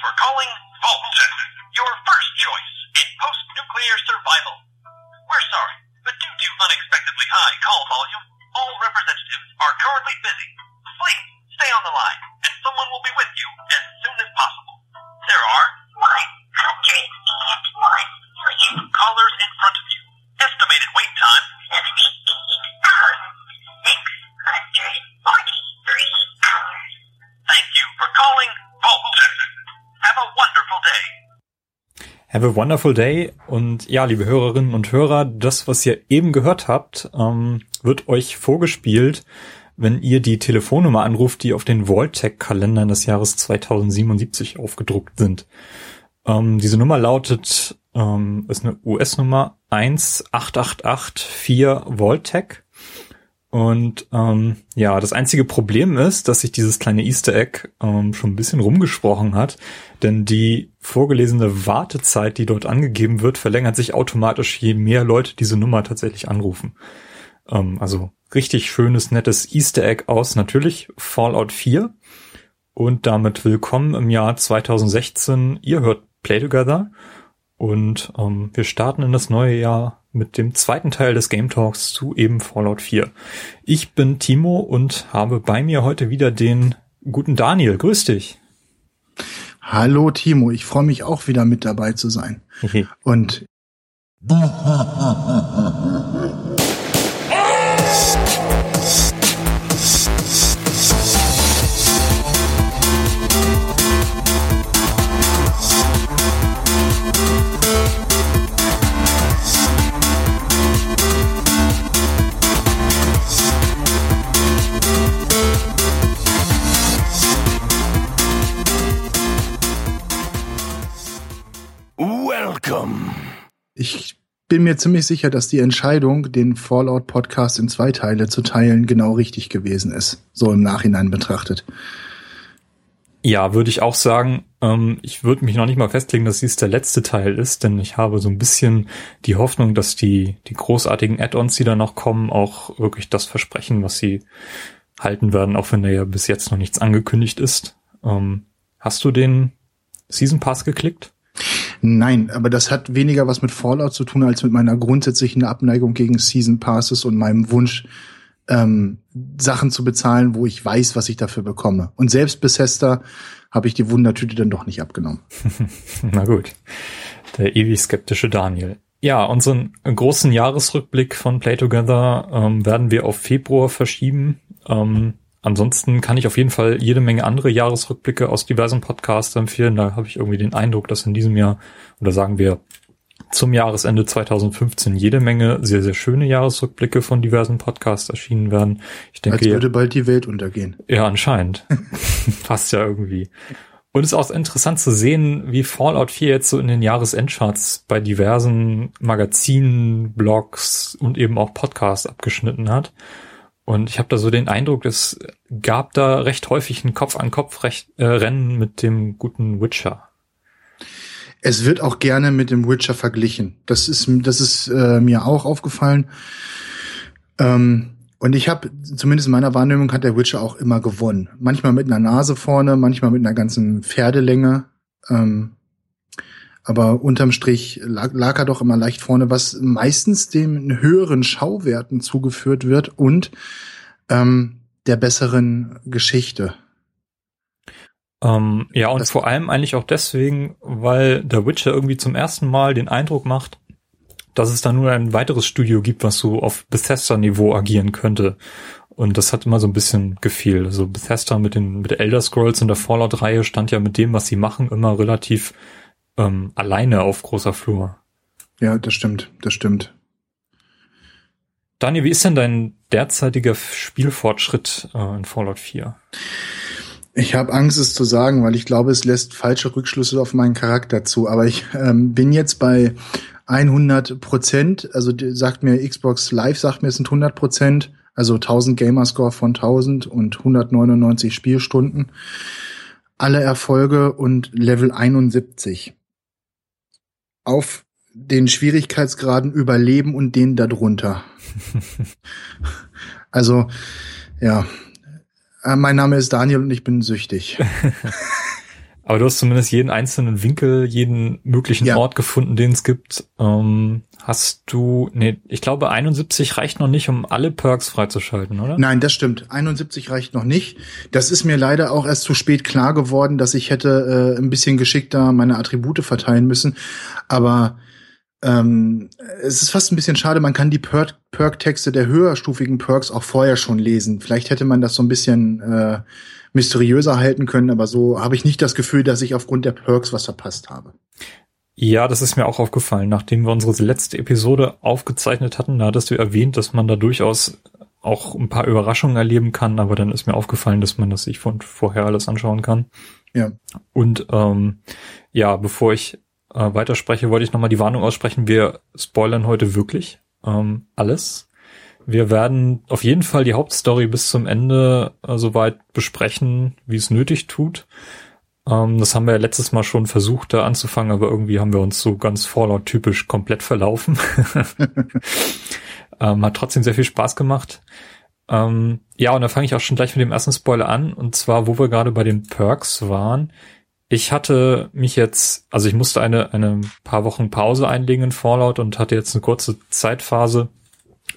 for calling Vault, your first choice in post-nuclear survival. We're sorry, but due to unexpectedly high call volume, all representatives are currently busy. Please stay on the line, and someone will be with you Have a wonderful day. Und ja, liebe Hörerinnen und Hörer, das, was ihr eben gehört habt, ähm, wird euch vorgespielt, wenn ihr die Telefonnummer anruft, die auf den Vaultec-Kalendern des Jahres 2077 aufgedruckt sind. Ähm, diese Nummer lautet, ähm, ist eine US-Nummer 18884 Vaultec. Und ähm, ja, das einzige Problem ist, dass sich dieses kleine Easter Egg ähm, schon ein bisschen rumgesprochen hat, denn die vorgelesene Wartezeit, die dort angegeben wird, verlängert sich automatisch, je mehr Leute diese Nummer tatsächlich anrufen. Ähm, also richtig schönes, nettes Easter Egg aus natürlich Fallout 4 und damit willkommen im Jahr 2016. Ihr hört Play Together und ähm, wir starten in das neue Jahr mit dem zweiten Teil des Game Talks zu eben Fallout 4. Ich bin Timo und habe bei mir heute wieder den guten Daniel. Grüß dich. Hallo Timo, ich freue mich auch wieder mit dabei zu sein. Okay. Und Welcome. ich bin mir ziemlich sicher, dass die Entscheidung, den Fallout Podcast in zwei Teile zu teilen, genau richtig gewesen ist. So im Nachhinein betrachtet. Ja, würde ich auch sagen. Ähm, ich würde mich noch nicht mal festlegen, dass dies der letzte Teil ist, denn ich habe so ein bisschen die Hoffnung, dass die, die großartigen Add-ons, die da noch kommen, auch wirklich das versprechen, was sie halten werden, auch wenn da ja bis jetzt noch nichts angekündigt ist. Ähm, hast du den Season Pass geklickt? Nein, aber das hat weniger was mit Fallout zu tun, als mit meiner grundsätzlichen Abneigung gegen Season Passes und meinem Wunsch, ähm, Sachen zu bezahlen, wo ich weiß, was ich dafür bekomme. Und selbst Bethesda habe ich die Wundertüte dann doch nicht abgenommen. Na gut. Der ewig skeptische Daniel. Ja, unseren großen Jahresrückblick von Play Together ähm, werden wir auf Februar verschieben. Ähm, ansonsten kann ich auf jeden Fall jede Menge andere Jahresrückblicke aus diversen Podcasts empfehlen. Da habe ich irgendwie den Eindruck, dass in diesem Jahr, oder sagen wir zum Jahresende 2015 jede Menge sehr, sehr schöne Jahresrückblicke von diversen Podcasts erschienen werden. Ich denke, Als würde bald die Welt untergehen. ja, anscheinend. Passt ja irgendwie. Und es ist auch interessant zu sehen, wie Fallout 4 jetzt so in den Jahresendcharts bei diversen Magazinen, Blogs und eben auch Podcasts abgeschnitten hat. Und ich habe da so den Eindruck, es gab da recht häufig ein Kopf-an-Kopf-Rennen mit dem guten Witcher. Es wird auch gerne mit dem Witcher verglichen. Das ist, das ist äh, mir auch aufgefallen. Ähm, und ich habe, zumindest in meiner Wahrnehmung, hat der Witcher auch immer gewonnen. Manchmal mit einer Nase vorne, manchmal mit einer ganzen Pferdelänge. Ähm, aber unterm Strich lag, lag er doch immer leicht vorne, was meistens dem höheren Schauwerten zugeführt wird und ähm, der besseren Geschichte. Ähm, ja, und Das- vor allem eigentlich auch deswegen, weil der Witcher irgendwie zum ersten Mal den Eindruck macht, dass es da nur ein weiteres Studio gibt, was so auf Bethesda-Niveau agieren könnte. Und das hat immer so ein bisschen gefehlt. Also Bethesda mit den mit Elder Scrolls und der Fallout-Reihe stand ja mit dem, was sie machen, immer relativ ähm, alleine auf großer Flur. Ja, das stimmt, das stimmt. Daniel, wie ist denn dein derzeitiger Spielfortschritt äh, in Fallout 4? Ich habe Angst, es zu sagen, weil ich glaube, es lässt falsche Rückschlüsse auf meinen Charakter zu. Aber ich ähm, bin jetzt bei 100 Prozent. Also sagt mir Xbox Live, sagt mir, es sind 100 Prozent. Also 1000 Gamerscore von 1000 und 199 Spielstunden. Alle Erfolge und Level 71. Auf den Schwierigkeitsgraden Überleben und den darunter. also, ja. Äh, Mein Name ist Daniel und ich bin süchtig. Aber du hast zumindest jeden einzelnen Winkel, jeden möglichen Ja. Ort gefunden, den es gibt. Ähm, hast du, nee, ich glaube 71 reicht noch nicht, um alle Perks freizuschalten, oder? Nein, das stimmt. 71 reicht noch nicht. Das ist mir leider auch erst zu spät klar geworden, dass ich hätte äh, ein bisschen geschickter meine Attribute verteilen müssen. Aber ähm, es ist fast ein bisschen schade, man kann die Per- Perk-Texte der höherstufigen Perks auch vorher schon lesen. Vielleicht hätte man das so ein bisschen äh, mysteriöser halten können, aber so habe ich nicht das Gefühl, dass ich aufgrund der Perks was verpasst habe. Ja, das ist mir auch aufgefallen. Nachdem wir unsere letzte Episode aufgezeichnet hatten, da hattest du erwähnt, dass man da durchaus auch ein paar Überraschungen erleben kann, aber dann ist mir aufgefallen, dass man das sich von vorher alles anschauen kann. Ja. Und ähm, ja, bevor ich äh, weiterspreche, wollte ich nochmal die Warnung aussprechen. Wir spoilern heute wirklich ähm, alles. Wir werden auf jeden Fall die Hauptstory bis zum Ende äh, soweit besprechen, wie es nötig tut. Ähm, das haben wir ja letztes Mal schon versucht, da anzufangen, aber irgendwie haben wir uns so ganz Fallout-typisch komplett verlaufen. ähm, hat trotzdem sehr viel Spaß gemacht. Ähm, ja, und da fange ich auch schon gleich mit dem ersten Spoiler an. Und zwar, wo wir gerade bei den Perks waren. Ich hatte mich jetzt, also ich musste eine, eine paar Wochen Pause einlegen in Fallout und hatte jetzt eine kurze Zeitphase,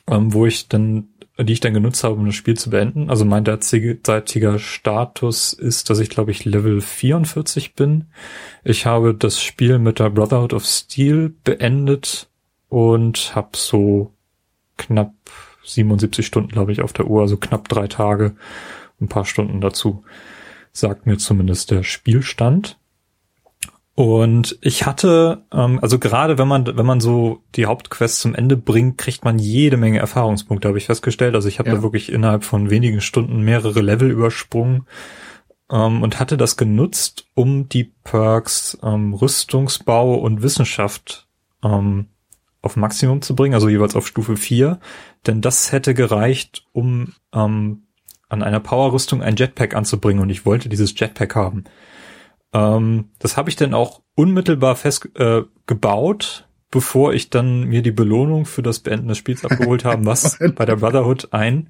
ähm, wo ich dann, die ich dann genutzt habe, um das Spiel zu beenden. Also mein derzeitiger Status ist, dass ich glaube ich Level 44 bin. Ich habe das Spiel mit der Brotherhood of Steel beendet und habe so knapp 77 Stunden, glaube ich, auf der Uhr, also knapp drei Tage, ein paar Stunden dazu, sagt mir zumindest der Spielstand. Und ich hatte, ähm, also gerade wenn man, wenn man so die Hauptquest zum Ende bringt, kriegt man jede Menge Erfahrungspunkte, habe ich festgestellt. Also ich habe Ja. da wirklich innerhalb von wenigen Stunden mehrere Level übersprungen ähm, und hatte das genutzt, um die Perks ähm, Rüstungsbau und Wissenschaft ähm, auf Maximum zu bringen, also jeweils auf Stufe 4. Denn das hätte gereicht, um ähm, an einer Powerrüstung ein Jetpack anzubringen und ich wollte dieses Jetpack haben. Ähm, das habe ich dann auch unmittelbar fest äh, gebaut, bevor ich dann mir die Belohnung für das Beenden des Spiels abgeholt habe, was bei der Brotherhood ein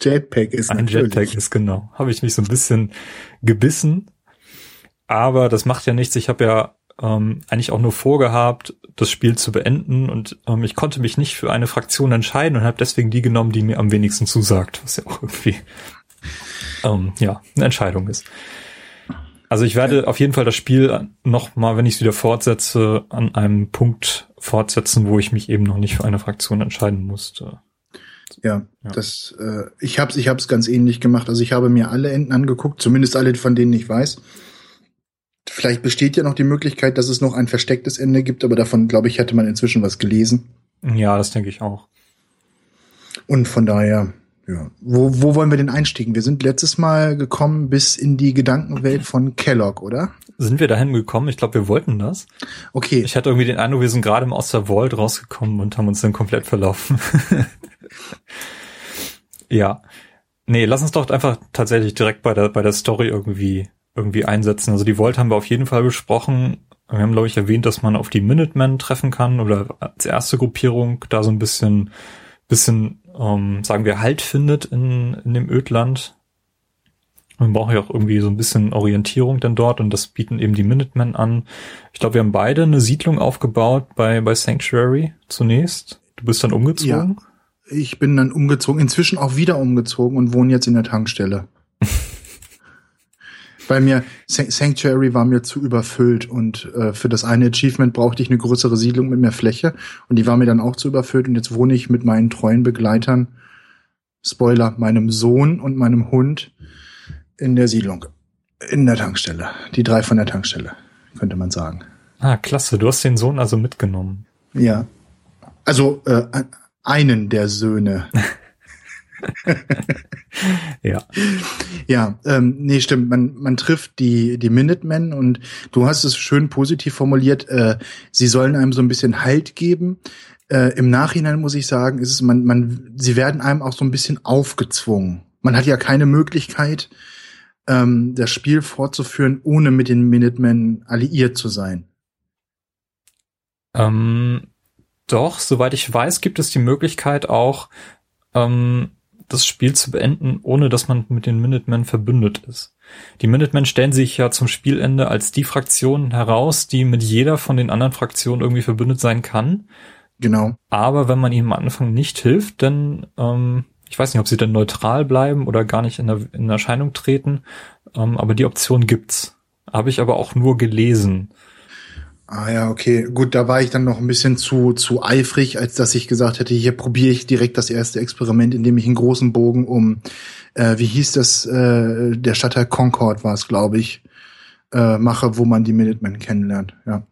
Jetpack ist ein natürlich. Jetpack ist, genau. Habe ich mich so ein bisschen gebissen. Aber das macht ja nichts. Ich habe ja ähm, eigentlich auch nur vorgehabt, das Spiel zu beenden und ähm, ich konnte mich nicht für eine Fraktion entscheiden und habe deswegen die genommen, die mir am wenigsten zusagt, was ja auch irgendwie ähm, ja eine Entscheidung ist. Also ich werde auf jeden Fall das Spiel noch mal, wenn ich es wieder fortsetze, an einem Punkt fortsetzen, wo ich mich eben noch nicht für eine Fraktion entscheiden musste. Ja, Ja. das äh, ich hab's ich hab's ganz ähnlich gemacht. Also ich habe mir alle Enden angeguckt, zumindest alle von denen ich weiß. Vielleicht besteht ja noch die Möglichkeit, dass es noch ein verstecktes Ende gibt, aber davon glaube ich hätte man inzwischen was gelesen Ja, das denke ich auch. und von daher ja, wo wo wollen wir denn einstiegen? Wir sind letztes Mal gekommen bis in die Gedankenwelt von Kellogg, oder? Sind wir dahin gekommen? Ich glaube, wir wollten das. Okay, Ich hatte irgendwie den Eindruck, wir sind gerade im Oster Vault rausgekommen und haben uns dann komplett verlaufen. ja. Nee, lass uns doch einfach tatsächlich direkt bei der, bei der Story irgendwie, irgendwie einsetzen. Also die Vault haben wir auf jeden Fall besprochen. Wir haben, glaube ich, erwähnt, dass man auf die Minutemen treffen kann oder als erste Gruppierung da so ein bisschen, bisschen, ähm, sagen wir, Halt findet in, in dem Ödland. Man braucht ja auch irgendwie so ein bisschen Orientierung dann dort und das bieten eben die Minutemen an. Ich glaube, wir haben beide eine Siedlung aufgebaut bei, bei Sanctuary zunächst. Du bist dann umgezogen? ich bin dann umgezogen, inzwischen auch wieder umgezogen und wohne jetzt in der Tankstelle. Bei mir, San- Sanctuary war mir zu überfüllt und äh, für das eine Achievement brauchte ich eine größere Siedlung mit mehr Fläche und die war mir dann auch zu überfüllt und jetzt wohne ich mit meinen treuen Begleitern, Spoiler, meinem Sohn und meinem Hund in der Siedlung. In der Tankstelle. Die drei von der Tankstelle, könnte man sagen. Ah, klasse. Du hast den Sohn also mitgenommen. Ja. Also äh, einen der Söhne. Ja. Ja, ähm, nee, stimmt. Man, man trifft die, die Minutemen und du hast es schön positiv formuliert. Äh, sie sollen einem so ein bisschen Halt geben. Äh, Im Nachhinein muss ich sagen, ist es, man, man, sie werden einem auch so ein bisschen aufgezwungen. Man hat ja keine Möglichkeit, ähm, das Spiel fortzuführen, ohne mit den Minutemen alliiert zu sein. Ähm, doch, soweit ich weiß, gibt es die Möglichkeit auch, ähm, das Spiel zu beenden, ohne dass man mit den Minutemen verbündet ist. Die Minutemen stellen sich ja zum Spielende als die Fraktion heraus, die mit jeder von den anderen Fraktionen irgendwie verbündet sein kann. Genau. Aber wenn man ihnen am Anfang nicht hilft, dann, ähm, ich weiß nicht, ob sie dann neutral bleiben oder gar nicht in, der, in Erscheinung treten, ähm, aber die Option gibt's. Habe ich aber auch nur gelesen. Ah ja, okay. Gut, da war ich dann noch ein bisschen zu, zu eifrig, als dass ich gesagt hätte, hier probiere ich direkt das erste Experiment, indem ich einen großen Bogen um, äh, wie hieß das, äh, der Stadtteil Concord war es, glaube ich, äh, mache, wo man die Minutemen kennenlernt, ja.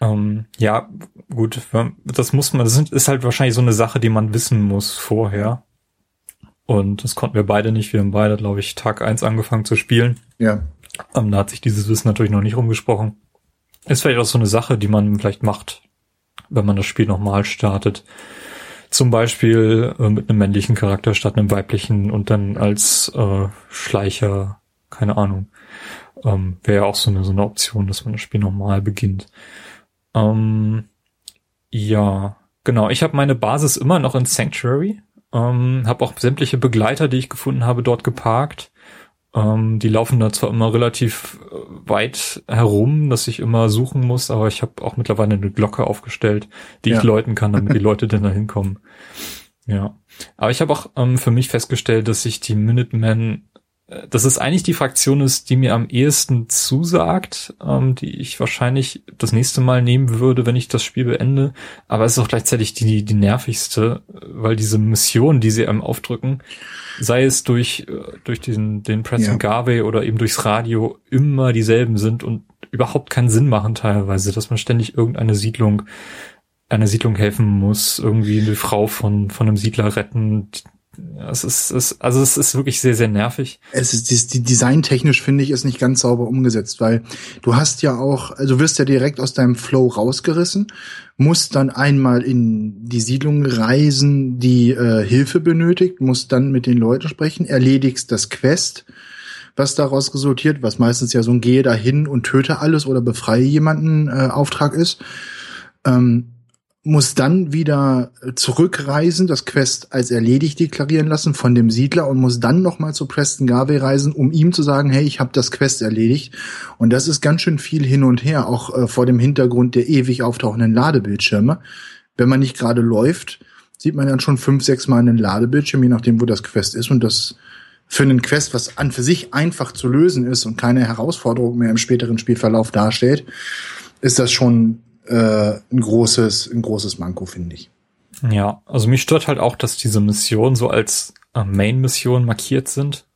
Ähm, ja, gut, das muss man, das ist halt wahrscheinlich so eine Sache, die man wissen muss vorher. Und das konnten wir beide nicht. Wir haben beide, glaube ich, Tag eins angefangen zu spielen. Ja. Ähm, da hat sich dieses Wissen natürlich noch nicht rumgesprochen. Ist vielleicht auch so eine Sache, die man vielleicht macht, wenn man das Spiel nochmal startet. Zum Beispiel äh, mit einem männlichen Charakter statt einem weiblichen und dann als äh, Schleicher, keine Ahnung. Ähm, Wäre ja auch so eine, so eine Option, dass man das Spiel nochmal beginnt. Ähm, ja, genau. Ich habe meine Basis immer noch in Sanctuary. Ähm, habe auch sämtliche Begleiter, die ich gefunden habe, dort geparkt. Ähm, die laufen da zwar immer relativ äh, weit herum, dass ich immer suchen muss, aber ich habe auch mittlerweile eine Glocke aufgestellt, die ja. ich läuten kann, damit die Leute dann da hinkommen. Ja. Aber ich habe auch ähm, für mich festgestellt, dass ich die Minutemen dass es eigentlich die Fraktion ist, die mir am ehesten zusagt, ähm, die ich wahrscheinlich das nächste Mal nehmen würde, wenn ich das Spiel beende. Aber es ist auch gleichzeitig die, die nervigste, weil diese Mission, die sie einem aufdrücken, sei es durch, äh, durch den, den Press ja. Garvey oder eben durchs Radio, immer dieselben sind und überhaupt keinen Sinn machen teilweise, dass man ständig irgendeine Siedlung einer Siedlung helfen muss, irgendwie eine Frau von, von einem Siedler retten, es ist, es, also es ist wirklich sehr, sehr nervig. Es ist, die, designtechnisch finde ich, ist nicht ganz sauber umgesetzt, weil du hast ja auch, also wirst ja direkt aus deinem Flow rausgerissen, musst dann einmal in die Siedlung reisen, die äh, Hilfe benötigt, musst dann mit den Leuten sprechen, erledigst das Quest, was daraus resultiert, was meistens ja so ein Gehe dahin und töte alles oder befreie jemanden äh, Auftrag ist. Ähm, muss dann wieder zurückreisen, das Quest als erledigt deklarieren lassen von dem Siedler und muss dann nochmal zu Preston Garvey reisen, um ihm zu sagen, hey, ich habe das Quest erledigt. Und das ist ganz schön viel hin und her, auch äh, vor dem Hintergrund der ewig auftauchenden Ladebildschirme. Wenn man nicht gerade läuft, sieht man dann schon fünf, sechs Mal einen Ladebildschirm, je nachdem, wo das Quest ist. Und das für einen Quest, was an für sich einfach zu lösen ist und keine Herausforderung mehr im späteren Spielverlauf darstellt, ist das schon äh, ein großes, ein großes Manko, finde ich. Ja, also mich stört halt auch, dass diese Missionen so als äh, Main-Mission markiert sind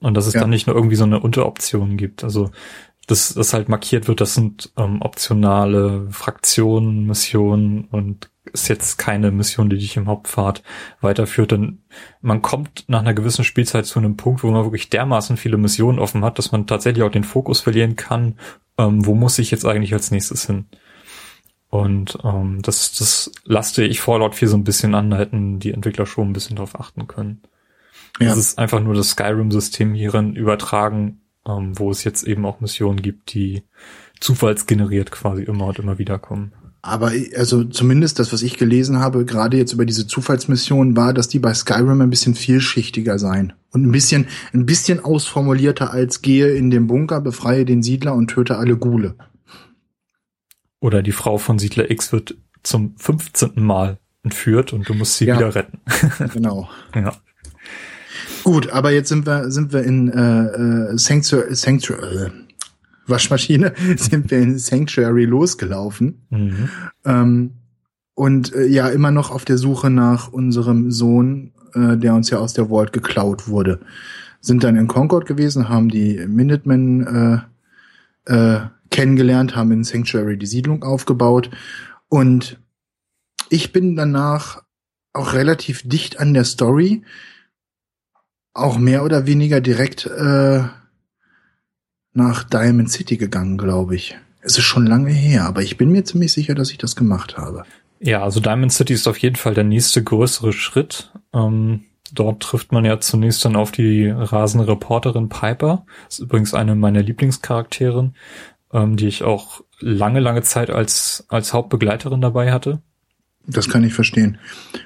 und dass es ja. dann nicht nur irgendwie so eine Unteroption gibt. Also dass das halt markiert wird, das sind ähm, optionale Fraktionen, Missionen und ist jetzt keine Mission, die dich im Hauptpfad weiterführt. Denn man kommt nach einer gewissen Spielzeit zu einem Punkt, wo man wirklich dermaßen viele Missionen offen hat, dass man tatsächlich auch den Fokus verlieren kann, ähm, wo muss ich jetzt eigentlich als nächstes hin. Und ähm, das, das laste ich Fallout 4 so ein bisschen an, da hätten die Entwickler schon ein bisschen drauf achten können. Ja. Das ist einfach nur das Skyrim-System hierin übertragen, ähm, wo es jetzt eben auch Missionen gibt, die zufallsgeneriert quasi immer und immer wieder kommen. Aber also zumindest das, was ich gelesen habe, gerade jetzt über diese Zufallsmissionen, war, dass die bei Skyrim ein bisschen vielschichtiger seien und ein bisschen ein bisschen ausformulierter als gehe in den Bunker, befreie den Siedler und töte alle Gule. Oder die Frau von Siedler X wird zum 15. Mal entführt und du musst sie ja, wieder retten. genau. Ja. Gut, aber jetzt sind wir sind wir in äh, äh Sanctuary, Sanctuary Waschmaschine sind wir in Sanctuary losgelaufen mhm. ähm, und äh, ja immer noch auf der Suche nach unserem Sohn, äh, der uns ja aus der Vault geklaut wurde. Sind dann in Concord gewesen, haben die Minutemen äh, äh, kennengelernt, haben in Sanctuary die Siedlung aufgebaut und ich bin danach auch relativ dicht an der Story, auch mehr oder weniger direkt äh, nach Diamond City gegangen, glaube ich. Es ist schon lange her, aber ich bin mir ziemlich sicher, dass ich das gemacht habe. Ja, also Diamond City ist auf jeden Fall der nächste größere Schritt. Ähm, dort trifft man ja zunächst dann auf die rasende Reporterin Piper. Das ist übrigens eine meiner Lieblingscharaktere ähm, die ich auch lange, lange Zeit als, als Hauptbegleiterin dabei hatte. Das kann ich verstehen.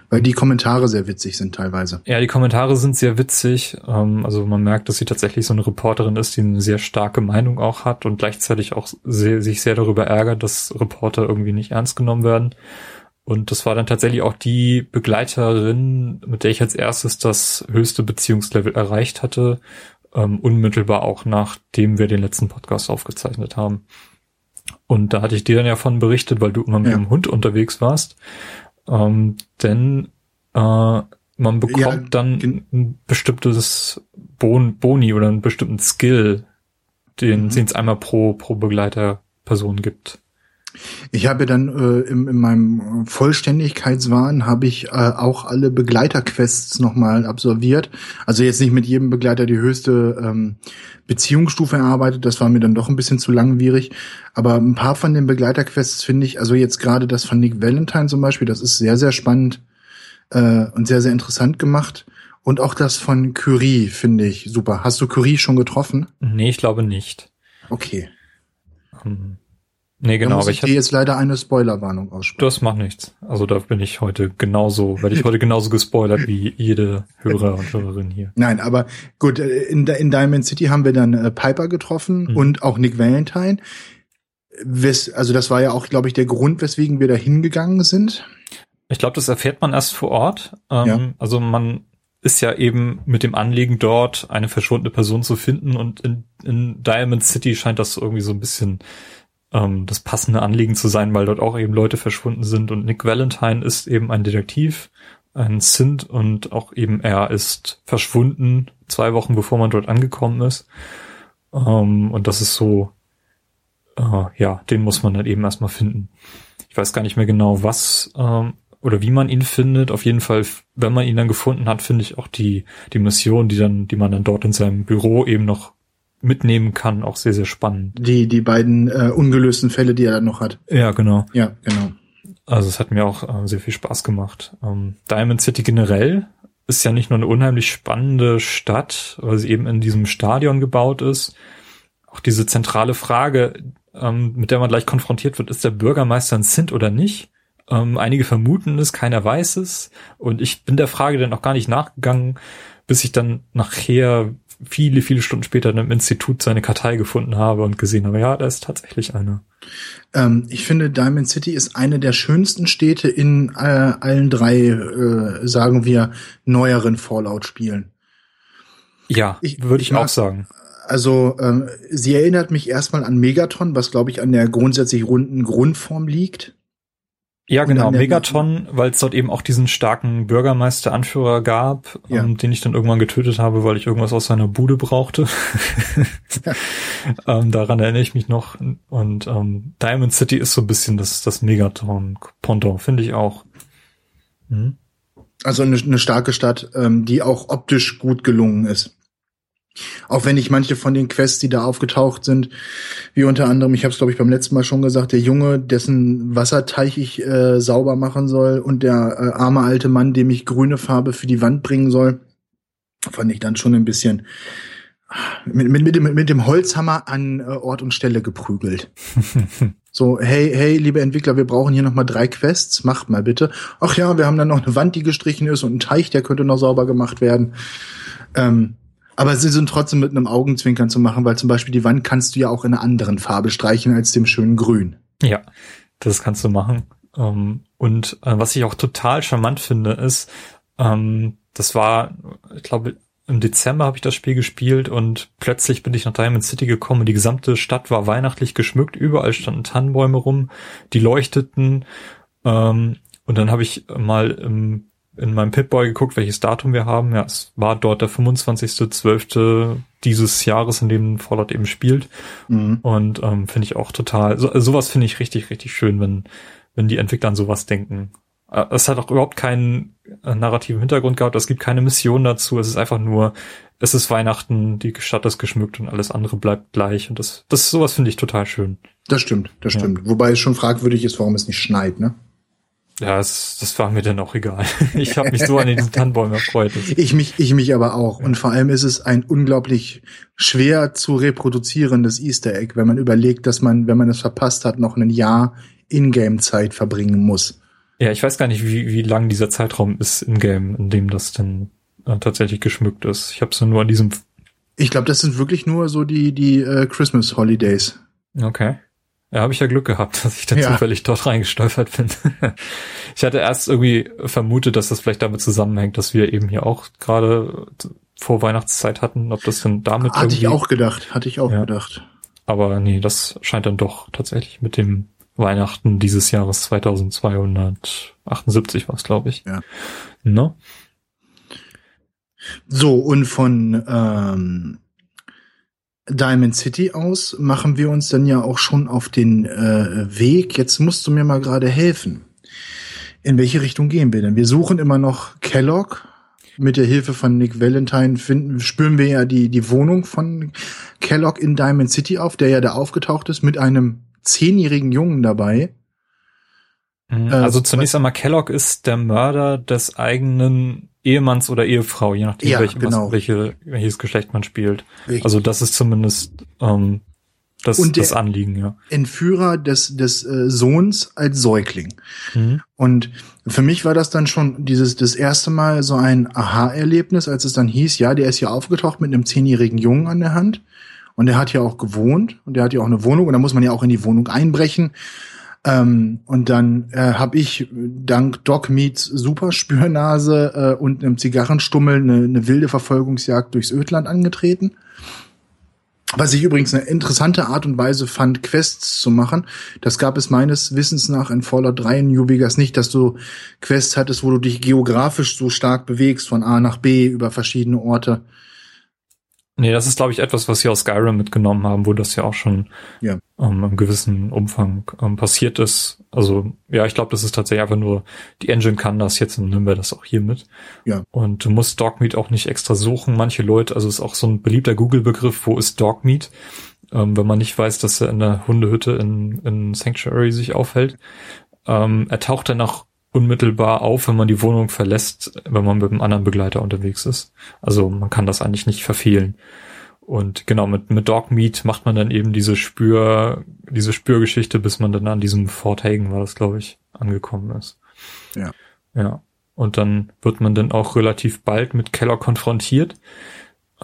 Weil die Kommentare sehr witzig sind teilweise. Ja, die Kommentare sind sehr witzig. Ähm, also man merkt, dass sie tatsächlich so eine Reporterin ist, die eine sehr starke Meinung auch hat und gleichzeitig auch sehr, sich sehr darüber ärgert, dass Reporter irgendwie nicht ernst genommen werden. Und das war dann tatsächlich auch die Begleiterin, mit der ich als erstes das höchste Beziehungslevel erreicht hatte, ähm, unmittelbar auch nachdem wir den letzten Podcast aufgezeichnet haben. Und da hatte ich dir dann ja von berichtet, weil du immer mit ja. dem Hund unterwegs warst. Ähm, denn äh, man bekommt ja, dann ein bestimmtes bon Boni oder einen bestimmten Skill, den mhm. es einmal pro, pro Begleiterperson gibt. Ich habe dann äh, in, in meinem Vollständigkeitswahn habe ich äh, auch alle Begleiterquests nochmal absolviert. Also jetzt nicht mit jedem Begleiter die höchste ähm, Beziehungsstufe erarbeitet, das war mir dann doch ein bisschen zu langwierig. Aber ein paar von den Begleiterquests finde ich, also jetzt gerade das von Nick Valentine zum Beispiel, das ist sehr, sehr spannend äh, und sehr, sehr interessant gemacht. Und auch das von Curie finde ich super. Hast du Curie schon getroffen? Nee, ich glaube nicht. Okay. Um Nee, genau. Da muss ich, ich dir jetzt leider eine Spoilerwarnung aussprechen. Das macht nichts. Also da bin ich heute genauso, werde ich heute genauso gespoilert wie jede Hörer und Hörerin hier. Nein, aber gut, äh, in, in Diamond City haben wir dann äh, Piper getroffen mhm. und auch Nick Valentine. Wes, also das war ja auch, glaube ich, der Grund, weswegen wir da hingegangen sind. Ich glaube, das erfährt man erst vor Ort. Ähm, ja. Also man ist ja eben mit dem Anliegen dort, eine verschwundene Person zu finden und in, in Diamond City scheint das irgendwie so ein bisschen ähm, das passende Anliegen zu sein, weil dort auch eben Leute verschwunden sind und Nick Valentine ist eben ein Detektiv, ein Sint und auch eben er ist verschwunden zwei Wochen bevor man dort angekommen ist. Ähm, und das ist so, äh, ja, den muss man dann eben erstmal finden. Ich weiß gar nicht mehr genau, was ähm, oder wie man ihn findet. Auf jeden Fall, wenn man ihn dann gefunden hat, finde ich auch die, die Mission, die dann, die man dann dort in seinem Büro eben noch mitnehmen kann, auch sehr, sehr spannend. Die, die beiden äh, ungelösten Fälle, die er dann noch hat. Ja, genau. Ja, genau. Also es hat mir auch äh, sehr viel Spaß gemacht. Ähm, Diamond City generell ist ja nicht nur eine unheimlich spannende Stadt, weil sie eben in diesem Stadion gebaut ist. Auch diese zentrale Frage, ähm, mit der man gleich konfrontiert wird, ist der Bürgermeister ein Sint oder nicht? Ähm, einige vermuten es, keiner weiß es. Und ich bin der Frage dann auch gar nicht nachgegangen, bis ich dann nachher viele, viele Stunden später in einem Institut seine Kartei gefunden habe und gesehen habe, ja, da ist tatsächlich eine. Ähm, ich finde, Diamond City ist eine der schönsten Städte in äh, allen drei, äh, sagen wir, neueren Fallout-Spielen. Ja, würde ich, ich auch sagen. Also ähm, sie erinnert mich erstmal an Megaton, was glaube ich an der grundsätzlich runden Grundform liegt. Ja, genau, Megaton, weil es dort eben auch diesen starken Bürgermeister-Anführer gab, ja. ähm, den ich dann irgendwann getötet habe, weil ich irgendwas aus seiner Bude brauchte. ähm, daran erinnere ich mich noch. Und ähm, Diamond City ist so ein bisschen das, das Megaton-Pendant, finde ich auch. Hm? Also eine, eine starke Stadt, ähm, die auch optisch gut gelungen ist. Auch wenn ich manche von den Quests, die da aufgetaucht sind, wie unter anderem, ich habe es glaube ich beim letzten Mal schon gesagt, der Junge, dessen Wasserteich ich äh, sauber machen soll und der äh, arme alte Mann, dem ich grüne Farbe für die Wand bringen soll, fand ich dann schon ein bisschen mit, mit, mit, dem, mit dem Holzhammer an äh, Ort und Stelle geprügelt. so, hey, hey, liebe Entwickler, wir brauchen hier noch mal drei Quests, macht mal bitte. Ach ja, wir haben dann noch eine Wand, die gestrichen ist und ein Teich, der könnte noch sauber gemacht werden. Ähm, aber sie sind trotzdem mit einem Augenzwinkern zu machen, weil zum Beispiel die Wand kannst du ja auch in einer anderen Farbe streichen als dem schönen Grün. Ja, das kannst du machen. Ähm, und äh, was ich auch total charmant finde, ist, ähm, das war, ich glaube, im Dezember habe ich das Spiel gespielt und plötzlich bin ich nach Diamond City gekommen. Die gesamte Stadt war weihnachtlich geschmückt, überall standen Tannenbäume rum, die leuchteten. Ähm, und dann habe ich mal im in meinem Pitboy geguckt, welches Datum wir haben. Ja, es war dort der 25.12. dieses Jahres, in dem Fallout eben spielt. Mhm. Und ähm, finde ich auch total, so, sowas finde ich richtig, richtig schön, wenn, wenn die Entwickler an sowas denken. Äh, es hat auch überhaupt keinen äh, narrativen Hintergrund gehabt, es gibt keine Mission dazu, es ist einfach nur, es ist Weihnachten, die Stadt ist geschmückt und alles andere bleibt gleich. Und das, das sowas finde ich total schön. Das stimmt, das stimmt. Ja. Wobei es schon fragwürdig ist, warum es nicht schneit, ne? Ja, das, das war mir dann auch egal. Ich habe mich so an den Tannenbäumen erfreut. Ich mich, ich mich aber auch. Und vor allem ist es ein unglaublich schwer zu reproduzierendes Easter Egg, wenn man überlegt, dass man, wenn man es verpasst hat, noch ein Jahr Ingame-Zeit verbringen muss. Ja, ich weiß gar nicht, wie, wie lang dieser Zeitraum ist im Game, in dem das denn äh, tatsächlich geschmückt ist. Ich habe es nur an diesem. Ich glaube, das sind wirklich nur so die, die äh, Christmas Holidays. Okay. Ja, habe ich ja Glück gehabt, dass ich da Ja. zufällig dort reingestolpert bin. ich hatte erst irgendwie vermutet, dass das vielleicht damit zusammenhängt, dass wir eben hier auch gerade vor Weihnachtszeit hatten, ob das denn damit Hatte ich auch gedacht, hatte ich auch Ja. gedacht. Aber nee, das scheint dann doch tatsächlich mit dem Weihnachten dieses Jahres 2278 war es, glaube ich. Ja. Ne? So, und von ähm, Diamond City aus machen wir uns dann ja auch schon auf den äh, Weg. Jetzt musst du mir mal gerade helfen. In welche Richtung gehen wir denn? Wir suchen immer noch Kellogg. Mit der Hilfe von Nick Valentine finden, spüren wir ja die, die Wohnung von Kellogg in Diamond City auf, der ja da aufgetaucht ist, mit einem zehnjährigen Jungen dabei. Mhm. Äh, Also so- zunächst einmal Kellogg ist der Mörder des eigenen Ehemanns oder Ehefrau, je nachdem, Ja, welche, genau. was, welche, welches Geschlecht man spielt. Richtig. Also das ist zumindest ähm, das, Und das Anliegen, ja. Entführer des, des äh, Sohns als Säugling. Mhm. Und für mich war das dann schon dieses das erste Mal so ein Aha-Erlebnis, als es dann hieß, ja, der ist hier aufgetaucht mit einem zehnjährigen Jungen an der Hand und der hat ja auch gewohnt und der hat ja auch eine Wohnung und da muss man ja auch in die Wohnung einbrechen. Ähm, und dann äh, habe ich dank Doc Meets Superspürnase äh, und einem Zigarrenstummel eine, eine wilde Verfolgungsjagd durchs Ödland angetreten. Was ich übrigens eine interessante Art und Weise fand, Quests zu machen. Das gab es meines Wissens nach in Fallout 3 in New Vegas nicht, dass du Quests hattest, wo du dich geografisch so stark bewegst, von A nach B über verschiedene Orte. Nee, das ist, glaube ich, etwas, was sie aus Skyrim mitgenommen haben, wo das ja auch schon Ja. ähm, im gewissen Umfang ähm, passiert ist. Also ja, ich glaube, das ist tatsächlich einfach nur, die Engine kann das, jetzt nehmen wir das auch hier mit. Ja. Und du musst Dogmeat auch nicht extra suchen. Manche Leute, also ist auch so ein beliebter Google-Begriff, wo ist Dogmeat? Ähm, wenn man nicht weiß, dass er in der Hundehütte in, in Sanctuary sich aufhält. Ähm, er taucht dann auch unmittelbar auf, wenn man die Wohnung verlässt, wenn man mit einem anderen Begleiter unterwegs ist. Also man kann das eigentlich nicht verfehlen. Und genau, mit, mit Dogmeat macht man dann eben diese Spür, diese Spürgeschichte, bis man dann an diesem Fort Hagen war das, glaube ich, angekommen ist. Ja. Ja. Und dann wird man dann auch relativ bald mit Keller konfrontiert,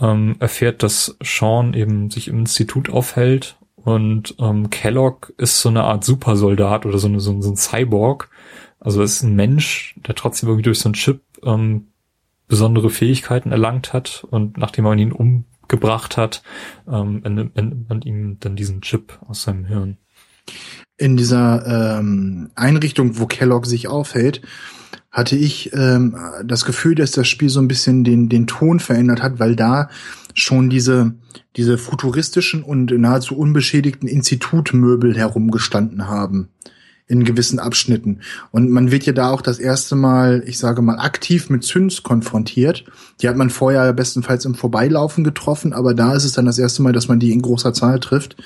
ähm, erfährt, dass Sean eben sich im Institut aufhält und ähm, Kellogg ist so eine Art Supersoldat oder so, eine, so, so ein Cyborg. Also es ist ein Mensch, der trotzdem irgendwie durch so einen Chip ähm, besondere Fähigkeiten erlangt hat und nachdem man ihn umgebracht hat, ähm, entnimmt man ihm dann diesen Chip aus seinem Hirn. In dieser ähm, Einrichtung, wo Kellogg sich aufhält, hatte ich ähm, das Gefühl, dass das Spiel so ein bisschen den, den Ton verändert hat, weil da schon diese, diese futuristischen und nahezu unbeschädigten Institutmöbel herumgestanden haben in gewissen Abschnitten. Und man wird ja da auch das erste Mal, ich sage mal, aktiv mit Züns konfrontiert. Die hat man vorher bestenfalls im Vorbeilaufen getroffen, aber da ist es dann das erste Mal, dass man die in großer Zahl trifft.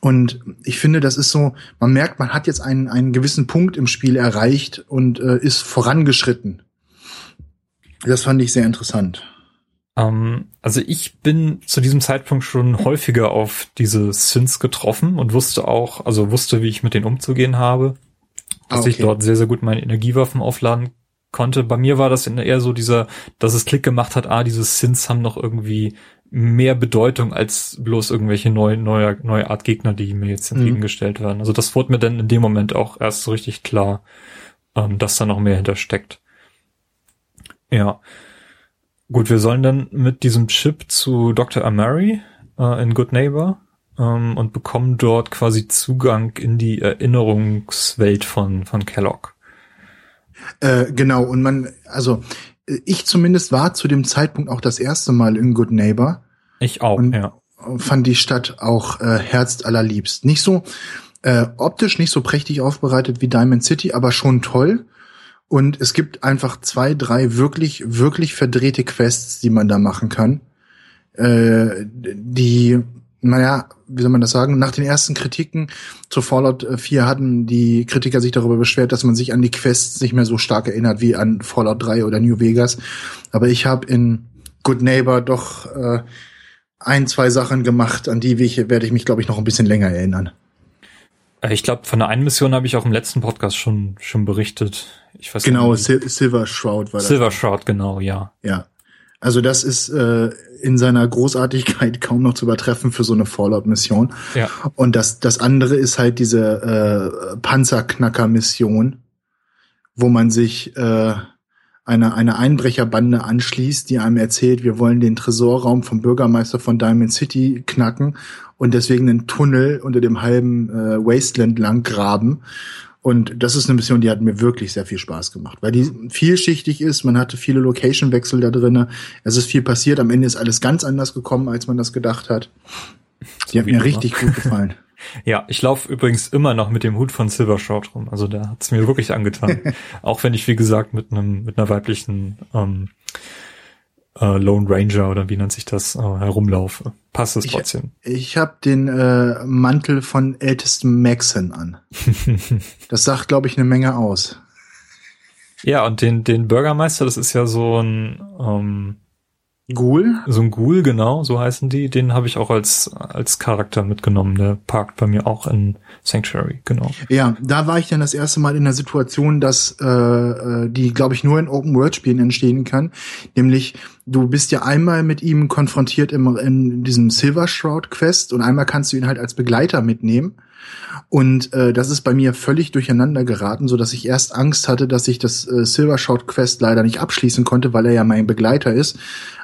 Und ich finde, das ist so, man merkt, man hat jetzt einen, einen gewissen Punkt im Spiel erreicht und äh, ist vorangeschritten. Das fand ich sehr interessant. Ähm, also ich bin zu diesem Zeitpunkt schon häufiger auf diese Synths getroffen und wusste auch, also wusste, wie ich mit denen umzugehen habe, dass okay. ich dort sehr, sehr gut meine Energiewaffen aufladen konnte. Bei mir war das eher so dieser, dass es Klick gemacht hat, ah, diese Synths haben noch irgendwie mehr Bedeutung als bloß irgendwelche neue, neue, neue Art Gegner, die mir jetzt Mhm. entgegengestellt werden. Also das wurde mir dann in dem Moment auch erst so richtig klar, ähm, dass da noch mehr hintersteckt. Ja. Gut, wir sollen dann mit diesem Chip zu Dr. Amari äh, in Good Neighbor ähm, und bekommen dort quasi Zugang in die Erinnerungswelt von, von Kellogg. Äh, genau, und man, also äh, ich zumindest war zu dem Zeitpunkt auch das erste Mal in Good Neighbor. Ich auch, Und- ja. fand die Stadt auch äh, herzt allerliebst. Nicht so äh, optisch nicht so prächtig aufbereitet wie Diamond City, aber schon toll. Und es gibt einfach zwei, drei wirklich, wirklich verdrehte Quests, die man da machen kann. Äh, die, naja, wie soll man das sagen? Nach den ersten Kritiken zu Fallout 4 hatten die Kritiker sich darüber beschwert, dass man sich an die Quests nicht mehr so stark erinnert wie an Fallout 3 oder New Vegas. Aber ich habe in Good Neighbor doch äh, ein, zwei Sachen gemacht, an die werde ich mich, glaube ich, noch ein bisschen länger erinnern. Äh, Ich glaube, von der einen Mission habe ich auch im letzten Podcast schon schon berichtet. Ich weiß Genau. Sil Silver Shroud war das. Silver Shroud, genau, ja. Ja. Also das ist äh, in seiner Großartigkeit kaum noch zu übertreffen für so eine Fallout-Mission. Ja. Und das, das andere ist halt diese äh, Panzerknacker-Mission, wo man sich äh, einer eine Einbrecherbande anschließt, die einem erzählt, wir wollen den Tresorraum vom Bürgermeister von Diamond City knacken und deswegen einen Tunnel unter dem halben äh, Wasteland lang graben. Und das ist eine Mission, die hat mir wirklich sehr viel Spaß gemacht, weil die vielschichtig ist. Man hatte viele Location-Wechsel da drinne. Es ist viel passiert. Am Ende ist alles ganz anders gekommen, als man das gedacht hat. Die hat mir immer. richtig gut gefallen. Ja, ich laufe übrigens immer noch mit dem Hut von Silver Shroud rum. Also der hat's mir wirklich angetan. Auch wenn ich, wie gesagt, mit einem mit einer weiblichen ähm, äh, Lone Ranger oder wie nennt sich das, äh, herumlaufe. Passt es Ich- trotzdem. Ich habe den äh, Mantel von ältestem Maxon an. Das sagt, glaube ich, eine Menge aus. ja, und den, den Bürgermeister, das ist ja so ein ähm, Ghoul? so ein Ghoul, genau, so heißen die. Den habe ich auch als als Charakter mitgenommen. Der parkt bei mir auch in Sanctuary, genau. Ja, da war ich dann das erste Mal in der Situation, dass äh, äh, die, glaube ich, nur in Open-World-Spielen entstehen kann. Nämlich, du bist ja einmal mit ihm konfrontiert im, in diesem Silver Shroud-Quest und einmal kannst du ihn halt als Begleiter mitnehmen. Und äh, das ist bei mir völlig durcheinander geraten, so dass ich erst Angst hatte, dass ich das äh, Silver Shroud Quest leider nicht abschließen konnte, weil er ja mein Begleiter ist.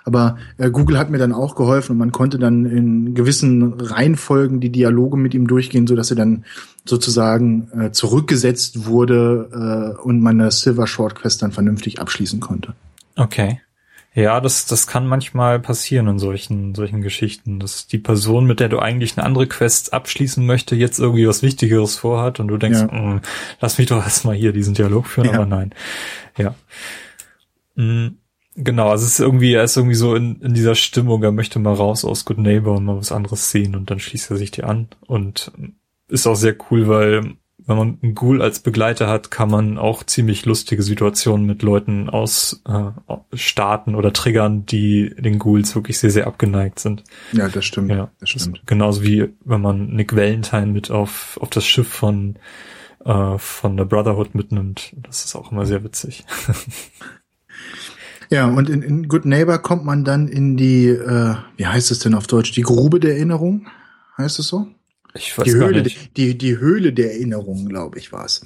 Aber äh, Google hat mir dann auch geholfen und man konnte dann in gewissen Reihenfolgen die Dialoge mit ihm durchgehen, so dass er dann sozusagen äh, zurückgesetzt wurde äh, und meine Silver Shroud Quest dann vernünftig abschließen konnte. Okay. Ja, das, das kann manchmal passieren in solchen, solchen Geschichten, dass die Person, mit der du eigentlich eine andere Quest abschließen möchte, jetzt irgendwie was Wichtigeres vorhat und du denkst, Ja. "Mm, lass mich doch erstmal hier diesen Dialog führen, Ja. aber nein. Ja. Mm, Genau, also es ist irgendwie, er ist irgendwie so in, in dieser Stimmung, er möchte mal raus aus Good Neighbor und mal was anderes sehen und dann schließt er sich dir an und ist auch sehr cool, weil wenn man einen Ghoul als Begleiter hat, kann man auch ziemlich lustige Situationen mit Leuten aus äh, starten oder triggern, die den Ghouls wirklich sehr, sehr abgeneigt sind. Ja, das stimmt. Ja, das stimmt. genauso wie wenn man Nick Valentine mit auf, auf das Schiff von, äh, von der Brotherhood mitnimmt. Das ist auch immer sehr witzig. Ja, und in, in Good Neighbor kommt man dann in die, äh, wie heißt es denn auf Deutsch, die Grube der Erinnerung? Heißt es so? Ich weiß die gar Höhle, nicht. die, die Höhle der Erinnerung, glaube ich, war es.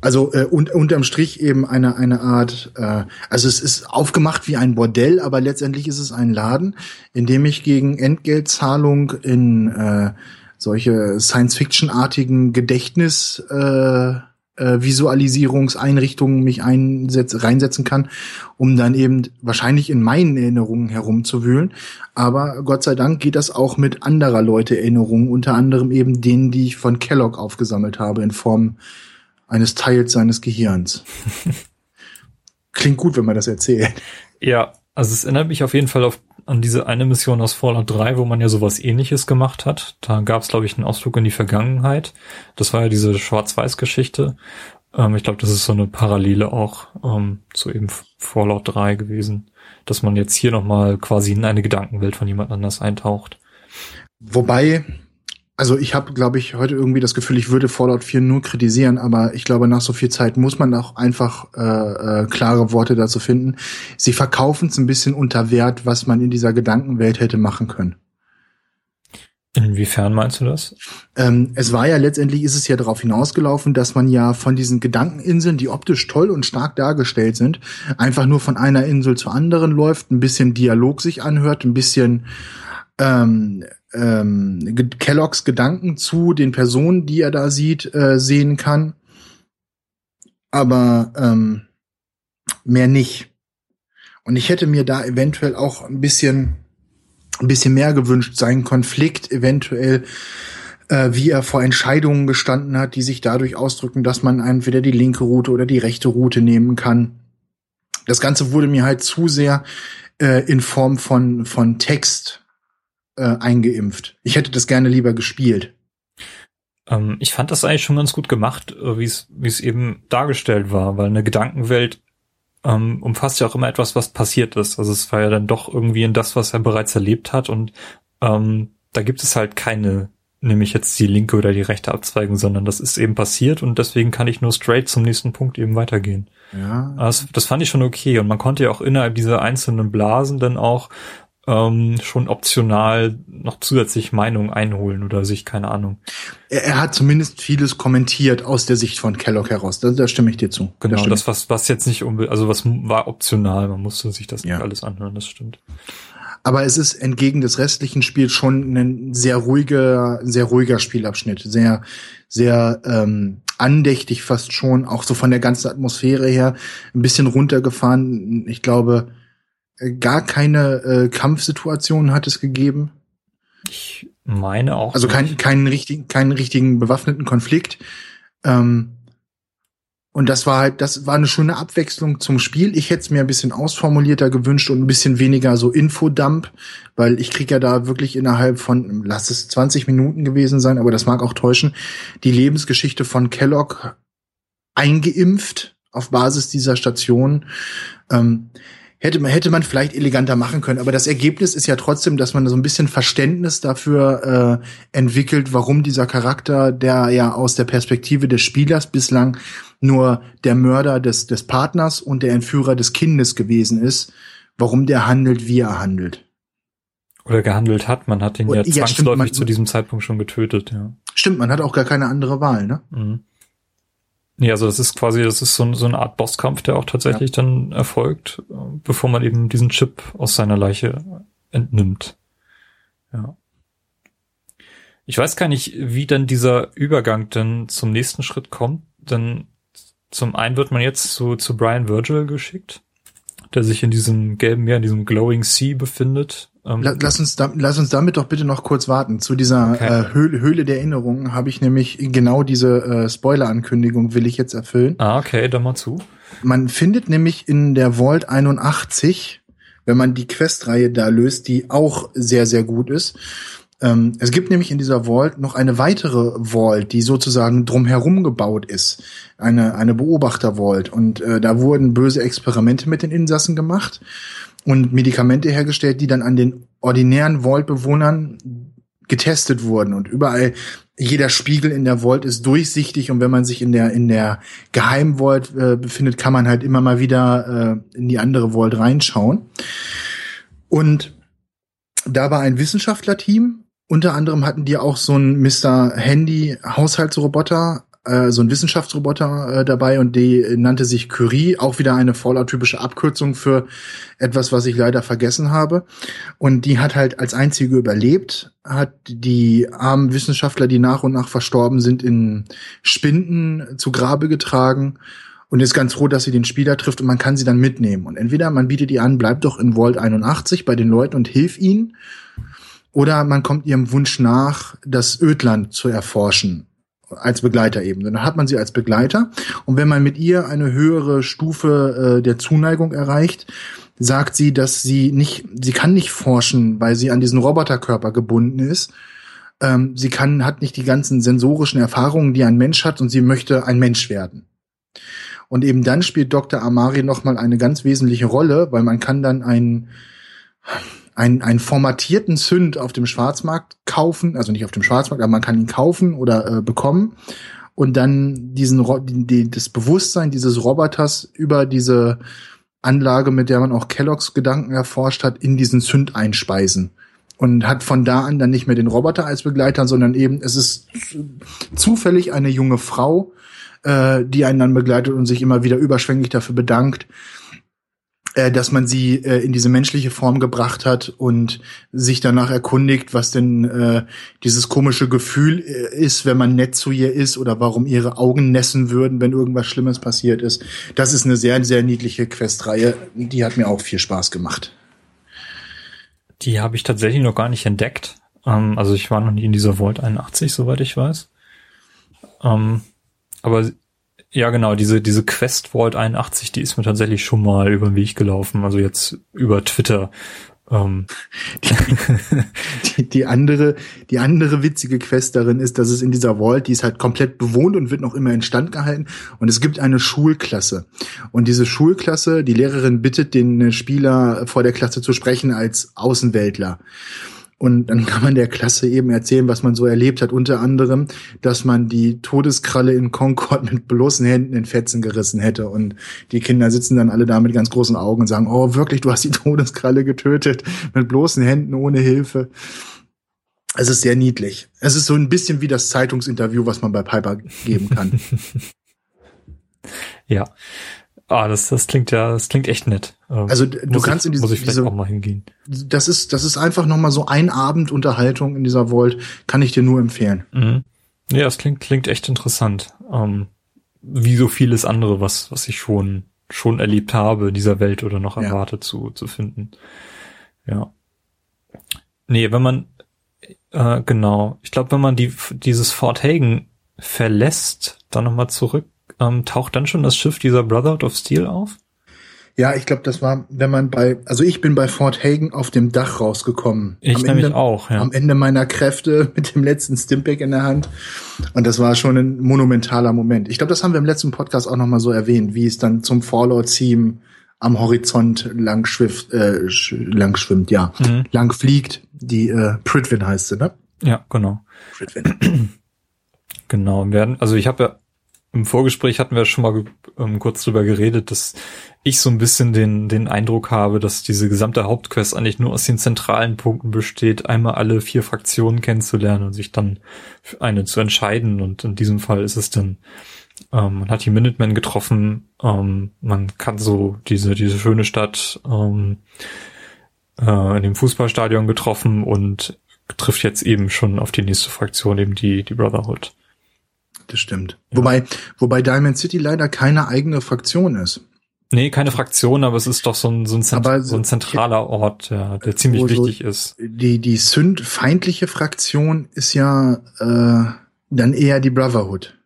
Also äh, und unterm Strich eben eine eine Art, äh, also es ist aufgemacht wie ein Bordell, aber letztendlich ist es ein Laden, in dem ich gegen Entgeltzahlung in äh, solche Science-Fiction-artigen Gedächtnis äh, äh, Visualisierungseinrichtungen mich einsetz reinsetzen kann, um dann eben wahrscheinlich in meinen Erinnerungen herumzuwühlen. Aber Gott sei Dank geht das auch mit anderer Leute Erinnerungen, unter anderem eben denen, die ich von Kellogg aufgesammelt habe in Form eines Teils seines Gehirns. Klingt gut, wenn man das erzählt. Ja, also es erinnert mich auf jeden Fall auf, an diese eine Mission aus Fallout 3, wo man ja sowas ähnliches gemacht hat. Da gab es, glaube ich, einen Ausflug in die Vergangenheit. Das war ja diese Schwarz-Weiß-Geschichte. Ähm, ich glaube, das ist so eine Parallele auch ähm, zu eben Fallout 3 gewesen. Dass man jetzt hier nochmal quasi in eine Gedankenwelt von jemand anders eintaucht. Wobei, also ich habe, glaube ich, heute irgendwie das Gefühl, ich würde Fallout 4 nur kritisieren, aber ich glaube, nach so viel Zeit muss man auch einfach äh, äh, klare Worte dazu finden. Sie verkaufen es ein bisschen unter Wert, was man in dieser Gedankenwelt hätte machen können. Inwiefern meinst du das? Ähm, es war ja letztendlich ist es ja darauf hinausgelaufen, dass man ja von diesen Gedankeninseln, die optisch toll und stark dargestellt sind, einfach nur von einer Insel zur anderen läuft, ein bisschen Dialog sich anhört, ein bisschen ähm, ähm, Kelloggs Gedanken zu den Personen, die er da sieht, äh, sehen kann. Aber ähm, mehr nicht. Und ich hätte mir da eventuell auch ein bisschen, ein bisschen mehr gewünscht, seinen Konflikt eventuell, äh, wie er vor Entscheidungen gestanden hat, die sich dadurch ausdrücken, dass man entweder die linke Route oder die rechte Route nehmen kann. Das Ganze wurde mir halt zu sehr äh, in Form von, von Text äh, eingeimpft. Ich hätte das gerne lieber gespielt. Ähm, ich fand das eigentlich schon ganz gut gemacht, äh, wie es wie es eben dargestellt war, weil eine Gedankenwelt ähm, umfasst ja auch immer etwas, was passiert ist. Also es war ja dann doch irgendwie in das, was er bereits erlebt hat und ähm, da gibt es halt keine nehme ich jetzt die linke oder die rechte Abzweigung, sondern das ist eben passiert und deswegen kann ich nur straight zum nächsten Punkt eben weitergehen. Ja. Das, das fand ich schon okay und man konnte ja auch innerhalb dieser einzelnen Blasen dann auch ähm, schon optional noch zusätzlich Meinungen einholen oder sich, keine Ahnung. Er, er, hat zumindest vieles kommentiert aus der Sicht von Kellogg heraus. Da, da stimme ich dir zu. Genau, das, was, was jetzt nicht unbedingt, also was war optional, man musste sich das ja. nicht alles anhören, das stimmt. Aber es ist entgegen des restlichen Spiels schon ein sehr ruhiger, sehr ruhiger Spielabschnitt. Sehr, sehr ähm, andächtig fast schon, auch so von der ganzen Atmosphäre her. Ein bisschen runtergefahren. Ich glaube, gar keine äh, Kampfsituation hat es gegeben. Ich meine auch. Also kein, keinen richtigen, keinen richtigen bewaffneten Konflikt. Ähm, und das war halt, das war eine schöne Abwechslung zum Spiel. Ich hätte es mir ein bisschen ausformulierter gewünscht und ein bisschen weniger so Infodump, weil ich krieg ja da wirklich innerhalb von, lass es 20 Minuten gewesen sein, aber das mag auch täuschen, die Lebensgeschichte von Kellogg eingeimpft auf Basis dieser Station. Ähm, hätte man, hätte man vielleicht eleganter machen können. Aber das Ergebnis ist ja trotzdem, dass man so ein bisschen Verständnis dafür äh, entwickelt, warum dieser Charakter, der ja aus der Perspektive des Spielers bislang nur der Mörder des, des Partners und der Entführer des Kindes gewesen ist, warum der handelt, wie er handelt. Oder gehandelt hat. Man hat ihn ja, ja zwangsläufig stimmt, man, zu diesem Zeitpunkt schon getötet, ja. Stimmt, man hat auch gar keine andere Wahl, ne? Mhm. Ja, also das ist quasi, das ist so, so eine Art Bosskampf, der auch tatsächlich ja. dann erfolgt, bevor man eben diesen Chip aus seiner Leiche entnimmt. Ja. Ich weiß gar nicht, wie dann dieser Übergang dann zum nächsten Schritt kommt, denn zum einen wird man jetzt zu, zu Brian Virgil geschickt, der sich in diesem gelben Meer, in diesem Glowing Sea befindet, ähm, lass, uns da, lass uns damit doch bitte noch kurz warten. Zu dieser okay. äh, Höhle, Höhle der Erinnerungen habe ich nämlich genau diese äh, Spoiler-Ankündigung will ich jetzt erfüllen. Ah, okay, dann mal zu. Man findet nämlich in der Vault 81, wenn man die Questreihe da löst, die auch sehr, sehr gut ist. Ähm, es gibt nämlich in dieser Vault noch eine weitere Vault, die sozusagen drumherum gebaut ist. Eine, eine Beobachter-Vault. Und äh, da wurden böse Experimente mit den Insassen gemacht und Medikamente hergestellt, die dann an den ordinären Vault-Bewohnern getestet wurden und überall jeder Spiegel in der Vault ist durchsichtig und wenn man sich in der in der Geheimvault äh, befindet, kann man halt immer mal wieder äh, in die andere Vault reinschauen. Und da war ein Wissenschaftlerteam. Unter anderem hatten die auch so ein Mr. Handy Haushaltsroboter äh, so ein Wissenschaftsroboter äh, dabei und die nannte sich Curie, auch wieder eine Fallout-typische Abkürzung für etwas, was ich leider vergessen habe. Und die hat halt als einzige überlebt, hat die armen Wissenschaftler, die nach und nach verstorben sind, in Spinden zu Grabe getragen und ist ganz froh, dass sie den Spieler trifft und man kann sie dann mitnehmen. Und entweder man bietet ihr an, bleibt doch in Vault 81 bei den Leuten und hilf ihnen, oder man kommt ihrem Wunsch nach, das Ödland zu erforschen als Begleiter eben. Dann hat man sie als Begleiter und wenn man mit ihr eine höhere Stufe äh, der Zuneigung erreicht, sagt sie, dass sie nicht, sie kann nicht forschen, weil sie an diesen Roboterkörper gebunden ist. Ähm, sie kann, hat nicht die ganzen sensorischen Erfahrungen, die ein Mensch hat und sie möchte ein Mensch werden. Und eben dann spielt Dr. Amari nochmal eine ganz wesentliche Rolle, weil man kann dann ein einen, einen formatierten Sünd auf dem Schwarzmarkt kaufen, also nicht auf dem Schwarzmarkt, aber man kann ihn kaufen oder äh, bekommen und dann diesen die, das Bewusstsein dieses Roboters über diese Anlage, mit der man auch Kelloggs Gedanken erforscht hat, in diesen Sünd einspeisen und hat von da an dann nicht mehr den Roboter als Begleiter, sondern eben es ist zufällig eine junge Frau, äh, die einen dann begleitet und sich immer wieder überschwänglich dafür bedankt, äh, dass man sie äh, in diese menschliche Form gebracht hat und sich danach erkundigt, was denn äh, dieses komische Gefühl äh, ist, wenn man nett zu ihr ist oder warum ihre Augen nässen würden, wenn irgendwas Schlimmes passiert ist. Das ist eine sehr, sehr niedliche Questreihe. Die hat mir auch viel Spaß gemacht. Die habe ich tatsächlich noch gar nicht entdeckt. Ähm, also ich war noch nie in dieser Vault 81, soweit ich weiß. Ähm, aber ja, genau, diese, diese Quest Vault 81, die ist mir tatsächlich schon mal über den Weg gelaufen, also jetzt über Twitter. Ähm. Die, die, andere, die andere witzige Quest darin ist, dass es in dieser Vault, die ist halt komplett bewohnt und wird noch immer instand gehalten. Und es gibt eine Schulklasse. Und diese Schulklasse, die Lehrerin bittet den Spieler vor der Klasse zu sprechen als Außenweltler. Und dann kann man der Klasse eben erzählen, was man so erlebt hat. Unter anderem, dass man die Todeskralle in Concord mit bloßen Händen in Fetzen gerissen hätte. Und die Kinder sitzen dann alle da mit ganz großen Augen und sagen, oh, wirklich, du hast die Todeskralle getötet mit bloßen Händen ohne Hilfe. Es ist sehr niedlich. Es ist so ein bisschen wie das Zeitungsinterview, was man bei Piper geben kann. ja. Ah, das, das klingt ja, das klingt echt nett. Ähm, also du kannst ich, in diese, muss ich vielleicht diese, auch mal hingehen. Das ist, das ist einfach noch mal so ein Abend Unterhaltung in dieser Vault, kann ich dir nur empfehlen. Mhm. Ja, es klingt, klingt echt interessant. Ähm, wie so vieles andere, was, was ich schon, schon erlebt habe in dieser Welt oder noch erwarte ja. zu, zu finden. Ja. Nee, wenn man, äh, genau, ich glaube, wenn man die, dieses Fort Hagen verlässt, dann nochmal zurück ähm, taucht dann schon das Schiff dieser Brotherhood of Steel auf? Ja, ich glaube, das war, wenn man bei, also ich bin bei Fort Hagen auf dem Dach rausgekommen. Ich am nämlich Ende, auch, ja. Am Ende meiner Kräfte mit dem letzten Stimpack in der Hand. Und das war schon ein monumentaler Moment. Ich glaube, das haben wir im letzten Podcast auch nochmal so erwähnt, wie es dann zum Fallout-Team am Horizont lang schwimmt, äh, lang schwimmt, ja, mhm. lang fliegt. Die äh, Pritwin heißt sie, ne? Ja, genau. Pritwin. genau. Werden, also ich habe ja im Vorgespräch hatten wir schon mal ähm, kurz drüber geredet, dass ich so ein bisschen den, den Eindruck habe, dass diese gesamte Hauptquest eigentlich nur aus den zentralen Punkten besteht, einmal alle vier Fraktionen kennenzulernen und sich dann für eine zu entscheiden. Und in diesem Fall ist es dann, ähm, man hat die Minutemen getroffen, ähm, man kann so diese, diese schöne Stadt ähm, äh, in dem Fußballstadion getroffen und trifft jetzt eben schon auf die nächste Fraktion, eben die, die Brotherhood das stimmt. Ja. Wobei, wobei Diamond City leider keine eigene Fraktion ist. Nee, keine Fraktion, aber es ist doch so ein, so ein, Zent aber, so ein zentraler Ort, ja, der ziemlich so, wichtig ist. Die, die sündfeindliche Fraktion ist ja äh, dann eher die Brotherhood.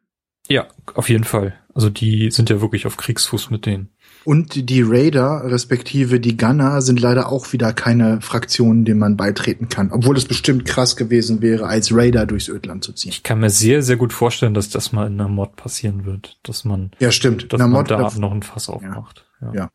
Ja, auf jeden Fall. Also die sind ja wirklich auf Kriegsfuß mit denen. Und die Raider, respektive die Gunner, sind leider auch wieder keine Fraktionen, denen man beitreten kann. Obwohl es bestimmt krass gewesen wäre, als Raider durchs Ödland zu ziehen. Ich kann mir sehr, sehr gut vorstellen, dass das mal in einer Mod passieren wird. Dass man, ja, stimmt. Dass man Mod da noch ein Fass aufmacht. Ja. ja.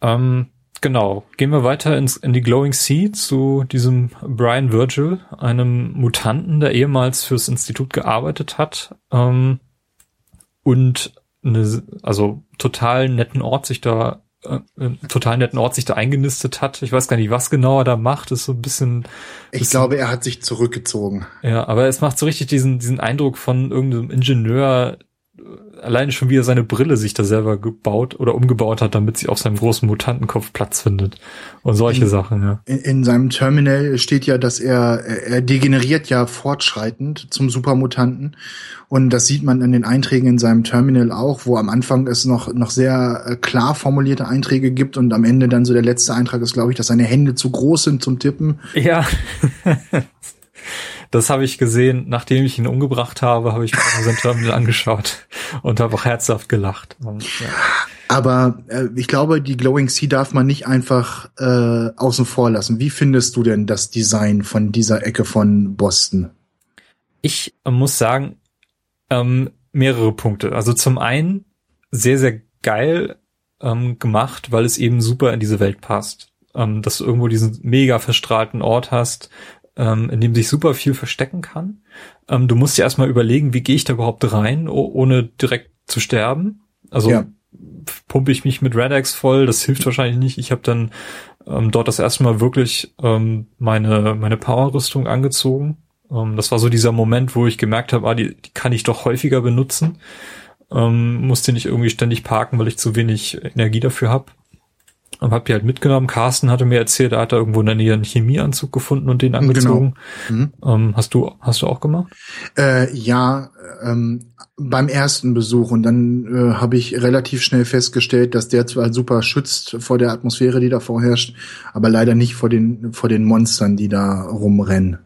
Ähm, genau. Gehen wir weiter ins, in die Glowing Sea zu diesem Brian Virgil, einem Mutanten, der ehemals fürs Institut gearbeitet hat. Ähm, und eine, also total netten Ort sich da äh, total netten Ort sich da eingenistet hat. Ich weiß gar nicht, was genau er da macht. ist so ein bisschen. Ich bisschen, glaube, er hat sich zurückgezogen. Ja, aber es macht so richtig diesen diesen Eindruck von irgendeinem Ingenieur, alleine schon wie er seine Brille sich da selber gebaut oder umgebaut hat, damit sie auf seinem großen Mutantenkopf Platz findet. Und solche in, Sachen, ja. In, in, seinem Terminal steht ja, dass er, er degeneriert ja fortschreitend zum Supermutanten. Und das sieht man in den Einträgen in seinem Terminal auch, wo am Anfang es noch, noch sehr äh, klar formulierte Einträge gibt und am Ende dann so der letzte Eintrag ist, glaube ich, dass seine Hände zu groß sind zum Tippen. Ja. Das habe ich gesehen, nachdem ich ihn umgebracht habe, habe ich mir sein Terminal angeschaut und habe auch herzhaft gelacht. Und, ja. Aber äh, ich glaube, die Glowing Sea darf man nicht einfach äh, außen vor lassen. Wie findest du denn das Design von dieser Ecke von Boston? Ich muss sagen, ähm, mehrere Punkte. Also zum einen sehr, sehr geil ähm, gemacht, weil es eben super in diese Welt passt. Ähm, dass du irgendwo diesen mega verstrahlten Ort hast, ähm, in dem sich super viel verstecken kann. Ähm, du musst dir erstmal überlegen, wie gehe ich da überhaupt rein, ohne direkt zu sterben. Also ja. pumpe ich mich mit Redex voll, das hilft wahrscheinlich nicht. Ich habe dann ähm, dort das erste Mal wirklich ähm, meine, meine Power-Rüstung angezogen. Ähm, das war so dieser Moment, wo ich gemerkt habe, ah, die, die kann ich doch häufiger benutzen. Ähm, musste nicht irgendwie ständig parken, weil ich zu wenig Energie dafür habe. Und hab die halt mitgenommen. Carsten hatte mir erzählt, er hat da irgendwo in der Nähe einen Chemieanzug gefunden und den genau. angezogen. Genau. Mhm. Ähm, hast du, hast du auch gemacht? Äh, ja, ähm, beim ersten Besuch und dann äh, habe ich relativ schnell festgestellt, dass der zwar super schützt vor der Atmosphäre, die da vorherrscht, aber leider nicht vor den vor den Monstern, die da rumrennen.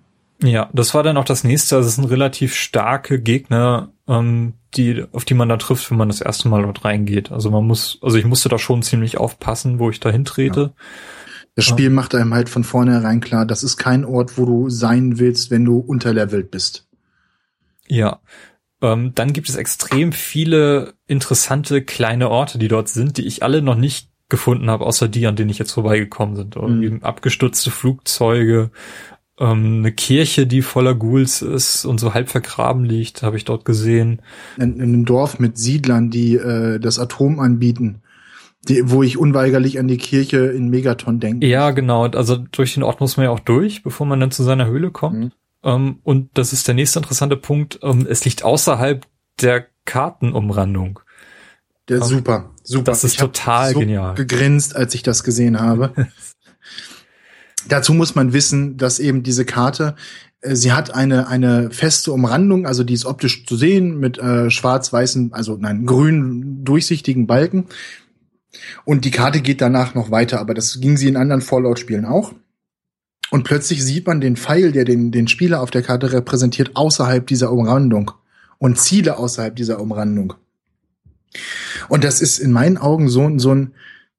Ja, das war dann auch das nächste. Also es sind relativ starke Gegner, ähm, die, auf die man da trifft, wenn man das erste Mal dort reingeht. Also man muss, also ich musste da schon ziemlich aufpassen, wo ich da hintrete. Ja. Das Spiel ja. macht einem halt von vornherein klar, das ist kein Ort, wo du sein willst, wenn du unterlevelt bist. Ja. Ähm, dann gibt es extrem viele interessante kleine Orte, die dort sind, die ich alle noch nicht gefunden habe, außer die, an denen ich jetzt vorbeigekommen sind. Mhm. abgestürzte Flugzeuge, ähm, eine Kirche, die voller Ghouls ist und so halb vergraben liegt, habe ich dort gesehen. In, in einem Dorf mit Siedlern, die äh, das Atom anbieten. Die, wo ich unweigerlich an die Kirche in Megaton denke. Ja, genau. Also durch den Ort muss man ja auch durch, bevor man dann zu seiner Höhle kommt. Mhm. Ähm, und das ist der nächste interessante Punkt. Ähm, es liegt außerhalb der Kartenumrandung. Der ähm, super, super. Das ist ich total so genial. gegrinst, als ich das gesehen habe. Dazu muss man wissen, dass eben diese Karte, äh, sie hat eine, eine feste Umrandung, also die ist optisch zu sehen mit äh, schwarz-weißen, also nein, grün durchsichtigen Balken. Und die Karte geht danach noch weiter, aber das ging sie in anderen Fallout-Spielen auch. Und plötzlich sieht man den Pfeil, der den, den Spieler auf der Karte repräsentiert, außerhalb dieser Umrandung und Ziele außerhalb dieser Umrandung. Und das ist in meinen Augen so, so ein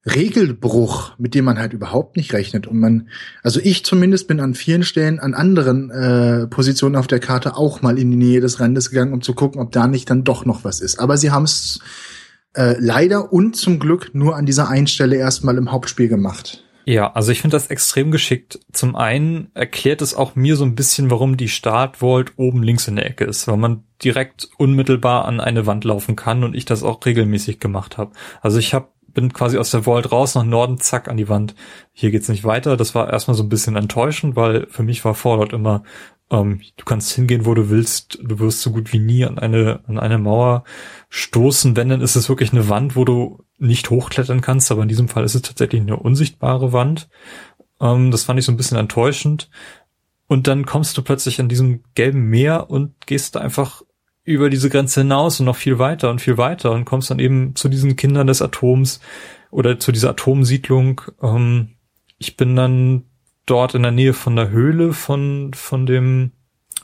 Regelbruch, mit dem man halt überhaupt nicht rechnet. Und man, also ich zumindest bin an vielen Stellen an anderen äh, Positionen auf der Karte auch mal in die Nähe des Randes gegangen, um zu gucken, ob da nicht dann doch noch was ist. Aber sie haben es äh, leider und zum Glück nur an dieser einen Stelle erstmal im Hauptspiel gemacht. Ja, also ich finde das extrem geschickt. Zum einen erklärt es auch mir so ein bisschen, warum die Startvolt oben links in der Ecke ist, weil man direkt unmittelbar an eine Wand laufen kann und ich das auch regelmäßig gemacht habe. Also ich habe bin quasi aus der Vault raus nach Norden, zack, an die Wand. Hier geht's nicht weiter. Das war erstmal so ein bisschen enttäuschend, weil für mich war Fallout immer, ähm, du kannst hingehen, wo du willst, du wirst so gut wie nie an eine, an eine Mauer stoßen. Wenn, dann ist es wirklich eine Wand, wo du nicht hochklettern kannst, aber in diesem Fall ist es tatsächlich eine unsichtbare Wand. Ähm, das fand ich so ein bisschen enttäuschend. Und dann kommst du plötzlich an diesem gelben Meer und gehst da einfach über diese Grenze hinaus und noch viel weiter und viel weiter und kommst dann eben zu diesen Kindern des Atoms oder zu dieser Atomsiedlung. Ähm, ich bin dann dort in der Nähe von der Höhle von, von dem,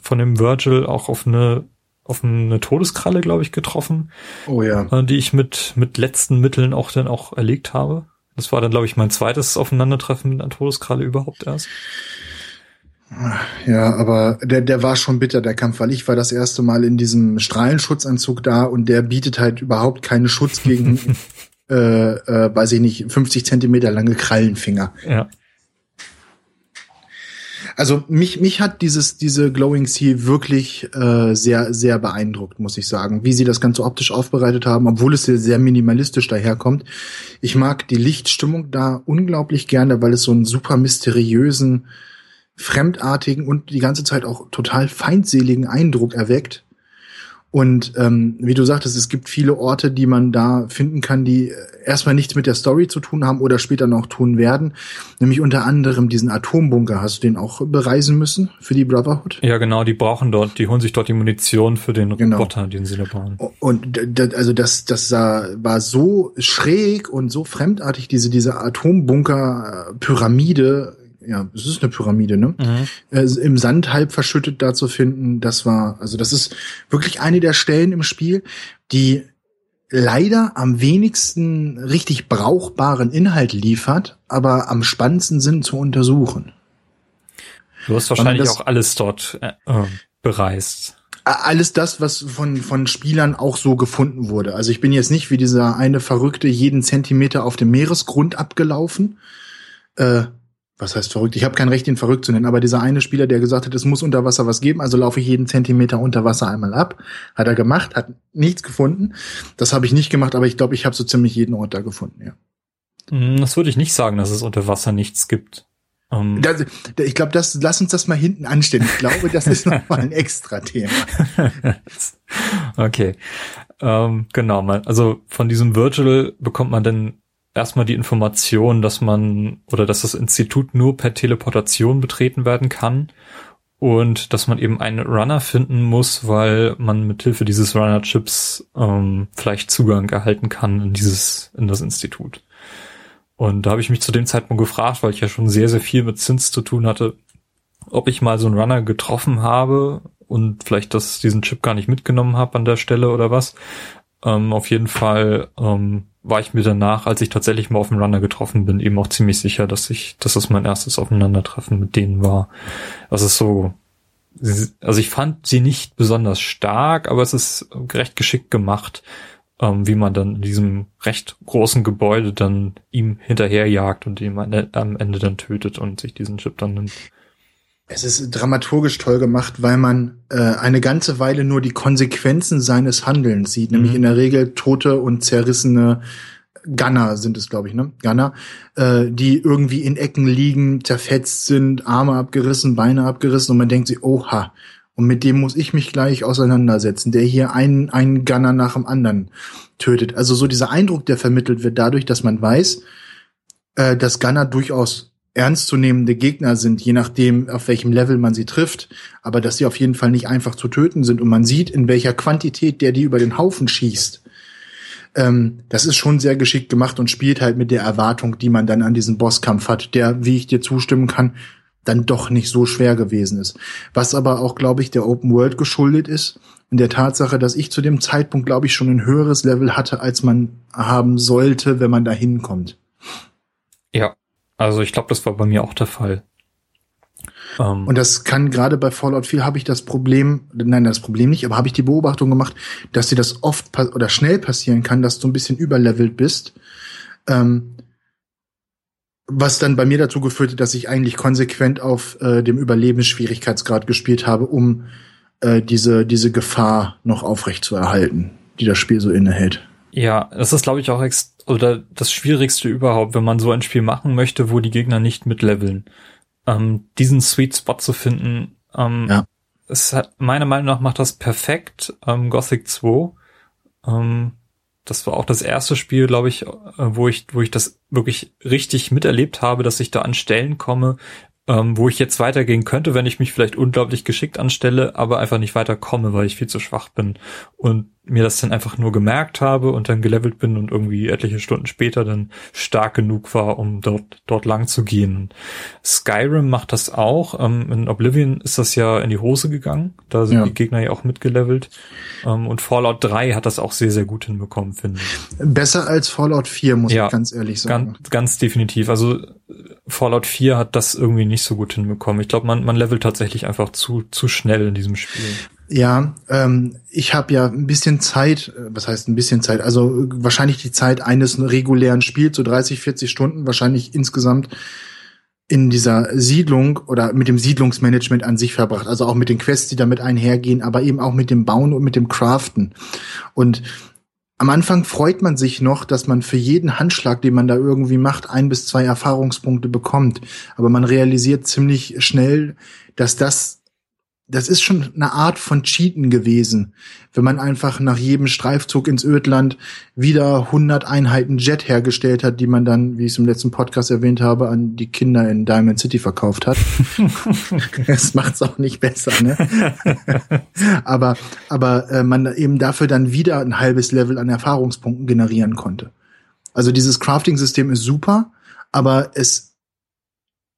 von dem Virgil auch auf eine, auf eine Todeskralle, glaube ich, getroffen. Oh ja. Äh, die ich mit, mit letzten Mitteln auch dann auch erlegt habe. Das war dann, glaube ich, mein zweites Aufeinandertreffen mit einer Todeskralle überhaupt erst. Ja, aber der, der war schon bitter, der Kampf, weil ich war das erste Mal in diesem Strahlenschutzanzug da und der bietet halt überhaupt keinen Schutz gegen, äh, äh, weiß ich nicht, 50 Zentimeter lange Krallenfinger. Ja. Also mich, mich hat dieses, diese Glowing Sea wirklich äh, sehr, sehr beeindruckt, muss ich sagen, wie sie das Ganze optisch aufbereitet haben, obwohl es sehr, sehr minimalistisch daherkommt. Ich mag die Lichtstimmung da unglaublich gerne, weil es so einen super mysteriösen, fremdartigen und die ganze Zeit auch total feindseligen Eindruck erweckt. Und ähm, wie du sagtest, es gibt viele Orte, die man da finden kann, die erstmal nichts mit der Story zu tun haben oder später noch tun werden. Nämlich unter anderem diesen Atombunker. Hast du den auch bereisen müssen für die Brotherhood? Ja, genau, die brauchen dort, die holen sich dort die Munition für den genau. Roboter, den sie da bauen. Und also das, das war so schräg und so fremdartig, diese, diese Atombunker-Pyramide ja, es ist eine Pyramide, ne? Mhm. Äh, Im Sand halb verschüttet da zu finden, das war, also das ist wirklich eine der Stellen im Spiel, die leider am wenigsten richtig brauchbaren Inhalt liefert, aber am spannendsten sind zu untersuchen. Du hast wahrscheinlich das, auch alles dort äh, äh, bereist. Alles das, was von, von Spielern auch so gefunden wurde. Also ich bin jetzt nicht wie dieser eine Verrückte jeden Zentimeter auf dem Meeresgrund abgelaufen. Äh, was heißt verrückt? Ich habe kein Recht, ihn verrückt zu nennen, aber dieser eine Spieler, der gesagt hat, es muss unter Wasser was geben, also laufe ich jeden Zentimeter unter Wasser einmal ab, hat er gemacht, hat nichts gefunden. Das habe ich nicht gemacht, aber ich glaube, ich habe so ziemlich jeden Ort da gefunden, ja. Hm, das würde ich nicht sagen, dass es unter Wasser nichts gibt. Um. Ähm. Das, ich glaube, das lass uns das mal hinten anstellen. Ich glaube, das ist noch mal ein extra Thema. okay, ähm, genau. Also von diesem Virtual bekommt man dann erstmal die Information, dass man oder dass das Institut nur per Teleportation betreten werden kann und dass man eben einen Runner finden muss, weil man mit Hilfe dieses Runner-Chips ähm, vielleicht Zugang erhalten kann in dieses in das Institut. Und da habe ich mich zu dem Zeitpunkt gefragt, weil ich ja schon sehr sehr viel mit Zins zu tun hatte, ob ich mal so einen Runner getroffen habe und vielleicht das diesen Chip gar nicht mitgenommen habe an der Stelle oder was. Ähm, auf jeden Fall ähm, war ich mir danach, als ich tatsächlich mal auf den Runner getroffen bin, eben auch ziemlich sicher, dass ich, dass das mein erstes Aufeinandertreffen mit denen war. Das ist so, also ich fand sie nicht besonders stark, aber es ist recht geschickt gemacht. ähm, wie man dann in diesem recht großen Gebäude dann ihm hinterherjagt und ihn am Ende dann tötet und sich diesen Chip dann nimmt. Es ist dramaturgisch toll gemacht, weil man äh, eine ganze Weile nur die Konsequenzen seines Handelns sieht, mhm. nämlich in der Regel tote und zerrissene Gunner sind es, glaube ich, ne? Gunner, äh, die irgendwie in Ecken liegen, zerfetzt sind, Arme abgerissen, Beine abgerissen und man denkt sich, oha, und mit dem muss ich mich gleich auseinandersetzen, der hier einen, einen Gunner nach dem anderen tötet. Also so dieser Eindruck, der vermittelt wird dadurch, dass man weiß, äh, dass Gunner durchaus ernstzunehmende Gegner sind, je nachdem, auf welchem Level man sie trifft, aber dass sie auf jeden Fall nicht einfach zu töten sind und man sieht, in welcher Quantität der die über den Haufen schießt. Ähm, das ist schon sehr geschickt gemacht und spielt halt mit der Erwartung, die man dann an diesen Bosskampf hat, der, wie ich dir zustimmen kann, dann doch nicht so schwer gewesen ist. Was aber auch, glaube ich, der Open World geschuldet ist. In der Tatsache, dass ich zu dem Zeitpunkt, glaube ich, schon ein höheres Level hatte, als man haben sollte, wenn man da hinkommt. Ja, also ich glaube, das war bei mir auch der Fall. Ähm. Und das kann gerade bei Fallout 4 habe ich das Problem, nein, das Problem nicht, aber habe ich die Beobachtung gemacht, dass dir das oft oder schnell passieren kann, dass du ein bisschen überlevelt bist. Ähm, was dann bei mir dazu geführt hat, dass ich eigentlich konsequent auf äh, dem Überlebensschwierigkeitsgrad gespielt habe, um äh, diese, diese Gefahr noch aufrecht zu erhalten, die das Spiel so innehält. Ja, das ist, glaube ich, auch ex oder das Schwierigste überhaupt, wenn man so ein Spiel machen möchte, wo die Gegner nicht mitleveln. Ähm, diesen Sweet Spot zu finden, ähm, ja. es hat, meiner Meinung nach macht das perfekt ähm, Gothic 2. Ähm, das war auch das erste Spiel, glaube ich, äh, wo ich, wo ich das wirklich richtig miterlebt habe, dass ich da an Stellen komme, ähm, wo ich jetzt weitergehen könnte, wenn ich mich vielleicht unglaublich geschickt anstelle, aber einfach nicht weiterkomme, weil ich viel zu schwach bin. Und mir das dann einfach nur gemerkt habe und dann gelevelt bin und irgendwie etliche Stunden später dann stark genug war, um dort, dort lang zu gehen. Skyrim macht das auch. Ähm, in Oblivion ist das ja in die Hose gegangen. Da sind ja. die Gegner ja auch mitgelevelt. Ähm, und Fallout 3 hat das auch sehr, sehr gut hinbekommen, finde ich. Besser als Fallout 4, muss ja, ich ganz ehrlich sagen. Ganz, ganz definitiv. Also Fallout 4 hat das irgendwie nicht so gut hinbekommen. Ich glaube, man, man levelt tatsächlich einfach zu, zu schnell in diesem Spiel. Ja, ähm, ich habe ja ein bisschen Zeit, äh, was heißt ein bisschen Zeit, also äh, wahrscheinlich die Zeit eines regulären Spiels, so 30, 40 Stunden, wahrscheinlich insgesamt in dieser Siedlung oder mit dem Siedlungsmanagement an sich verbracht. Also auch mit den Quests, die damit einhergehen, aber eben auch mit dem Bauen und mit dem Craften. Und am Anfang freut man sich noch, dass man für jeden Handschlag, den man da irgendwie macht, ein bis zwei Erfahrungspunkte bekommt. Aber man realisiert ziemlich schnell, dass das das ist schon eine Art von Cheaten gewesen, wenn man einfach nach jedem Streifzug ins Ödland wieder 100 Einheiten Jet hergestellt hat, die man dann, wie ich es im letzten Podcast erwähnt habe, an die Kinder in Diamond City verkauft hat. das macht's auch nicht besser, ne? aber aber äh, man eben dafür dann wieder ein halbes Level an Erfahrungspunkten generieren konnte. Also dieses Crafting-System ist super, aber es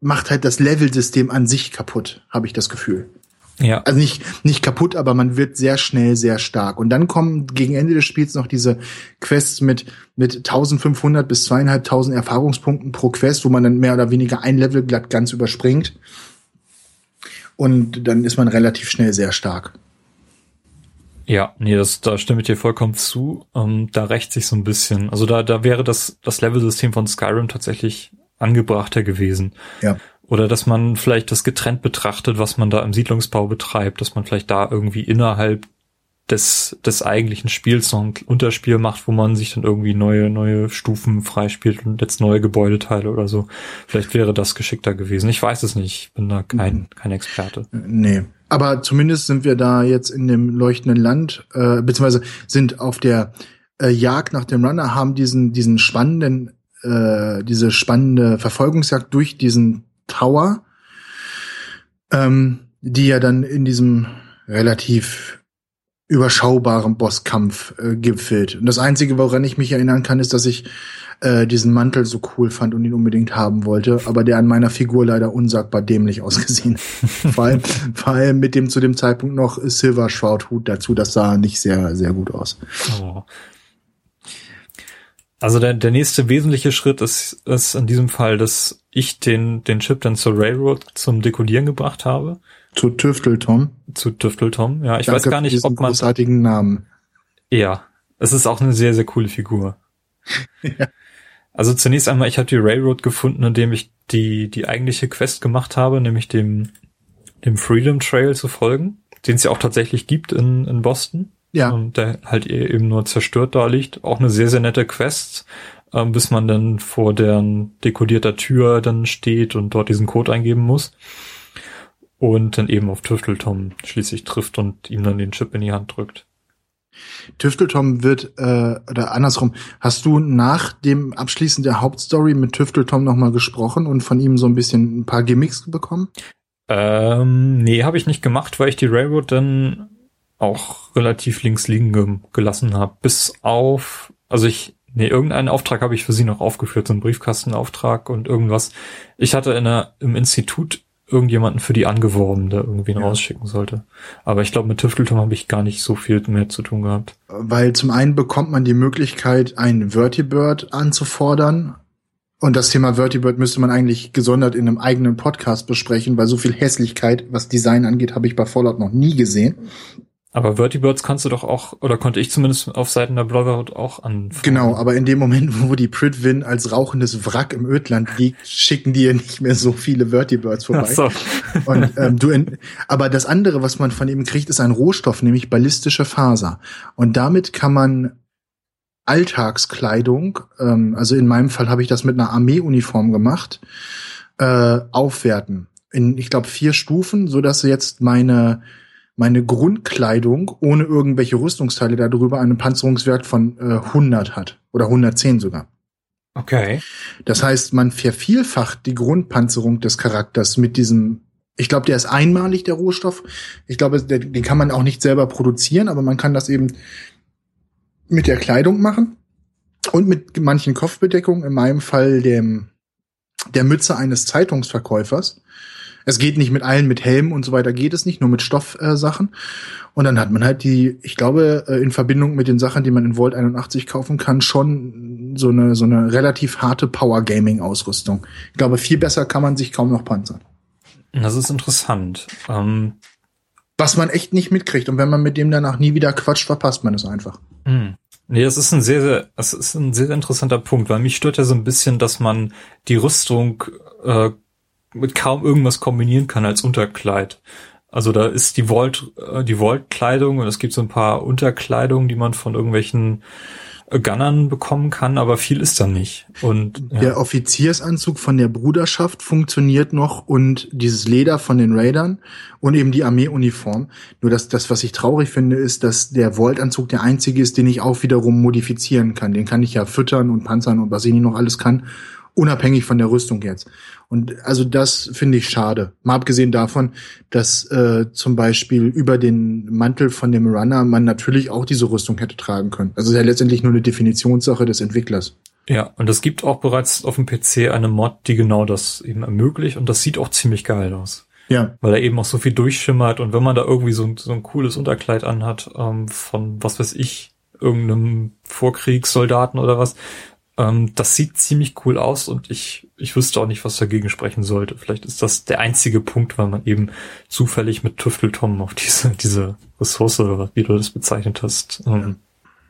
macht halt das Level-System an sich kaputt, habe ich das Gefühl. Ja. Also nicht, nicht kaputt, aber man wird sehr schnell sehr stark. Und dann kommen gegen Ende des Spiels noch diese Quests mit, mit 1500 bis 2500 Erfahrungspunkten pro Quest, wo man dann mehr oder weniger ein Level glatt ganz überspringt. Und dann ist man relativ schnell sehr stark. Ja, nee, das, da stimme ich dir vollkommen zu. Ähm, da rächt sich so ein bisschen. Also da, da wäre das, das Level-System von Skyrim tatsächlich angebrachter gewesen. Ja. Oder dass man vielleicht das getrennt betrachtet, was man da im Siedlungsbau betreibt, dass man vielleicht da irgendwie innerhalb des, des eigentlichen Spiels noch ein Unterspiel macht, wo man sich dann irgendwie neue, neue Stufen freispielt und jetzt neue Gebäudeteile oder so. Vielleicht wäre das geschickter gewesen. Ich weiß es nicht. Ich bin da kein, mhm. kein Experte. Nee. Aber zumindest sind wir da jetzt in dem leuchtenden Land, äh, beziehungsweise sind auf der äh, Jagd nach dem Runner, haben diesen, diesen spannenden, äh, diese spannende Verfolgungsjagd durch diesen Tower, ähm, die ja dann in diesem relativ überschaubaren Bosskampf äh, gipfelt. Und das Einzige, woran ich mich erinnern kann, ist, dass ich äh, diesen Mantel so cool fand und ihn unbedingt haben wollte, aber der an meiner Figur leider unsagbar dämlich ausgesehen. vor, allem, vor allem mit dem zu dem Zeitpunkt noch Silver Shroud Hut dazu, das sah nicht sehr, sehr gut aus. Oh. Also der, der nächste wesentliche Schritt ist, ist in diesem Fall, dass ich den, den Chip dann zur Railroad zum Dekodieren gebracht habe. Zu Tüfteltom. Zu Tüfteltom, ja. Ich Danke weiß gar nicht, ob man. großartigen Namen. Ja. Es ist auch eine sehr, sehr coole Figur. ja. Also zunächst einmal, ich habe die Railroad gefunden, indem ich die, die eigentliche Quest gemacht habe, nämlich dem, dem Freedom Trail zu folgen, den es ja auch tatsächlich gibt in, in Boston. Ja. Und der halt e-, eben nur zerstört da liegt. Auch eine sehr, sehr nette Quest, ähm, bis man dann vor deren dekodierter Tür dann steht und dort diesen Code eingeben muss. Und dann eben auf Tüfteltom schließlich trifft und ihm dann den Chip in die Hand drückt. Tüfteltom wird, äh, oder andersrum, hast du nach dem Abschließen der Hauptstory mit Tüfteltom nochmal gesprochen und von ihm so ein bisschen ein paar Gimmicks bekommen? Ähm, nee, habe ich nicht gemacht, weil ich die Railroad dann auch relativ links liegen ge gelassen habe. Bis auf, also ich, nee, irgendeinen Auftrag habe ich für sie noch aufgeführt, so einen Briefkastenauftrag und irgendwas. Ich hatte in der, im Institut irgendjemanden für die angeworben, der irgendwie ja. rausschicken sollte. Aber ich glaube, mit Tüfteltom habe ich gar nicht so viel mehr zu tun gehabt. Weil zum einen bekommt man die Möglichkeit, einen Vertibird anzufordern. Und das Thema Vertibird müsste man eigentlich gesondert in einem eigenen Podcast besprechen, weil so viel Hässlichkeit, was Design angeht, habe ich bei Fallout noch nie gesehen. Aber Vertibirds kannst du doch auch, oder konnte ich zumindest auf Seiten der Brotherhood auch an. Genau, aber in dem Moment, wo die Pritwin als rauchendes Wrack im Ödland liegt, schicken die ja nicht mehr so viele Vertibirds vorbei. Ach so. Und, ähm, du in, aber das andere, was man von ihm kriegt, ist ein Rohstoff, nämlich ballistische Faser. Und damit kann man Alltagskleidung, ähm, also in meinem Fall habe ich das mit einer Armeeuniform gemacht, äh, aufwerten. In, ich glaube, vier Stufen, so dass jetzt meine meine Grundkleidung ohne irgendwelche Rüstungsteile darüber einen Panzerungswert von äh, 100 hat oder 110 sogar. Okay. Das heißt, man vervielfacht die Grundpanzerung des Charakters mit diesem ich glaube, der ist einmalig, der Rohstoff. Ich glaube, den kann man auch nicht selber produzieren, aber man kann das eben mit der Kleidung machen und mit manchen Kopfbedeckungen, in meinem Fall dem, der Mütze eines Zeitungsverkäufers. Es geht nicht mit allen, mit Helm und so weiter geht es nicht, nur mit Stoffsachen. Äh, und dann hat man halt die, ich glaube, äh, in Verbindung mit den Sachen, die man in Volt 81 kaufen kann, schon so eine, so eine relativ harte Power Gaming Ausrüstung. Ich glaube, viel besser kann man sich kaum noch panzern. Das ist interessant. Ähm Was man echt nicht mitkriegt. Und wenn man mit dem danach nie wieder quatscht, verpasst man es einfach. Mhm. Nee, das ist ein sehr, sehr, das ist ein sehr interessanter Punkt, weil mich stört ja so ein bisschen, dass man die Rüstung äh, mit kaum irgendwas kombinieren kann als Unterkleid. Also da ist die Volt, äh, die Volt-Kleidung und es gibt so ein paar Unterkleidungen, die man von irgendwelchen äh, Gunnern bekommen kann, aber viel ist da nicht. Und ja. der Offiziersanzug von der Bruderschaft funktioniert noch und dieses Leder von den Raidern und eben die Armeeuniform. Nur das, das, was ich traurig finde, ist, dass der Volt-Anzug der einzige ist, den ich auch wiederum modifizieren kann. Den kann ich ja füttern und panzern und was ich nicht noch alles kann unabhängig von der Rüstung jetzt. Und also das finde ich schade. Mal abgesehen davon, dass äh, zum Beispiel über den Mantel von dem Runner man natürlich auch diese Rüstung hätte tragen können. Also ist ja letztendlich nur eine Definitionssache des Entwicklers. Ja, und es gibt auch bereits auf dem PC eine Mod, die genau das eben ermöglicht und das sieht auch ziemlich geil aus. Ja. Weil er eben auch so viel durchschimmert und wenn man da irgendwie so, so ein cooles Unterkleid anhat, ähm, von was weiß ich, irgendeinem Vorkriegssoldaten oder was, ähm, das sieht ziemlich cool aus und ich, ich wüsste auch nicht, was dagegen sprechen sollte. Vielleicht ist das der einzige Punkt, weil man eben zufällig mit Tüfteltom auf diese, diese Ressource, wie du das bezeichnet hast, ähm,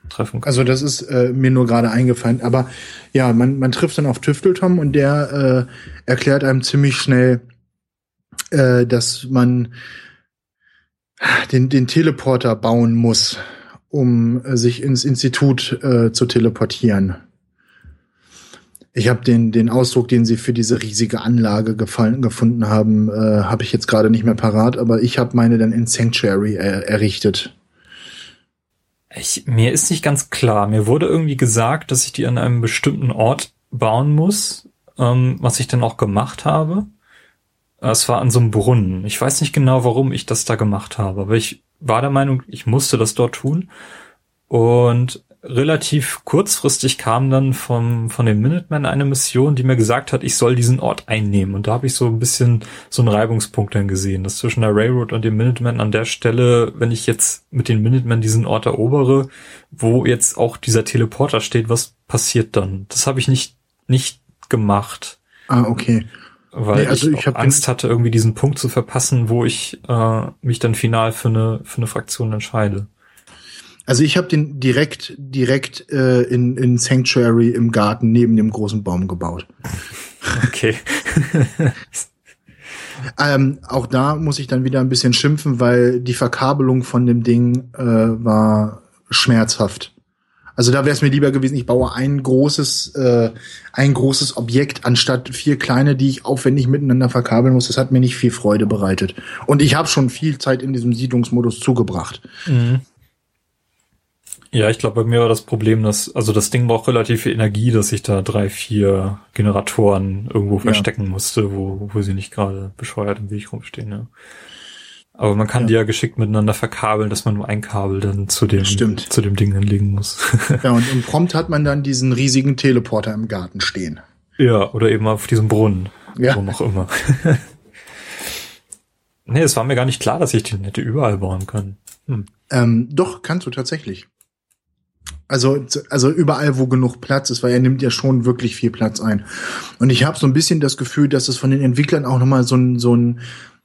treffen kann. Also das ist äh, mir nur gerade eingefallen. Aber ja, man, man trifft dann auf Tüfteltom und der äh, erklärt einem ziemlich schnell, äh, dass man den, den Teleporter bauen muss, um sich ins Institut äh, zu teleportieren. Ich habe den, den Ausdruck, den Sie für diese riesige Anlage gefallen, gefunden haben, äh, habe ich jetzt gerade nicht mehr parat, aber ich habe meine dann in Sanctuary er, errichtet. Ich, mir ist nicht ganz klar. Mir wurde irgendwie gesagt, dass ich die an einem bestimmten Ort bauen muss, ähm, was ich dann auch gemacht habe. Es war an so einem Brunnen. Ich weiß nicht genau, warum ich das da gemacht habe, aber ich war der Meinung, ich musste das dort tun. Und relativ kurzfristig kam dann vom, von den Minutemen eine Mission, die mir gesagt hat, ich soll diesen Ort einnehmen. Und da habe ich so ein bisschen so einen Reibungspunkt dann gesehen, dass zwischen der Railroad und den Minutemen an der Stelle, wenn ich jetzt mit den Minutemen diesen Ort erobere, wo jetzt auch dieser Teleporter steht, was passiert dann? Das habe ich nicht, nicht gemacht. Ah, okay. Weil nee, also ich, ich Angst hatte, irgendwie diesen Punkt zu verpassen, wo ich äh, mich dann final für eine, für eine Fraktion entscheide. Also ich habe den direkt direkt äh, in, in Sanctuary im Garten neben dem großen Baum gebaut. Okay. ähm, auch da muss ich dann wieder ein bisschen schimpfen, weil die Verkabelung von dem Ding äh, war schmerzhaft. Also da wäre es mir lieber gewesen, ich baue ein großes, äh, ein großes Objekt anstatt vier kleine, die ich aufwendig miteinander verkabeln muss. Das hat mir nicht viel Freude bereitet. Und ich habe schon viel Zeit in diesem Siedlungsmodus zugebracht. Mhm. Ja, ich glaube, bei mir war das Problem, dass, also das Ding braucht relativ viel Energie, dass ich da drei, vier Generatoren irgendwo ja. verstecken musste, wo, wo sie nicht gerade bescheuert im Weg rumstehen. Ja. Aber man kann ja. die ja geschickt miteinander verkabeln, dass man nur ein Kabel dann zu dem, Stimmt. zu dem Ding hinlegen muss. ja, und, und prompt hat man dann diesen riesigen Teleporter im Garten stehen. Ja, oder eben auf diesem Brunnen. Ja. Warum auch immer. nee, es war mir gar nicht klar, dass ich den hätte überall bauen können. Hm. Ähm, doch, kannst du tatsächlich. Also, also überall, wo genug Platz ist, weil er nimmt ja schon wirklich viel Platz ein. Und ich habe so ein bisschen das Gefühl, dass es von den Entwicklern auch nochmal so ein, so ein,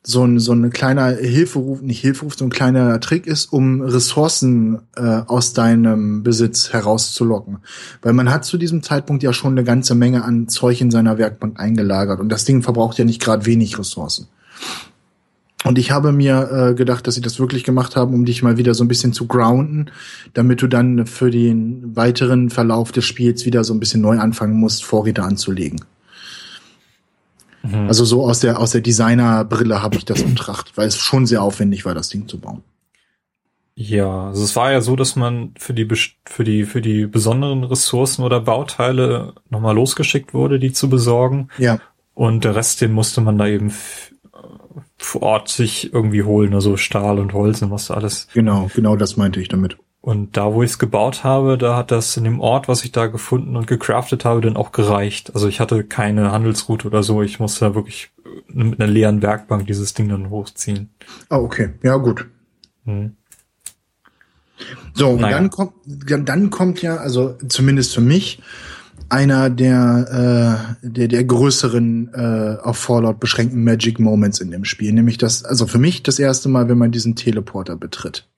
so ein, so ein kleiner Hilferuf, nicht Hilferuf, so ein kleiner Trick ist, um Ressourcen äh, aus deinem Besitz herauszulocken. Weil man hat zu diesem Zeitpunkt ja schon eine ganze Menge an Zeug in seiner Werkbank eingelagert und das Ding verbraucht ja nicht gerade wenig Ressourcen. Und ich habe mir äh, gedacht, dass sie das wirklich gemacht haben, um dich mal wieder so ein bisschen zu grounden, damit du dann für den weiteren Verlauf des Spiels wieder so ein bisschen neu anfangen musst, Vorräte anzulegen. Mhm. Also so aus der aus der Designerbrille habe ich das betrachtet, weil es schon sehr aufwendig war, das Ding zu bauen. Ja, also es war ja so, dass man für die für die für die besonderen Ressourcen oder Bauteile nochmal losgeschickt wurde, die zu besorgen. Ja. Und der Rest, den musste man da eben vor Ort sich irgendwie holen, also Stahl und Holz und was da alles. Genau, genau das meinte ich damit. Und da, wo ich es gebaut habe, da hat das in dem Ort, was ich da gefunden und gecraftet habe, dann auch gereicht. Also ich hatte keine Handelsroute oder so. Ich musste da wirklich mit einer leeren Werkbank dieses Ding dann hochziehen. Ah, okay. Ja, gut. Hm. So, und naja. dann kommt, dann kommt ja, also zumindest für mich, einer der, äh, der, der größeren äh, auf Fallout beschränkten Magic Moments in dem Spiel. Nämlich das, also für mich das erste Mal, wenn man diesen Teleporter betritt.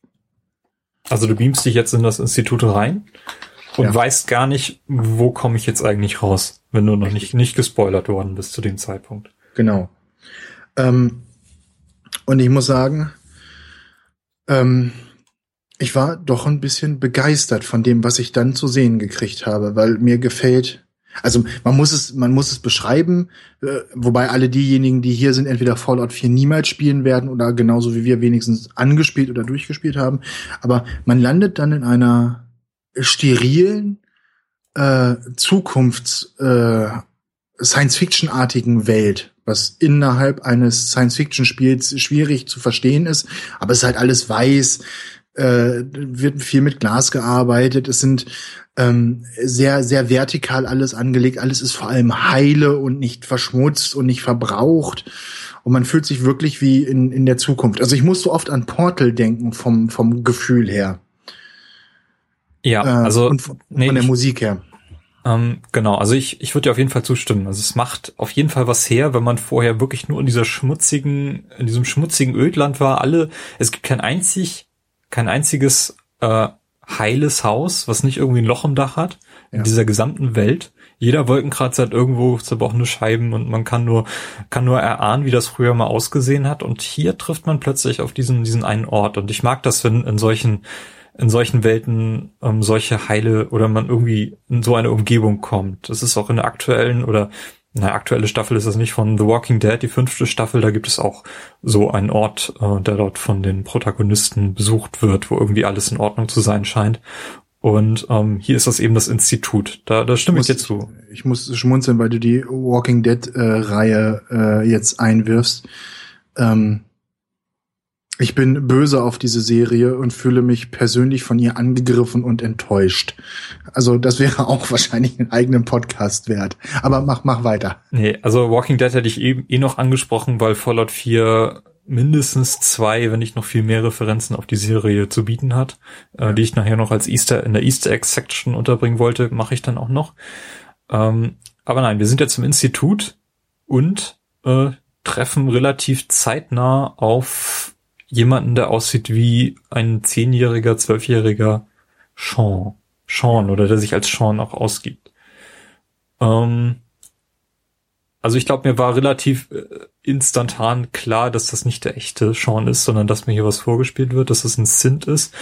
Also du beamst dich jetzt in das Institut rein und ja. weißt gar nicht, wo komme ich jetzt eigentlich raus, wenn du noch nicht, nicht gespoilert worden bist zu dem Zeitpunkt. Genau. Ähm, und ich muss sagen, ähm, ich war doch ein bisschen begeistert von dem, was ich dann zu sehen gekriegt habe, weil mir gefällt, also man muss es, man muss es beschreiben, äh, wobei alle diejenigen, die hier sind, entweder Fallout 4 niemals spielen werden oder genauso wie wir wenigstens angespielt oder durchgespielt haben. Aber man landet dann in einer sterilen äh, Zukunfts äh, Science-Fiction-artigen Welt, was innerhalb eines Science-Fiction-Spiels schwierig zu verstehen ist, aber es ist halt alles weiß, äh, wird viel mit Glas gearbeitet. Es sind ähm, sehr, sehr vertikal alles angelegt. Alles ist vor allem heile und nicht verschmutzt und nicht verbraucht. Und man fühlt sich wirklich wie in, in der Zukunft. Also ich muss so oft an Portal denken vom, vom Gefühl her. Ja, äh, also und von, nee, von der ich, Musik her. Ähm, genau, also ich, ich würde dir auf jeden Fall zustimmen. Also es macht auf jeden Fall was her, wenn man vorher wirklich nur in dieser schmutzigen, in diesem schmutzigen Ödland war. Alle, es gibt kein einzig kein einziges äh, heiles Haus, was nicht irgendwie ein Loch im Dach hat, in dieser gesamten Welt. Jeder Wolkenkratzer hat irgendwo zerbrochene Scheiben und man kann nur, kann nur erahnen, wie das früher mal ausgesehen hat. Und hier trifft man plötzlich auf diesen, diesen einen Ort. Und ich mag das, wenn in solchen, in solchen Welten ähm, solche heile oder man irgendwie in so eine Umgebung kommt. Das ist auch in der aktuellen oder na, aktuelle Staffel ist es nicht von The Walking Dead, die fünfte Staffel, da gibt es auch so einen Ort, äh, der dort von den Protagonisten besucht wird, wo irgendwie alles in Ordnung zu sein scheint. Und ähm, hier ist das eben das Institut. Da, da stimme ich, muss, ich dir zu. Ich muss schmunzeln, weil du die Walking Dead-Reihe äh, äh, jetzt einwirfst. Ähm, ich bin böse auf diese Serie und fühle mich persönlich von ihr angegriffen und enttäuscht. Also das wäre auch wahrscheinlich einen eigenen Podcast wert. Aber mach, mach weiter. Nee, also Walking Dead hätte ich eh, eh noch angesprochen, weil Fallout 4 mindestens zwei, wenn nicht noch viel mehr Referenzen auf die Serie zu bieten hat, äh, ja. äh, die ich nachher noch als Easter in der Easter Egg Section unterbringen wollte, mache ich dann auch noch. Ähm, aber nein, wir sind jetzt im Institut und äh, treffen relativ zeitnah auf jemanden, der aussieht wie ein zehnjähriger, zwölfjähriger Sean. Sean oder der sich als Sean auch ausgibt. Ähm, also ich glaube, mir war relativ äh, instantan klar, dass das nicht der echte Sean ist, sondern dass mir hier was vorgespielt wird, dass es ein Synth ist.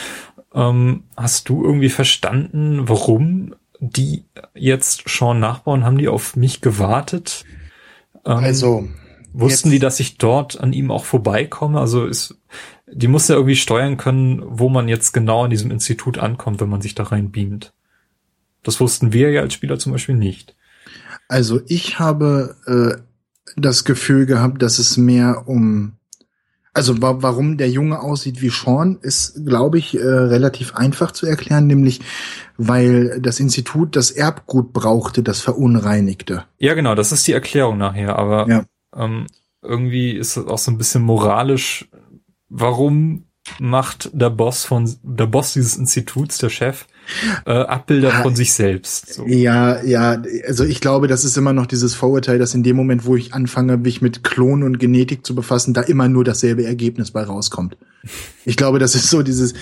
Ähm, hast du irgendwie verstanden, warum die jetzt Sean nachbauen? Haben die auf mich gewartet? Ähm, also wussten die, dass ich dort an ihm auch vorbeikomme? Also ist, die muss ja irgendwie steuern können, wo man jetzt genau an diesem Institut ankommt, wenn man sich da rein beamt. Das wussten wir ja als Spieler zum Beispiel nicht. Also ich habe äh, das Gefühl gehabt, dass es mehr um also wa warum der Junge aussieht wie Sean, ist, glaube ich, äh, relativ einfach zu erklären, nämlich weil das Institut das Erbgut brauchte, das verunreinigte. Ja, genau, das ist die Erklärung nachher, aber ja. Ähm, irgendwie ist es auch so ein bisschen moralisch, warum macht der Boss von der Boss dieses Instituts, der Chef, äh, Abbilder ja, von sich selbst. So. Ja, ja, also ich glaube, das ist immer noch dieses Vorurteil, dass in dem Moment, wo ich anfange, mich mit Klonen und Genetik zu befassen, da immer nur dasselbe Ergebnis bei rauskommt. Ich glaube, das ist so dieses,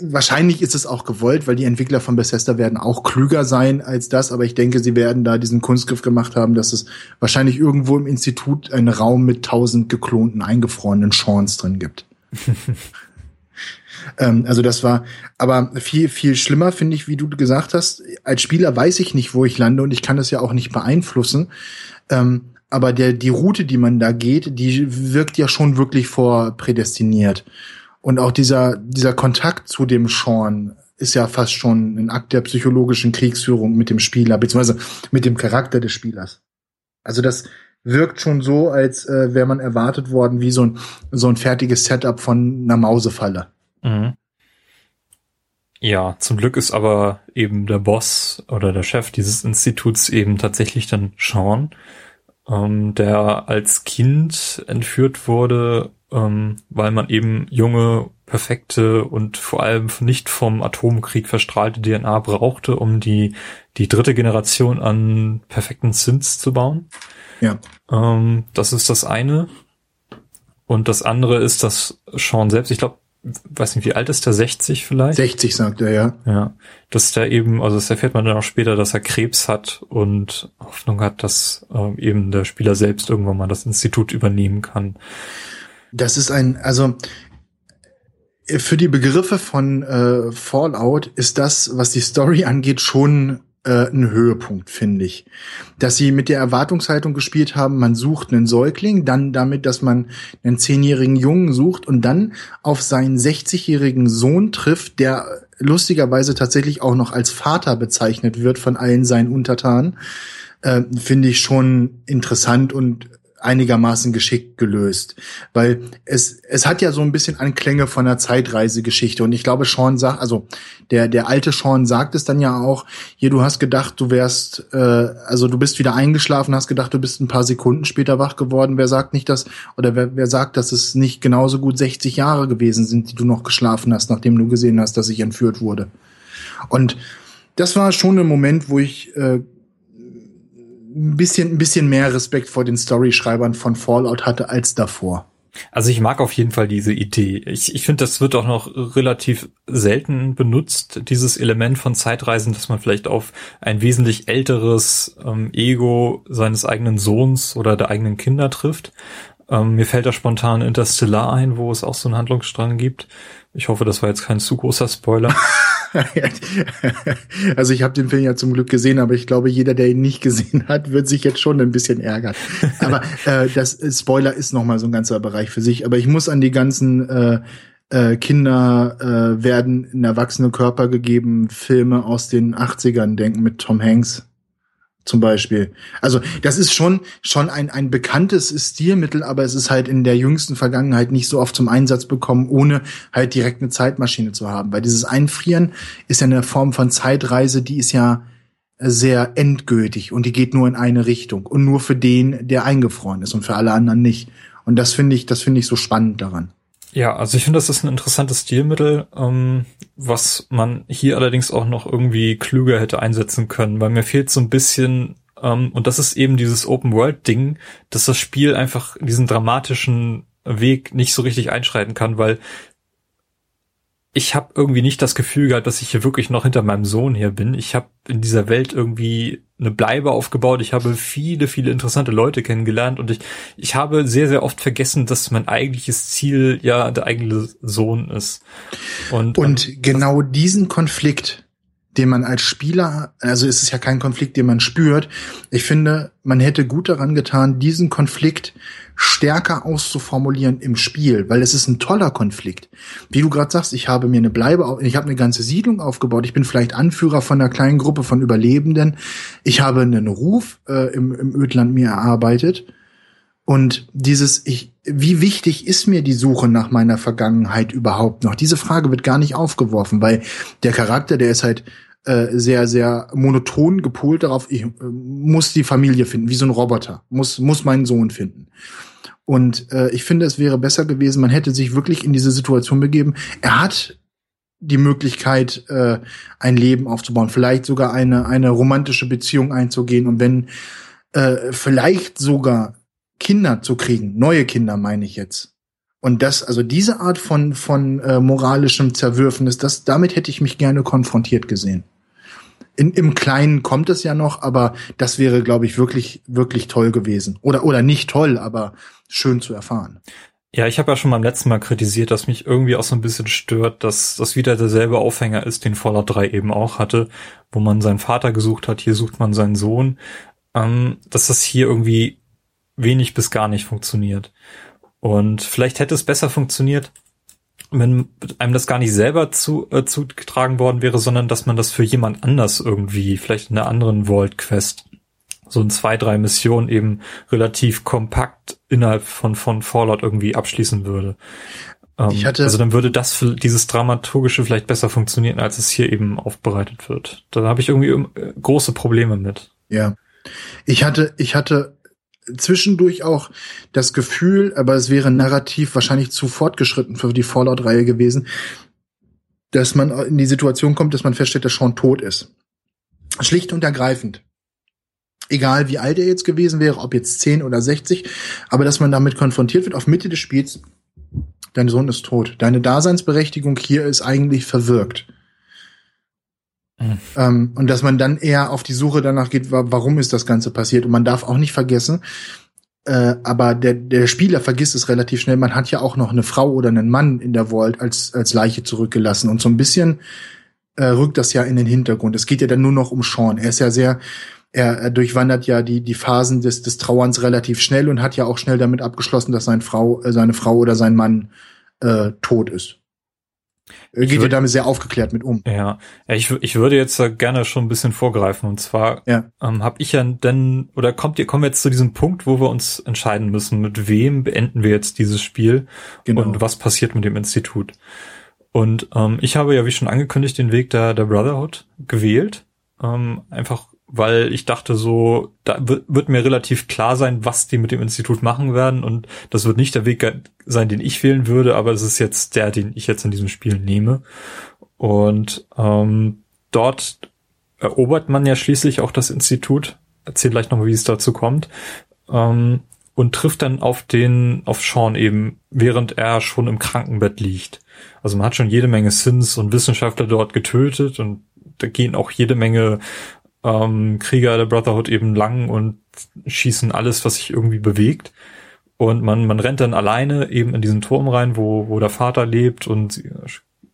wahrscheinlich ist es auch gewollt, weil die Entwickler von Bethesda werden auch klüger sein als das, aber ich denke, sie werden da diesen Kunstgriff gemacht haben, dass es wahrscheinlich irgendwo im Institut einen Raum mit tausend geklonten, eingefrorenen Chance drin gibt. Ähm, also das war, aber viel, viel schlimmer finde ich, wie du gesagt hast. Als Spieler weiß ich nicht, wo ich lande und ich kann das ja auch nicht beeinflussen. Ähm, aber der, die Route, die man da geht, die wirkt ja schon wirklich vorprädestiniert. Und auch dieser, dieser Kontakt zu dem Sean ist ja fast schon ein Akt der psychologischen Kriegsführung mit dem Spieler, beziehungsweise mit dem Charakter des Spielers. Also das wirkt schon so, als äh, wäre man erwartet worden wie so ein, so ein fertiges Setup von einer Mausefalle. Mhm. Ja, zum Glück ist aber eben der Boss oder der Chef dieses Instituts eben tatsächlich dann Sean, ähm, der als Kind entführt wurde, ähm, weil man eben junge, perfekte und vor allem nicht vom Atomkrieg verstrahlte DNA brauchte, um die, die dritte Generation an perfekten Synths zu bauen. Ja. Ähm, das ist das eine. Und das andere ist, dass Sean selbst, ich glaube, weiß nicht, wie alt ist der? 60 vielleicht? 60 sagt er, ja. Ja. Dass der eben, also das erfährt man dann auch später, dass er Krebs hat und Hoffnung hat, dass äh, eben der Spieler selbst irgendwann mal das Institut übernehmen kann. Das ist ein, also für die Begriffe von äh, Fallout ist das, was die Story angeht, schon äh, ein Höhepunkt, finde ich. Dass sie mit der Erwartungshaltung gespielt haben, man sucht einen Säugling, dann damit, dass man einen zehnjährigen Jungen sucht und dann auf seinen 60-jährigen Sohn trifft, der lustigerweise tatsächlich auch noch als Vater bezeichnet wird von allen seinen Untertanen, äh, finde ich schon interessant und einigermaßen geschickt gelöst, weil es es hat ja so ein bisschen Anklänge von einer Zeitreisegeschichte und ich glaube Sean sagt, also der der alte Sean sagt es dann ja auch, hier du hast gedacht, du wärst äh, also du bist wieder eingeschlafen, hast gedacht, du bist ein paar Sekunden später wach geworden. Wer sagt nicht das oder wer, wer sagt, dass es nicht genauso gut 60 Jahre gewesen sind, die du noch geschlafen hast, nachdem du gesehen hast, dass ich entführt wurde. Und das war schon ein Moment, wo ich äh, ein bisschen, ein bisschen mehr Respekt vor den Storyschreibern von Fallout hatte als davor. Also ich mag auf jeden Fall diese Idee. Ich, ich finde, das wird auch noch relativ selten benutzt, dieses Element von Zeitreisen, dass man vielleicht auf ein wesentlich älteres ähm, Ego seines eigenen Sohns oder der eigenen Kinder trifft. Ähm, mir fällt da spontan Interstellar ein, wo es auch so einen Handlungsstrang gibt. Ich hoffe, das war jetzt kein zu großer Spoiler. also ich habe den Film ja zum Glück gesehen, aber ich glaube, jeder, der ihn nicht gesehen hat, wird sich jetzt schon ein bisschen ärgern. Aber äh, das äh, Spoiler ist noch mal so ein ganzer Bereich für sich. Aber ich muss an die ganzen äh, äh, Kinder äh, werden in erwachsene Körper gegeben Filme aus den 80ern denken mit Tom Hanks zum Beispiel. Also das ist schon schon ein ein bekanntes Stilmittel, aber es ist halt in der jüngsten Vergangenheit nicht so oft zum Einsatz bekommen, ohne halt direkt eine Zeitmaschine zu haben. Weil dieses Einfrieren ist ja eine Form von Zeitreise, die ist ja sehr endgültig und die geht nur in eine Richtung und nur für den, der eingefroren ist und für alle anderen nicht. Und das finde ich, das finde ich so spannend daran. Ja, also ich finde, das ist ein interessantes Stilmittel, ähm, was man hier allerdings auch noch irgendwie klüger hätte einsetzen können, weil mir fehlt so ein bisschen, ähm, und das ist eben dieses Open-World-Ding, dass das Spiel einfach diesen dramatischen Weg nicht so richtig einschreiten kann, weil ich habe irgendwie nicht das Gefühl gehabt, dass ich hier wirklich noch hinter meinem Sohn her bin. Ich habe in dieser Welt irgendwie eine Bleibe aufgebaut. Ich habe viele, viele interessante Leute kennengelernt und ich, ich habe sehr, sehr oft vergessen, dass mein eigentliches Ziel ja der eigene Sohn ist. Und, und ähm, genau diesen Konflikt, den man als Spieler, also ist es ja kein Konflikt, den man spürt. Ich finde, man hätte gut daran getan, diesen Konflikt stärker auszuformulieren im Spiel, weil es ist ein toller Konflikt. Wie du gerade sagst, ich habe mir eine Bleibe, ich habe eine ganze Siedlung aufgebaut, ich bin vielleicht Anführer von einer kleinen Gruppe von Überlebenden, ich habe einen Ruf äh, im, im Ödland mir erarbeitet und dieses, ich, wie wichtig ist mir die Suche nach meiner Vergangenheit überhaupt noch? Diese Frage wird gar nicht aufgeworfen, weil der Charakter, der ist halt äh, sehr, sehr monoton gepolt darauf, ich äh, muss die Familie finden, wie so ein Roboter, muss, muss meinen Sohn finden. Und äh, ich finde, es wäre besser gewesen, man hätte sich wirklich in diese Situation begeben. Er hat die Möglichkeit, äh, ein Leben aufzubauen, vielleicht sogar eine, eine romantische Beziehung einzugehen und wenn äh, vielleicht sogar Kinder zu kriegen, neue Kinder meine ich jetzt. Und das, also diese Art von, von äh, moralischem Zerwürfnis, das, damit hätte ich mich gerne konfrontiert gesehen. In, Im Kleinen kommt es ja noch, aber das wäre, glaube ich, wirklich, wirklich toll gewesen. Oder, oder nicht toll, aber schön zu erfahren. Ja, ich habe ja schon beim letzten Mal kritisiert, dass mich irgendwie auch so ein bisschen stört, dass das wieder derselbe Aufhänger ist, den Fallout 3 eben auch hatte, wo man seinen Vater gesucht hat, hier sucht man seinen Sohn, ähm, dass das hier irgendwie wenig bis gar nicht funktioniert. Und vielleicht hätte es besser funktioniert, wenn einem das gar nicht selber zu, äh, zugetragen worden wäre, sondern dass man das für jemand anders irgendwie, vielleicht in einer anderen Vault Quest, so in zwei, drei Missionen eben relativ kompakt innerhalb von, von Fallout irgendwie abschließen würde. Ähm, ich hatte, also dann würde das für dieses Dramaturgische vielleicht besser funktionieren, als es hier eben aufbereitet wird. Da habe ich irgendwie äh, große Probleme mit. Ja. Ich hatte, ich hatte zwischendurch auch das Gefühl, aber es wäre narrativ wahrscheinlich zu fortgeschritten für die Fallout-Reihe gewesen, dass man in die Situation kommt, dass man feststellt, dass Sean tot ist. Schlicht und ergreifend. Egal wie alt er jetzt gewesen wäre, ob jetzt 10 oder 60, aber dass man damit konfrontiert wird auf Mitte des Spiels, dein Sohn ist tot. Deine Daseinsberechtigung hier ist eigentlich verwirkt. Mhm. Ähm, und dass man dann eher auf die Suche danach geht, warum ist das Ganze passiert. Und man darf auch nicht vergessen, äh, aber der, der Spieler vergisst es relativ schnell, man hat ja auch noch eine Frau oder einen Mann in der Vault als, als Leiche zurückgelassen. Und so ein bisschen äh, rückt das ja in den Hintergrund. Es geht ja dann nur noch um Sean. Er ist ja sehr, er, er durchwandert ja die, die Phasen des, des Trauerns relativ schnell und hat ja auch schnell damit abgeschlossen, dass seine Frau, äh, seine Frau oder sein Mann äh, tot ist. Geht ihr damit sehr aufgeklärt mit um? Ja, ja ich, ich würde jetzt gerne schon ein bisschen vorgreifen. Und zwar ja. ähm, habe ich ja denn, oder kommt ihr, kommen wir jetzt zu diesem Punkt, wo wir uns entscheiden müssen, mit wem beenden wir jetzt dieses Spiel genau. und was passiert mit dem Institut. Und ähm, ich habe ja, wie schon angekündigt, den Weg der, der Brotherhood gewählt. Ähm, einfach weil ich dachte so, da wird mir relativ klar sein, was die mit dem Institut machen werden und das wird nicht der Weg sein, den ich wählen würde, aber es ist jetzt der, den ich jetzt in diesem Spiel nehme. Und ähm, dort erobert man ja schließlich auch das Institut. Erzähl gleich nochmal, wie es dazu kommt. Ähm, und trifft dann auf den, auf Sean eben, während er schon im Krankenbett liegt. Also man hat schon jede Menge Sins und Wissenschaftler dort getötet und da gehen auch jede Menge ähm, Krieger der Brotherhood eben lang und schießen alles, was sich irgendwie bewegt. Und man, man rennt dann alleine eben in diesen Turm rein, wo, wo der Vater lebt und sie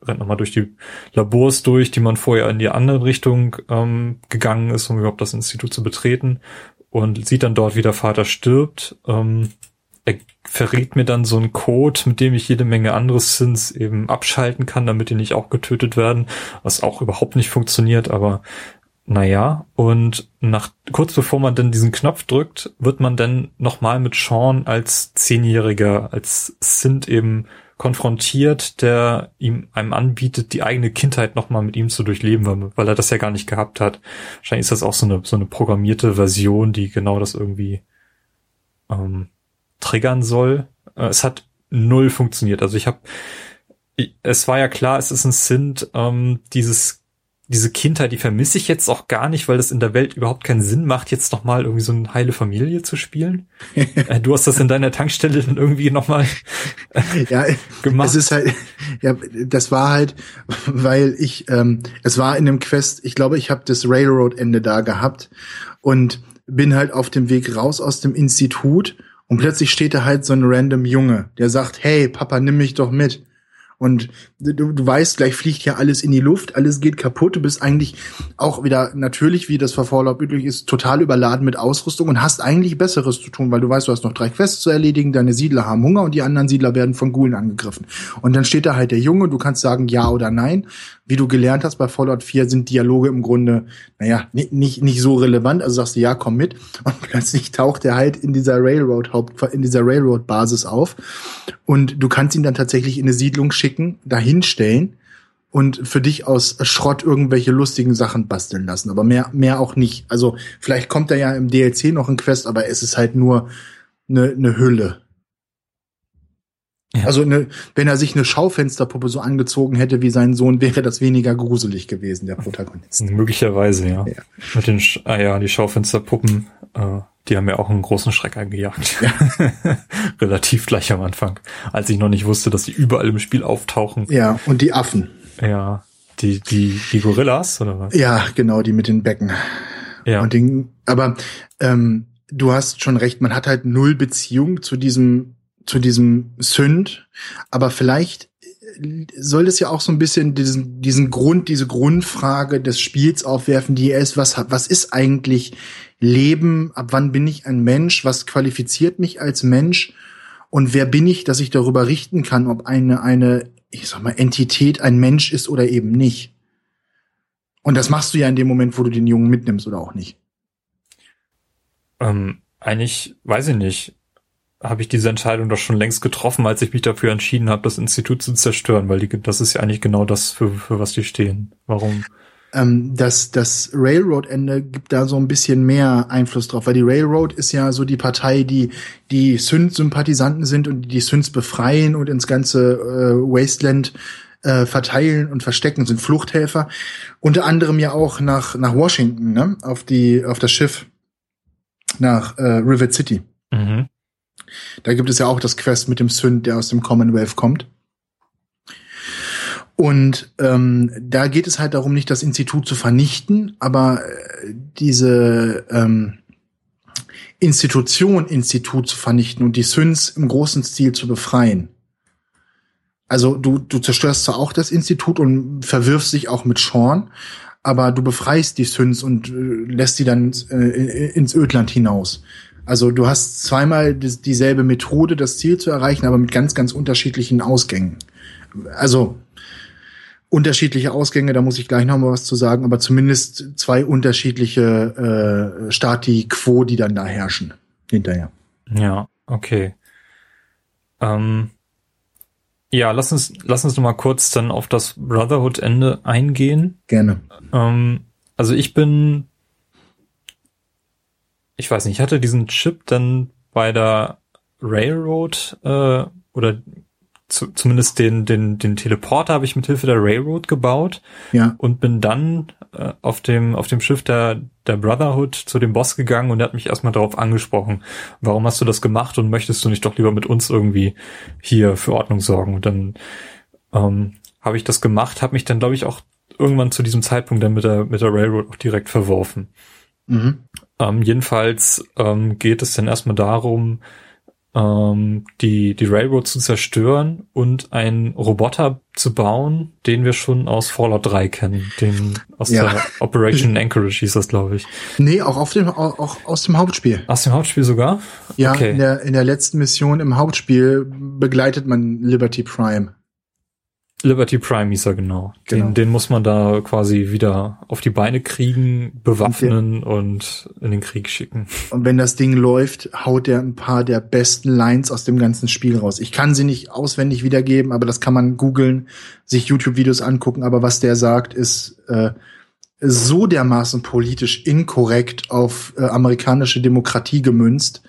rennt nochmal durch die Labors durch, die man vorher in die andere Richtung ähm, gegangen ist, um überhaupt das Institut zu betreten und sieht dann dort, wie der Vater stirbt. Ähm, er verrät mir dann so einen Code, mit dem ich jede Menge anderes Sins eben abschalten kann, damit die nicht auch getötet werden, was auch überhaupt nicht funktioniert, aber naja, und nach, kurz bevor man dann diesen Knopf drückt, wird man dann nochmal mit Sean als Zehnjähriger, als Sint eben konfrontiert, der ihm einem anbietet, die eigene Kindheit nochmal mit ihm zu durchleben, weil er das ja gar nicht gehabt hat. Wahrscheinlich ist das auch so eine, so eine programmierte Version, die genau das irgendwie ähm, triggern soll. Äh, es hat null funktioniert. Also ich habe, es war ja klar, es ist ein Sint, ähm, dieses diese Kindheit, die vermisse ich jetzt auch gar nicht, weil das in der Welt überhaupt keinen Sinn macht, jetzt nochmal irgendwie so eine heile Familie zu spielen. Äh, du hast das in deiner Tankstelle dann irgendwie nochmal äh, ja, gemacht. Es ist halt, ja, das war halt, weil ich, ähm, es war in dem Quest, ich glaube, ich habe das Railroad-Ende da gehabt und bin halt auf dem Weg raus aus dem Institut und plötzlich steht da halt so ein random Junge, der sagt, hey, Papa, nimm mich doch mit. Und du, du weißt, gleich fliegt ja alles in die Luft, alles geht kaputt. Du bist eigentlich auch wieder natürlich, wie das für üblich ist, total überladen mit Ausrüstung und hast eigentlich Besseres zu tun, weil du weißt, du hast noch drei Quests zu erledigen, deine Siedler haben Hunger und die anderen Siedler werden von Gulen angegriffen. Und dann steht da halt der Junge, du kannst sagen ja oder nein wie du gelernt hast bei Fallout 4, sind Dialoge im Grunde, naja, nicht, nicht, nicht so relevant. Also sagst du, ja, komm mit. Und plötzlich taucht er halt in dieser Railroad Haupt, in dieser Railroad Basis auf. Und du kannst ihn dann tatsächlich in eine Siedlung schicken, dahin stellen und für dich aus Schrott irgendwelche lustigen Sachen basteln lassen. Aber mehr, mehr auch nicht. Also vielleicht kommt er ja im DLC noch ein Quest, aber es ist halt nur eine, eine Hülle. Ja. Also eine, wenn er sich eine Schaufensterpuppe so angezogen hätte wie sein Sohn, wäre das weniger gruselig gewesen, der Protagonist. Möglicherweise, ja. ja. Mit den, Sch ah ja, die Schaufensterpuppen, äh, die haben ja auch einen großen Schreck eingejagt. Ja. Relativ gleich am Anfang, als ich noch nicht wusste, dass die überall im Spiel auftauchen. Ja, und die Affen. Ja, die, die, die Gorillas, oder was? Ja, genau, die mit den Becken. Ja. Und den, aber ähm, du hast schon recht, man hat halt null Beziehung zu diesem zu diesem Sünd, aber vielleicht soll es ja auch so ein bisschen diesen, diesen Grund, diese Grundfrage des Spiels aufwerfen, die ist, was, was ist eigentlich Leben, ab wann bin ich ein Mensch, was qualifiziert mich als Mensch? Und wer bin ich, dass ich darüber richten kann, ob eine, eine, ich sag mal, Entität ein Mensch ist oder eben nicht. Und das machst du ja in dem Moment, wo du den Jungen mitnimmst oder auch nicht. Ähm, eigentlich, weiß ich nicht habe ich diese Entscheidung doch schon längst getroffen, als ich mich dafür entschieden habe, das Institut zu zerstören, weil die, das ist ja eigentlich genau das, für, für was die stehen. Warum? Ähm, das, das Railroad-Ende gibt da so ein bisschen mehr Einfluss drauf, weil die Railroad ist ja so die Partei, die die Synth-Sympathisanten sind und die Synths befreien und ins ganze äh, Wasteland äh, verteilen und verstecken, sind Fluchthelfer. Unter anderem ja auch nach, nach Washington, ne? Auf die, auf das Schiff nach äh, Rivet City. Mhm. Da gibt es ja auch das Quest mit dem Sünd, der aus dem Commonwealth kommt. Und ähm, da geht es halt darum, nicht das Institut zu vernichten, aber äh, diese ähm, Institution Institut zu vernichten und die Süns im großen Stil zu befreien. Also du, du zerstörst zwar auch das Institut und verwirfst dich auch mit Sean, aber du befreist die Süns und äh, lässt sie dann äh, ins Ödland hinaus. Also du hast zweimal dieselbe Methode, das Ziel zu erreichen, aber mit ganz, ganz unterschiedlichen Ausgängen. Also unterschiedliche Ausgänge, da muss ich gleich noch mal was zu sagen, aber zumindest zwei unterschiedliche äh, Stati quo, die dann da herrschen hinterher. Ja, okay. Ähm, ja, lass uns, lass uns noch mal kurz dann auf das Brotherhood-Ende eingehen. Gerne. Ähm, also ich bin ich weiß nicht, ich hatte diesen Chip dann bei der Railroad äh, oder zu, zumindest den, den, den Teleporter habe ich mit Hilfe der Railroad gebaut ja. und bin dann äh, auf dem auf dem Schiff der der Brotherhood zu dem Boss gegangen und er hat mich erstmal darauf angesprochen, warum hast du das gemacht und möchtest du nicht doch lieber mit uns irgendwie hier für Ordnung sorgen? Und dann ähm, habe ich das gemacht, habe mich dann glaube ich auch irgendwann zu diesem Zeitpunkt dann mit der mit der Railroad auch direkt verworfen. Mhm. Ähm, jedenfalls ähm, geht es dann erstmal darum, ähm, die, die Railroad zu zerstören und einen Roboter zu bauen, den wir schon aus Fallout 3 kennen. Den aus ja. der Operation Anchorage hieß das, glaube ich. Nee, auch auf dem, auch aus dem Hauptspiel. Aus dem Hauptspiel sogar? Ja, okay. in, der, in der letzten Mission im Hauptspiel begleitet man Liberty Prime. Liberty Prime hieß er genau. genau. Den, den muss man da quasi wieder auf die Beine kriegen, bewaffnen und, und, in den Krieg schicken. Und wenn das Ding läuft, haut er ein paar der besten Lines aus dem ganzen Spiel raus. Ich kann sie nicht auswendig wiedergeben, aber das kann man googeln, sich YouTube-Videos angucken. Aber was der sagt, ist äh, so dermaßen politisch inkorrekt auf äh, amerikanische Demokratie gemünzt,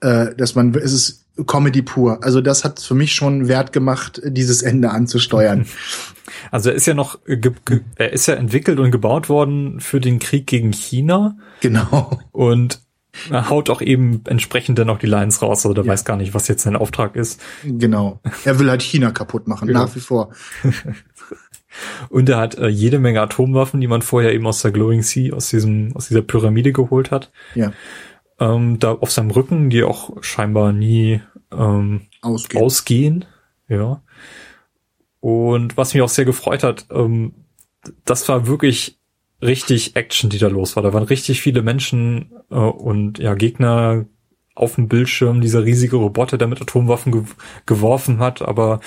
äh, dass man es ist Comedy pur. Also das hat für mich schon Wert gemacht, dieses Ende anzusteuern. Also er ist ja noch, er ist ja entwickelt und gebaut worden für den Krieg gegen China. Genau. Und er haut auch eben entsprechend dann auch die Lines raus, also ja. weiß gar nicht, was jetzt sein Auftrag ist. Genau. Er will halt China kaputt machen, genau. nach wie vor. Und er hat äh, jede Menge Atomwaffen, die man vorher eben aus der Glowing Sea, aus diesem, aus dieser Pyramide geholt hat. Ja. Ähm, da auf seinem Rücken, die auch scheinbar nie ähm, ausgehen. ausgehen. Ja. Und was mich auch sehr gefreut hat, ähm, das war wirklich richtig Action, die da los war. Da waren richtig viele Menschen äh, und ja Gegner auf dem Bildschirm, dieser riesige Roboter, der mit Atomwaffen ge geworfen hat, aber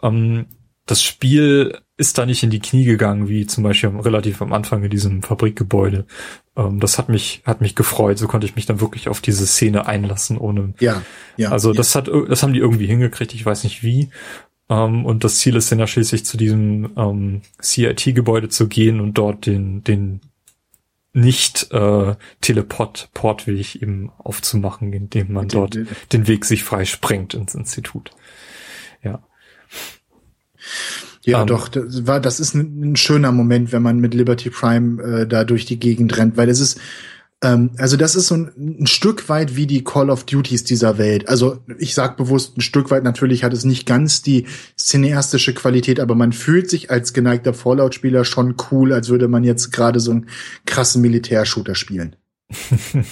ähm, das Spiel ist da nicht in die Knie gegangen, wie zum Beispiel relativ am Anfang in diesem Fabrikgebäude. Ähm, das hat mich, hat mich gefreut. So konnte ich mich dann wirklich auf diese Szene einlassen, ohne. Ja, ja. Also ja. das hat, das haben die irgendwie hingekriegt. Ich weiß nicht wie. Ähm, und das Ziel ist dann ja schließlich zu diesem ähm, CIT-Gebäude zu gehen und dort den, den nicht äh, Teleport-Portweg eben aufzumachen, indem man dort den Weg sich frei sprengt ins Institut. Ja. Ja, um, ähm. doch, das war, das ist ein, ein, schöner Moment, wenn man mit Liberty Prime äh, da durch die Gegend rennt, weil es ist, ähm, also das ist so ein, ein, Stück weit wie die Call of Duties dieser Welt. Also ich sag bewusst ein Stück weit, natürlich hat es nicht ganz die cineastische Qualität, aber man fühlt sich als geneigter Fallout-Spieler schon cool, als würde man jetzt gerade so einen krassen Militärshooter spielen.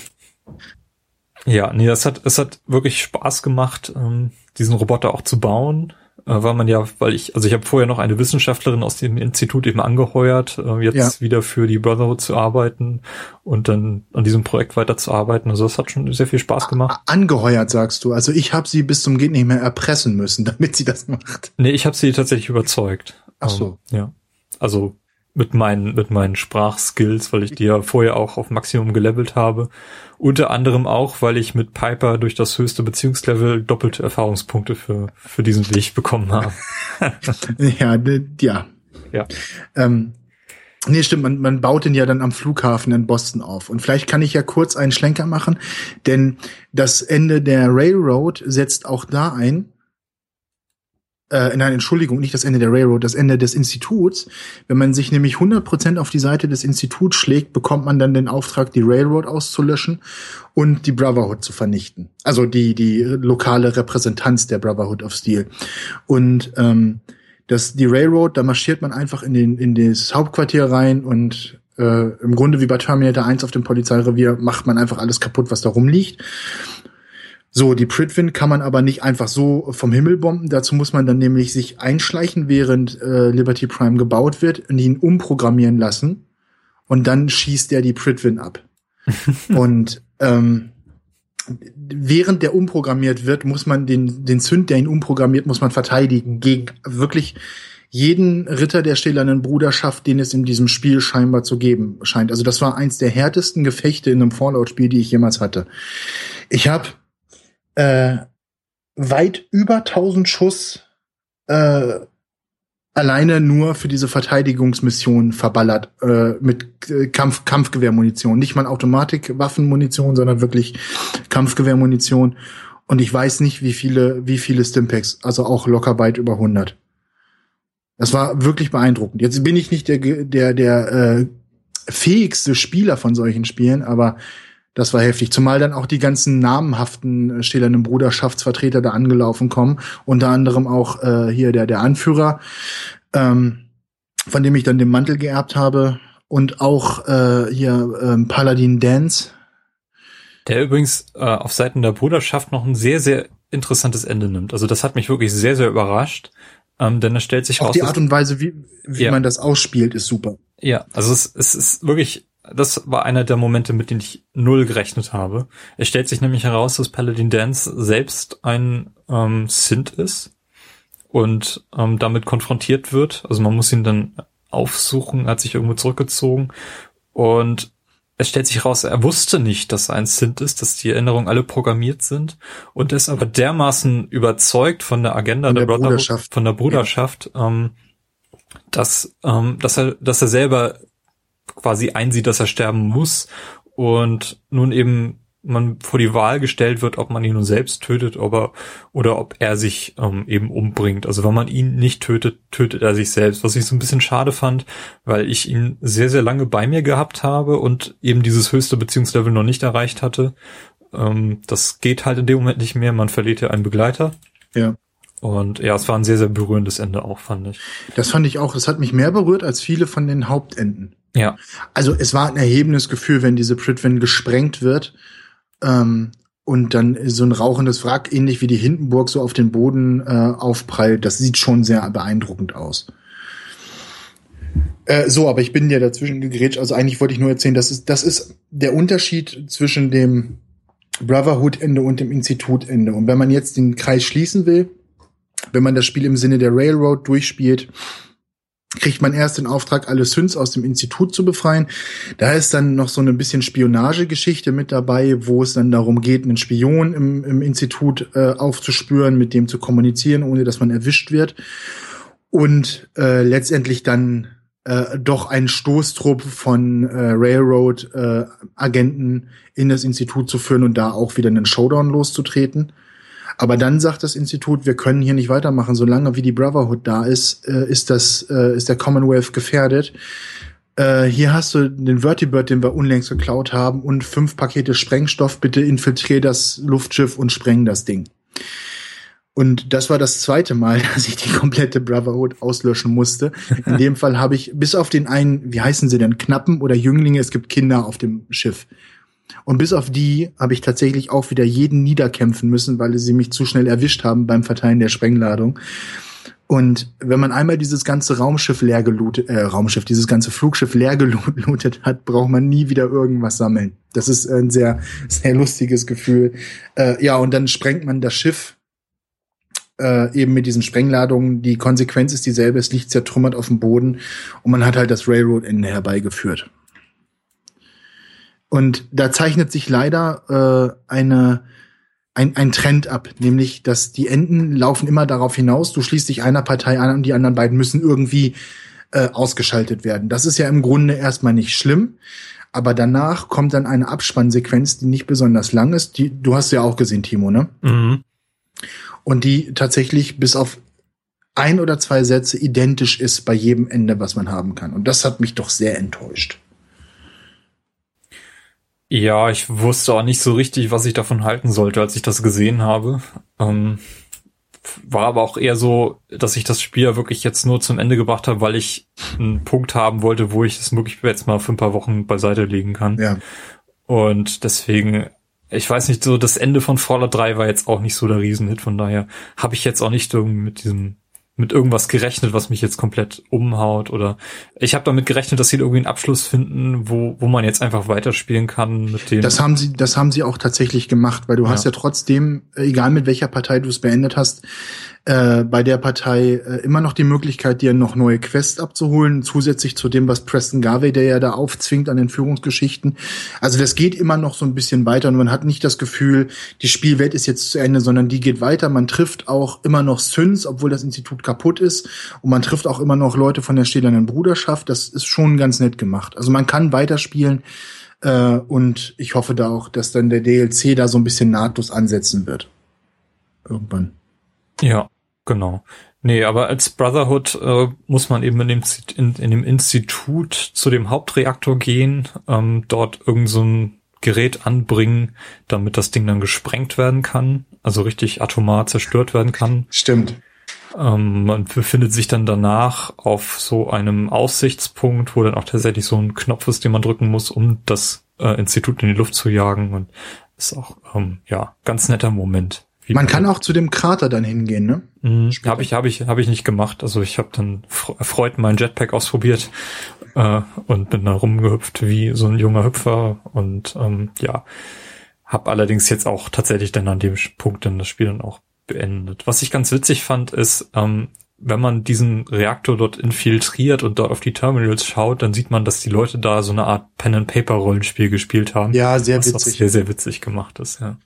ja, nee, das hat, es hat wirklich Spaß gemacht, ähm, diesen Roboter auch zu bauen äh, weil man ja, weil ich, also ich habe vorher noch eine Wissenschaftlerin aus dem Institut eben angeheuert, äh, jetzt ja. wieder für die Brotherhood zu arbeiten und dann an diesem Projekt weiterzuarbeiten. Also das hat schon sehr viel Spaß gemacht. Angeheuert, sagst du. Also ich habe sie bis zum geht nicht mehr erpressen müssen, damit sie das macht. Nee, ich habe sie tatsächlich überzeugt. Ach so. Um, ja. Also mit meinen, mit meinen Sprachskills, weil ich die ja vorher auch auf Maximum gelevelt habe. Unter anderem auch, weil ich mit Piper durch das höchste Beziehungslevel doppelte Erfahrungspunkte für, für diesen Weg bekommen habe. ja, ja. Ja. Ähm, Nee, stimmt, man, man baut den ja dann am Flughafen in Boston auf. Und vielleicht kann ich ja kurz einen Schlenker machen, denn das Ende der Railroad setzt auch da ein, äh, nein, Entschuldigung, nicht das Ende der Railroad, das Ende des Instituts. Wenn man sich nämlich 100% auf die Seite des Instituts schlägt, bekommt man dann den Auftrag, die Railroad auszulöschen und die Brotherhood zu vernichten. Also die, die lokale Repräsentanz der Brotherhood of Steel. Und ähm, das, die Railroad, da marschiert man einfach in, den, in das Hauptquartier rein und äh, im Grunde wie bei Terminator 1 auf dem Polizeirevier macht man einfach alles kaputt, was da rumliegt. So, die Pritwin kann man aber nicht einfach so vom Himmel bomben. Dazu muss man dann nämlich sich einschleichen, während äh, Liberty Prime gebaut wird und ihn umprogrammieren lassen. Und dann schießt er die Pritwin ab. und ähm, während der umprogrammiert wird, muss man den, den Zünd, der ihn umprogrammiert, muss man verteidigen gegen wirklich jeden Ritter der stählernen Bruderschaft, den es in diesem Spiel scheinbar zu geben scheint. Also das war eins der härtesten Gefechte in einem Fallout-Spiel, die ich jemals hatte. Ich habe äh, weit über 1000 Schuss äh, alleine nur für diese Verteidigungsmission verballert äh, mit äh, Kampf Kampfgewehrmunition, nicht mal Automatikwaffenmunition, sondern wirklich Kampfgewehrmunition. Und ich weiß nicht, wie viele wie viele Stimpaks, also auch locker weit über 100. Das war wirklich beeindruckend. Jetzt bin ich nicht der der der äh, fähigste Spieler von solchen Spielen, aber das war heftig. Zumal dann auch die ganzen namenhaften äh, stählernen Bruderschaftsvertreter da angelaufen kommen. Unter anderem auch äh, hier der, der Anführer, ähm, von dem ich dann den Mantel geerbt habe. Und auch äh, hier ähm, Paladin Dance. Der übrigens äh, auf Seiten der Bruderschaft noch ein sehr, sehr interessantes Ende nimmt. Also das hat mich wirklich sehr, sehr überrascht. Ähm, denn es stellt sich auch raus. die Art und Weise, wie, wie ja. man das ausspielt, ist super. Ja, also es, es ist wirklich das war einer der Momente, mit denen ich null gerechnet habe. Es stellt sich nämlich heraus, dass Paladin Dance selbst ein ähm, Synth ist und ähm, damit konfrontiert wird. Also man muss ihn dann aufsuchen, hat sich irgendwo zurückgezogen und es stellt sich heraus, er wusste nicht, dass er ein Synth ist, dass die Erinnerungen alle programmiert sind und ist aber dermaßen überzeugt von der Agenda von der, der Bruderschaft, von der Bruderschaft, ja. ähm, dass, ähm, dass er, dass er selber quasi einsieht, dass er sterben muss und nun eben man vor die Wahl gestellt wird, ob man ihn nun selbst tötet aber, oder ob er sich ähm, eben umbringt. Also wenn man ihn nicht tötet, tötet er sich selbst, was ich so ein bisschen schade fand, weil ich ihn sehr, sehr lange bei mir gehabt habe und eben dieses höchste Beziehungslevel noch nicht erreicht hatte. Ähm, das geht halt in dem Moment nicht mehr, man verliert ja einen Begleiter. Ja. Und ja, es war ein sehr, sehr berührendes Ende auch, fand ich. Das fand ich auch. Es hat mich mehr berührt als viele von den Hauptenden. Ja. Also es war ein erhebendes Gefühl, wenn diese Pritwin gesprengt wird ähm, und dann so ein rauchendes Wrack, ähnlich wie die Hindenburg, so auf den Boden äh, aufprallt. Das sieht schon sehr beeindruckend aus. Äh, so, aber ich bin dir dazwischen gegrätscht. Also eigentlich wollte ich nur erzählen, das ist, das ist der Unterschied zwischen dem Brotherhood-Ende und dem Institut-Ende. Und wenn man jetzt den Kreis schließen will, wenn man das Spiel im Sinne der Railroad durchspielt, kriegt man erst den Auftrag, alle Synths aus dem Institut zu befreien. Da ist dann noch so ein bisschen Spionagegeschichte mit dabei, wo es dann darum geht, einen Spion im, im Institut äh, aufzuspüren, mit dem zu kommunizieren, ohne dass man erwischt wird. Und äh, letztendlich dann äh, doch ein Stoßtrupp von äh, Railroad-Agenten äh, in das Institut zu führen und da auch wieder einen Showdown loszutreten. Aber dann sagt das Institut, wir können hier nicht weitermachen, solange wie die Brotherhood da ist, äh, ist das äh, ist der Commonwealth gefährdet. Äh, hier hast du den Vertibird, den wir unlängst geklaut haben, und fünf Pakete Sprengstoff. Bitte infiltrier das Luftschiff und spreng das Ding. Und das war das zweite Mal, dass ich die komplette Brotherhood auslöschen musste. In dem Fall habe ich bis auf den einen, wie heißen sie denn, Knappen oder Jünglinge, es gibt Kinder auf dem Schiff. Und bis auf die habe ich tatsächlich auch wieder jeden niederkämpfen müssen, weil sie mich zu schnell erwischt haben beim Verteilen der Sprengladung. Und wenn man einmal dieses ganze Raumschiff leer gelootet, äh, Raumschiff, dieses ganze Flugschiff leer gelootet hat, braucht man nie wieder irgendwas sammeln. Das ist ein sehr, sehr lustiges Gefühl. Äh, ja, und dann sprengt man das Schiff äh, eben mit diesen Sprengladungen. Die Konsequenz ist dieselbe, es liegt zertrümmert auf dem Boden und man hat halt das Railroad-Ende herbeigeführt. Und da zeichnet sich leider äh, eine, ein, ein Trend ab, nämlich dass die Enden laufen immer darauf hinaus, du schließt dich einer Partei an und die anderen beiden müssen irgendwie äh, ausgeschaltet werden. Das ist ja im Grunde erstmal nicht schlimm, aber danach kommt dann eine Abspannsequenz, die nicht besonders lang ist. Die, du hast ja auch gesehen, Timo, ne? Mhm. Und die tatsächlich bis auf ein oder zwei Sätze identisch ist bei jedem Ende, was man haben kann. Und das hat mich doch sehr enttäuscht. Ja, ich wusste auch nicht so richtig, was ich davon halten sollte, als ich das gesehen habe. Ähm, war aber auch eher so, dass ich das Spiel wirklich jetzt nur zum Ende gebracht habe, weil ich einen Punkt haben wollte, wo ich es wirklich jetzt mal für ein paar Wochen beiseite legen kann. Ja. Und deswegen, ich weiß nicht, so das Ende von Fallout 3 war jetzt auch nicht so der Riesenhit, von daher habe ich jetzt auch nicht irgendwie mit diesem mit irgendwas gerechnet, was mich jetzt komplett umhaut oder ich habe damit gerechnet, dass sie irgendwie einen Abschluss finden, wo wo man jetzt einfach weiterspielen kann mit dem. Das haben sie, das haben sie auch tatsächlich gemacht, weil du ja. hast ja trotzdem, egal mit welcher Partei du es beendet hast, äh, bei der Partei äh, immer noch die Möglichkeit, dir noch neue Quests abzuholen, zusätzlich zu dem, was Preston Garvey, der ja da aufzwingt an den Führungsgeschichten. Also das geht immer noch so ein bisschen weiter und man hat nicht das Gefühl, die Spielwelt ist jetzt zu Ende, sondern die geht weiter. Man trifft auch immer noch Syns, obwohl das Institut kaputt ist und man trifft auch immer noch Leute von der stählernen Bruderschaft. Das ist schon ganz nett gemacht. Also man kann weiterspielen äh, und ich hoffe da auch, dass dann der DLC da so ein bisschen nahtlos ansetzen wird. Irgendwann. Ja, genau. Nee, aber als Brotherhood äh, muss man eben in dem, in, in dem Institut zu dem Hauptreaktor gehen, ähm, dort irgend so ein Gerät anbringen, damit das Ding dann gesprengt werden kann, also richtig atomar zerstört werden kann. Stimmt. Ähm, man befindet sich dann danach auf so einem Aussichtspunkt, wo dann auch tatsächlich so ein Knopf ist, den man drücken muss, um das äh, Institut in die Luft zu jagen. Und ist auch ähm, ja ganz netter Moment. Man kann auch zu dem Krater dann hingehen, ne? Mhm, habe ich, habe ich, habe ich nicht gemacht. Also ich habe dann erfreut mein Jetpack ausprobiert äh, und bin dann rumgehüpft wie so ein junger Hüpfer und ähm, ja, habe allerdings jetzt auch tatsächlich dann an dem Punkt dann das Spiel dann auch beendet. Was ich ganz witzig fand, ist, ähm, wenn man diesen Reaktor dort infiltriert und dort auf die Terminals schaut, dann sieht man, dass die Leute da so eine Art Pen and Paper Rollenspiel gespielt haben. Ja, sehr was witzig. Sehr, sehr witzig gemacht ist, ja.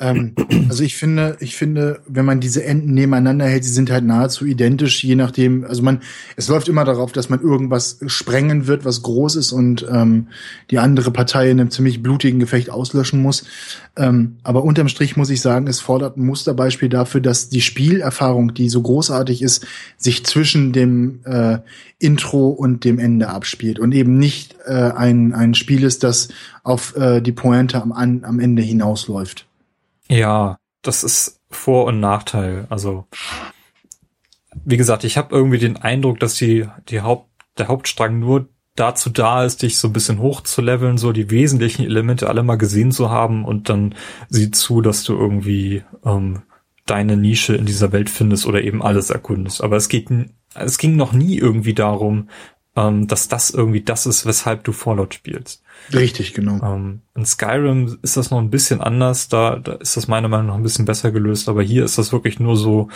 Ähm, also ich finde, ich finde, wenn man diese Enden nebeneinander hält, sie sind halt nahezu identisch, je nachdem, also man, es läuft immer darauf, dass man irgendwas sprengen wird, was groß ist und ähm, die andere Partei in einem ziemlich blutigen Gefecht auslöschen muss. Ähm, aber unterm Strich muss ich sagen, es fordert ein Musterbeispiel dafür, dass die Spielerfahrung, die so großartig ist, sich zwischen dem äh, Intro und dem Ende abspielt und eben nicht äh, ein, ein Spiel ist, das auf äh, die Pointe am, am Ende hinausläuft. Ja, das ist Vor- und Nachteil. Also, wie gesagt, ich habe irgendwie den Eindruck, dass die, die Haupt, der Hauptstrang nur dazu da ist, dich so ein bisschen hochzuleveln, so die wesentlichen Elemente alle mal gesehen zu haben und dann sieh zu, dass du irgendwie ähm, deine Nische in dieser Welt findest oder eben alles erkundest. Aber es geht, es ging noch nie irgendwie darum, ähm, dass das irgendwie das ist, weshalb du Fallout spielst. Richtig, genau. Ähm, in Skyrim ist das noch ein bisschen anders, da, da ist das meiner Meinung nach ein bisschen besser gelöst, aber hier ist das wirklich nur so,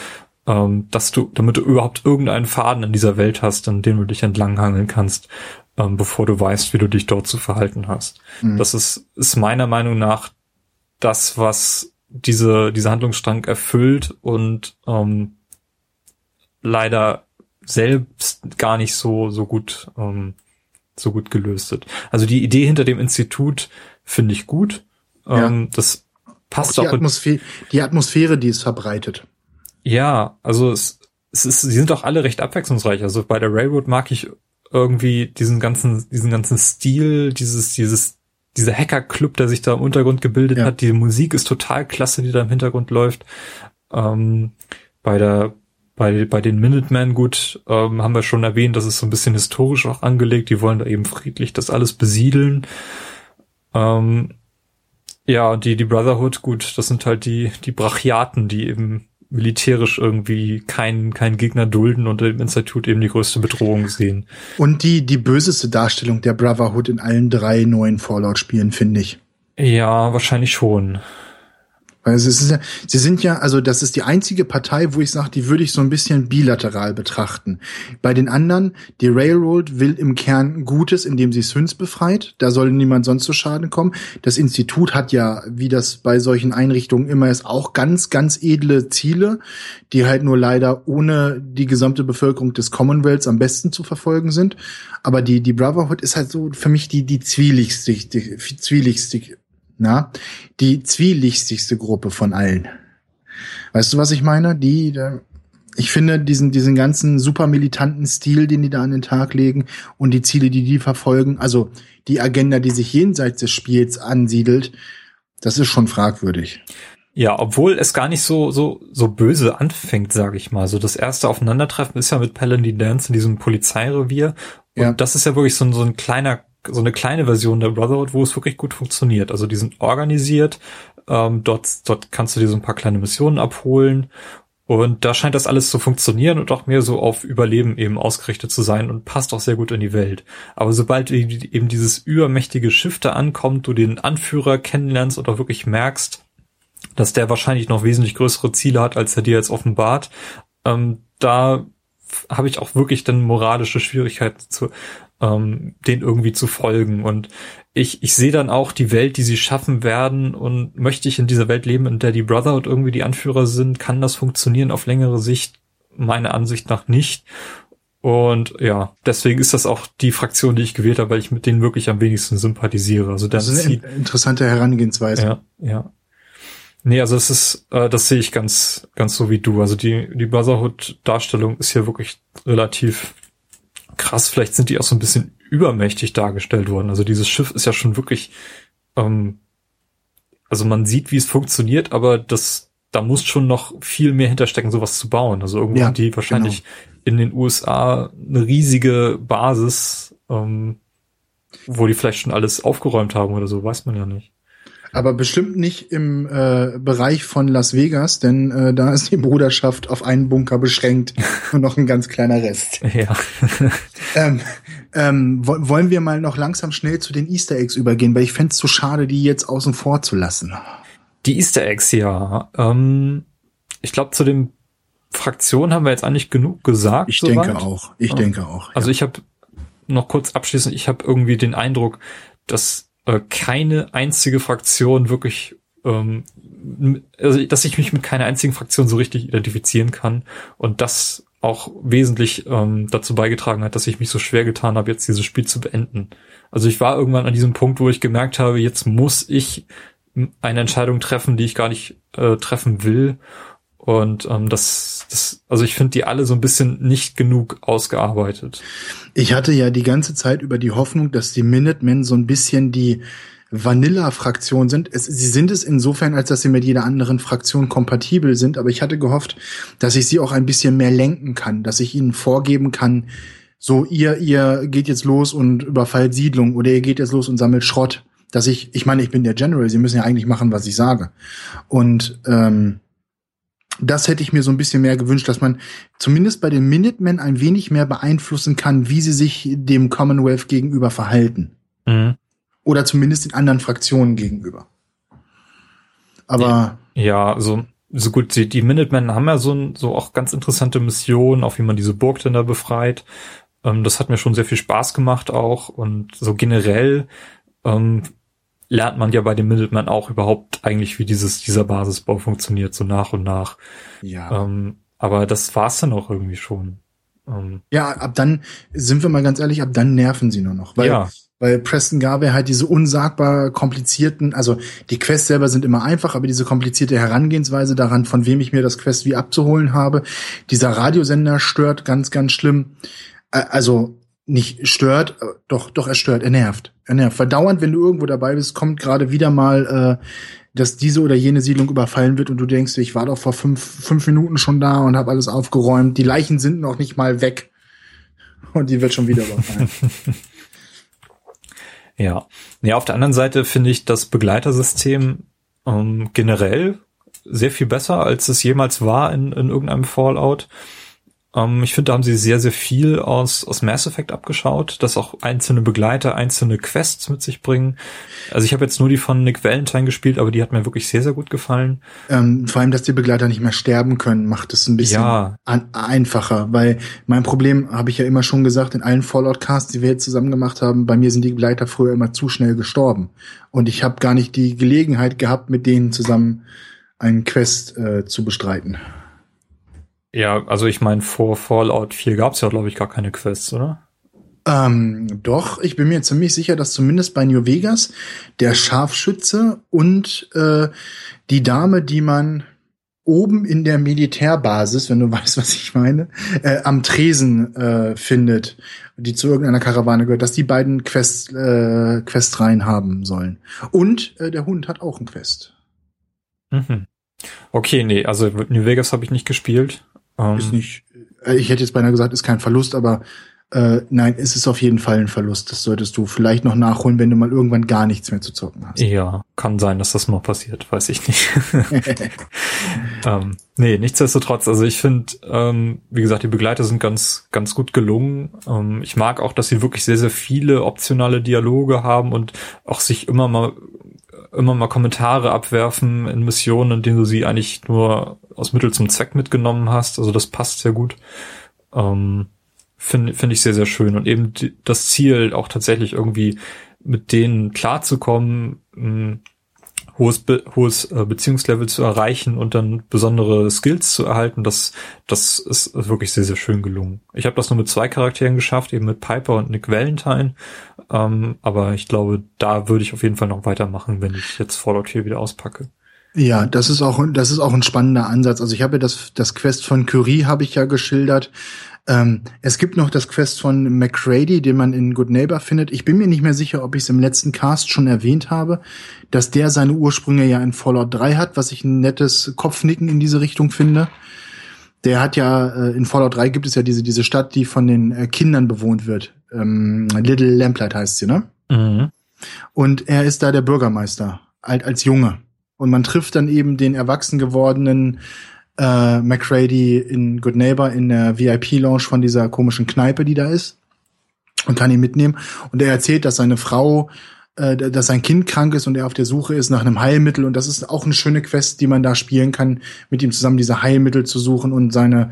ähm, dass du, damit du überhaupt irgendeinen Faden in dieser Welt hast, an dem du dich entlanghangeln kannst, ähm, bevor du weißt, wie du dich dort zu verhalten hast. Mhm. Das ist, ist meiner Meinung nach das, was diese, diese Handlungsstrang erfüllt und ähm, leider selbst gar nicht so, so gut ähm, so gut gelöst wird. Also die Idee hinter dem Institut finde ich gut. Ja. Ähm, das passt auch. Die, Atmosphäre, die Atmosphäre, die es verbreitet. Ja, also es, es ist, sie sind auch alle recht abwechslungsreich. Also bei der Railroad mag ich irgendwie diesen ganzen, diesen ganzen Stil, dieses, dieses, dieser Hacker-Club, der sich da im Untergrund gebildet ja. hat. Die Musik ist total klasse, die da im Hintergrund läuft. Ähm, bei der bei, bei den Minutemen gut, ähm, haben wir schon erwähnt, das ist so ein bisschen historisch auch angelegt. Die wollen da eben friedlich das alles besiedeln. Ähm, ja, und die, die Brotherhood, gut, das sind halt die, die Brachiaten, die eben militärisch irgendwie keinen keinen Gegner dulden und im Institut eben die größte Bedrohung sehen. Und die, die böseste Darstellung der Brotherhood in allen drei neuen Fallout-Spielen, finde ich. Ja, wahrscheinlich schon. Weil es ist ja, sie sind ja, also das ist die einzige Partei, wo ich sage, die würde ich so ein bisschen bilateral betrachten. Bei den anderen, die Railroad will im Kern Gutes, indem sie Syns befreit. Da soll niemand sonst zu Schaden kommen. Das Institut hat ja, wie das bei solchen Einrichtungen immer ist, auch ganz, ganz edle Ziele, die halt nur leider ohne die gesamte Bevölkerung des Commonwealths am besten zu verfolgen sind. Aber die, die Brotherhood ist halt so für mich die, die zwielichste, die, zwielichste na, die zwielichtigste Gruppe von allen. Weißt du, was ich meine? Die, ich finde diesen, diesen ganzen super militanten Stil, den die da an den Tag legen und die Ziele, die die verfolgen, also die Agenda, die sich jenseits des Spiels ansiedelt, das ist schon fragwürdig. Ja, obwohl es gar nicht so so so böse anfängt, sage ich mal. So das erste Aufeinandertreffen ist ja mit Paladin Dance in diesem Polizeirevier und ja. das ist ja wirklich so, so ein kleiner so eine kleine Version der Brotherhood, wo es wirklich gut funktioniert. Also die sind organisiert, ähm, dort, dort kannst du dir so ein paar kleine Missionen abholen und da scheint das alles zu funktionieren und auch mehr so auf Überleben eben ausgerichtet zu sein und passt auch sehr gut in die Welt. Aber sobald eben dieses übermächtige Schiff da ankommt, du den Anführer kennenlernst und auch wirklich merkst, dass der wahrscheinlich noch wesentlich größere Ziele hat, als er dir jetzt offenbart, ähm, da habe ich auch wirklich dann moralische Schwierigkeiten zu, ähm, den irgendwie zu folgen. Und ich, ich sehe dann auch die Welt, die sie schaffen werden und möchte ich in dieser Welt leben, in der die Brotherhood irgendwie die Anführer sind, kann das funktionieren auf längere Sicht? Meiner Ansicht nach nicht. Und ja, deswegen ist das auch die Fraktion, die ich gewählt habe, weil ich mit denen wirklich am wenigsten sympathisiere. Also das ist eine interessante Herangehensweise. Ja, ja. Nee, also es ist, äh, das sehe ich ganz, ganz so wie du. Also die, die Brotherhood-Darstellung ist hier wirklich relativ krass. Vielleicht sind die auch so ein bisschen übermächtig dargestellt worden. Also dieses Schiff ist ja schon wirklich, ähm, also man sieht, wie es funktioniert, aber das, da muss schon noch viel mehr hinterstecken, sowas zu bauen. Also irgendwo ja, haben die wahrscheinlich genau. in den USA eine riesige Basis, ähm, wo die vielleicht schon alles aufgeräumt haben oder so, weiß man ja nicht. Aber bestimmt nicht im äh, Bereich von Las Vegas, denn äh, da ist die Bruderschaft auf einen Bunker beschränkt und noch ein ganz kleiner Rest. Ja. ähm, ähm, wollen wir mal noch langsam schnell zu den Easter Eggs übergehen, weil ich fände es so schade, die jetzt außen vor zu lassen. Die Easter Eggs, ja. Ähm, ich glaube, zu den Fraktionen haben wir jetzt eigentlich genug gesagt. Ich soweit. denke auch. Ich denke auch. Ja. Also ich habe noch kurz abschließend, ich habe irgendwie den Eindruck, dass äh, keine einzige Fraktion wirklich ähm, also dass ich mich mit keiner einzigen Fraktion so richtig identifizieren kann und das auch wesentlich ähm, dazu beigetragen hat, dass ich mich so schwer getan habe, jetzt dieses Spiel zu beenden. Also ich war irgendwann an diesem Punkt, wo ich gemerkt habe, jetzt muss ich eine Entscheidung treffen, die ich gar nicht äh, treffen will. Und ähm, das, das, also ich finde die alle so ein bisschen nicht genug ausgearbeitet. Ich hatte ja die ganze Zeit über die Hoffnung, dass die Minutemen so ein bisschen die Vanilla-Fraktion sind. Es, sie sind es insofern, als dass sie mit jeder anderen Fraktion kompatibel sind, aber ich hatte gehofft, dass ich sie auch ein bisschen mehr lenken kann, dass ich ihnen vorgeben kann, so ihr, ihr geht jetzt los und überfallt Siedlung oder ihr geht jetzt los und sammelt Schrott. Dass ich, ich meine, ich bin der General, sie müssen ja eigentlich machen, was ich sage. Und ähm, das hätte ich mir so ein bisschen mehr gewünscht, dass man zumindest bei den Minutemen ein wenig mehr beeinflussen kann, wie sie sich dem Commonwealth gegenüber verhalten. Mhm. Oder zumindest den anderen Fraktionen gegenüber. Aber. Ja, so, so gut, die, die Minutemen haben ja so, so auch ganz interessante Missionen, auch wie man diese Burg denn da befreit. Ähm, das hat mir schon sehr viel Spaß gemacht auch. Und so generell ähm, lernt man ja bei den Minutemen auch überhaupt eigentlich, wie dieses, dieser Basisbau funktioniert, so nach und nach. Ja. Ähm, aber das war's dann auch irgendwie schon. Ähm, ja, ab dann, sind wir mal ganz ehrlich, ab dann nerven sie nur noch. Weil ja weil Preston Garvey halt diese unsagbar komplizierten, also die Quests selber sind immer einfach, aber diese komplizierte Herangehensweise daran, von wem ich mir das Quest wie abzuholen habe, dieser Radiosender stört ganz, ganz schlimm. Also nicht stört, doch, doch er stört, er nervt. Er nervt. Verdauernd, wenn du irgendwo dabei bist, kommt gerade wieder mal, äh, dass diese oder jene Siedlung überfallen wird und du denkst, ich war doch vor fünf, fünf Minuten schon da und habe alles aufgeräumt. Die Leichen sind noch nicht mal weg. Und die wird schon wieder überfallen. Ja. Ja, auf der anderen Seite finde ich das Begleitersystem ähm, generell sehr viel besser, als es jemals war in, in irgendeinem Fallout. Ähm, ich finde, da haben sie sehr, sehr viel aus, aus Mass Effect abgeschaut, dass auch einzelne Begleiter einzelne Quests mit sich bringen. Also ich habe jetzt nur die von Nick Valentine gespielt, aber die hat mir wirklich sehr, sehr gut gefallen. Ähm, vor allem, dass die Begleiter nicht mehr sterben können, macht es ein bisschen ja. an, einfacher, weil mein Problem, habe ich ja immer schon gesagt, in allen Fallout-Casts, die wir jetzt zusammen gemacht haben, bei mir sind die Begleiter früher immer zu schnell gestorben. Und ich habe gar nicht die Gelegenheit gehabt, mit denen zusammen einen Quest äh, zu bestreiten. Ja, also ich meine, vor Fallout 4 gab es ja, glaube ich, gar keine Quests, oder? Ähm, doch, ich bin mir ziemlich sicher, dass zumindest bei New Vegas der Scharfschütze und äh, die Dame, die man oben in der Militärbasis, wenn du weißt, was ich meine, äh, am Tresen äh, findet, die zu irgendeiner Karawane gehört, dass die beiden Quest, äh, Questreihen haben sollen. Und äh, der Hund hat auch ein Quest. Mhm. Okay, nee, also New Vegas habe ich nicht gespielt. Ähm, ist nicht, äh, ich hätte jetzt beinahe gesagt, ist kein Verlust, aber äh, nein, es ist auf jeden Fall ein Verlust. Das solltest du vielleicht noch nachholen, wenn du mal irgendwann gar nichts mehr zu zocken hast. Ja, kann sein, dass das mal passiert, weiß ich nicht. ähm, nee, nichtsdestotrotz, also ich finde, ähm, wie gesagt, die Begleiter sind ganz, ganz gut gelungen. Ähm, ich mag auch, dass sie wirklich sehr, sehr viele optionale Dialoge haben und auch sich immer mal immer mal Kommentare abwerfen in Missionen, in denen du sie eigentlich nur aus Mittel zum Zweck mitgenommen hast. Also das passt sehr gut. Ähm, Finde find ich sehr, sehr schön. Und eben die, das Ziel, auch tatsächlich irgendwie mit denen klarzukommen, ein hohes, Be hohes äh, Beziehungslevel zu erreichen und dann besondere Skills zu erhalten, das, das ist wirklich sehr, sehr schön gelungen. Ich habe das nur mit zwei Charakteren geschafft, eben mit Piper und Nick Valentine. Ähm, aber ich glaube, da würde ich auf jeden Fall noch weitermachen, wenn ich jetzt Fallout 4 wieder auspacke. Ja, das ist auch, das ist auch ein spannender Ansatz. Also ich habe ja das, das Quest von Curie habe ich ja geschildert. Ähm, es gibt noch das Quest von McCready, den man in Good Neighbor findet. Ich bin mir nicht mehr sicher, ob ich es im letzten Cast schon erwähnt habe, dass der seine Ursprünge ja in Fallout 3 hat, was ich ein nettes Kopfnicken in diese Richtung finde. Der hat ja, äh, in Fallout 3 gibt es ja diese, diese Stadt, die von den äh, Kindern bewohnt wird. Ähm, Little Lamplight heißt sie, ne? Mhm. Und er ist da der Bürgermeister, alt als Junge. Und man trifft dann eben den erwachsen gewordenen äh, McCready in Good Neighbor in der VIP-Lounge von dieser komischen Kneipe, die da ist. Und kann ihn mitnehmen. Und er erzählt, dass seine Frau, äh, dass sein Kind krank ist und er auf der Suche ist nach einem Heilmittel. Und das ist auch eine schöne Quest, die man da spielen kann, mit ihm zusammen diese Heilmittel zu suchen und seine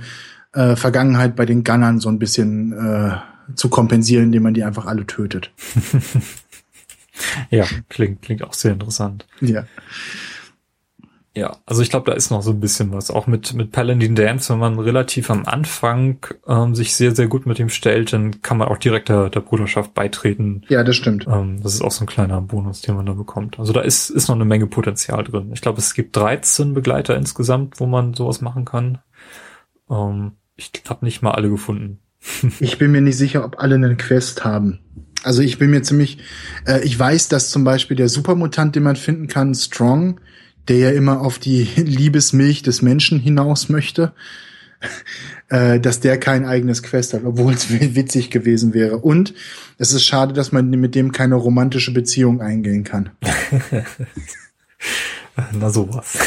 äh, Vergangenheit bei den Gunnern so ein bisschen äh, zu kompensieren, indem man die einfach alle tötet. ja, klingt, klingt auch sehr interessant. Ja. Ja, also ich glaube, da ist noch so ein bisschen was. Auch mit, mit Paladin Dance, wenn man relativ am Anfang ähm, sich sehr, sehr gut mit ihm stellt, dann kann man auch direkt der, der Bruderschaft beitreten. Ja, das stimmt. Ähm, das ist auch so ein kleiner Bonus, den man da bekommt. Also da ist, ist noch eine Menge Potenzial drin. Ich glaube, es gibt 13 Begleiter insgesamt, wo man sowas machen kann. Ähm, ich habe nicht mal alle gefunden. Ich bin mir nicht sicher, ob alle einen Quest haben. Also ich bin mir ziemlich, äh, ich weiß, dass zum Beispiel der Supermutant, den man finden kann, Strong, der ja immer auf die Liebesmilch des Menschen hinaus möchte, äh, dass der kein eigenes Quest hat, obwohl es witzig gewesen wäre. Und es ist schade, dass man mit dem keine romantische Beziehung eingehen kann. Na sowas.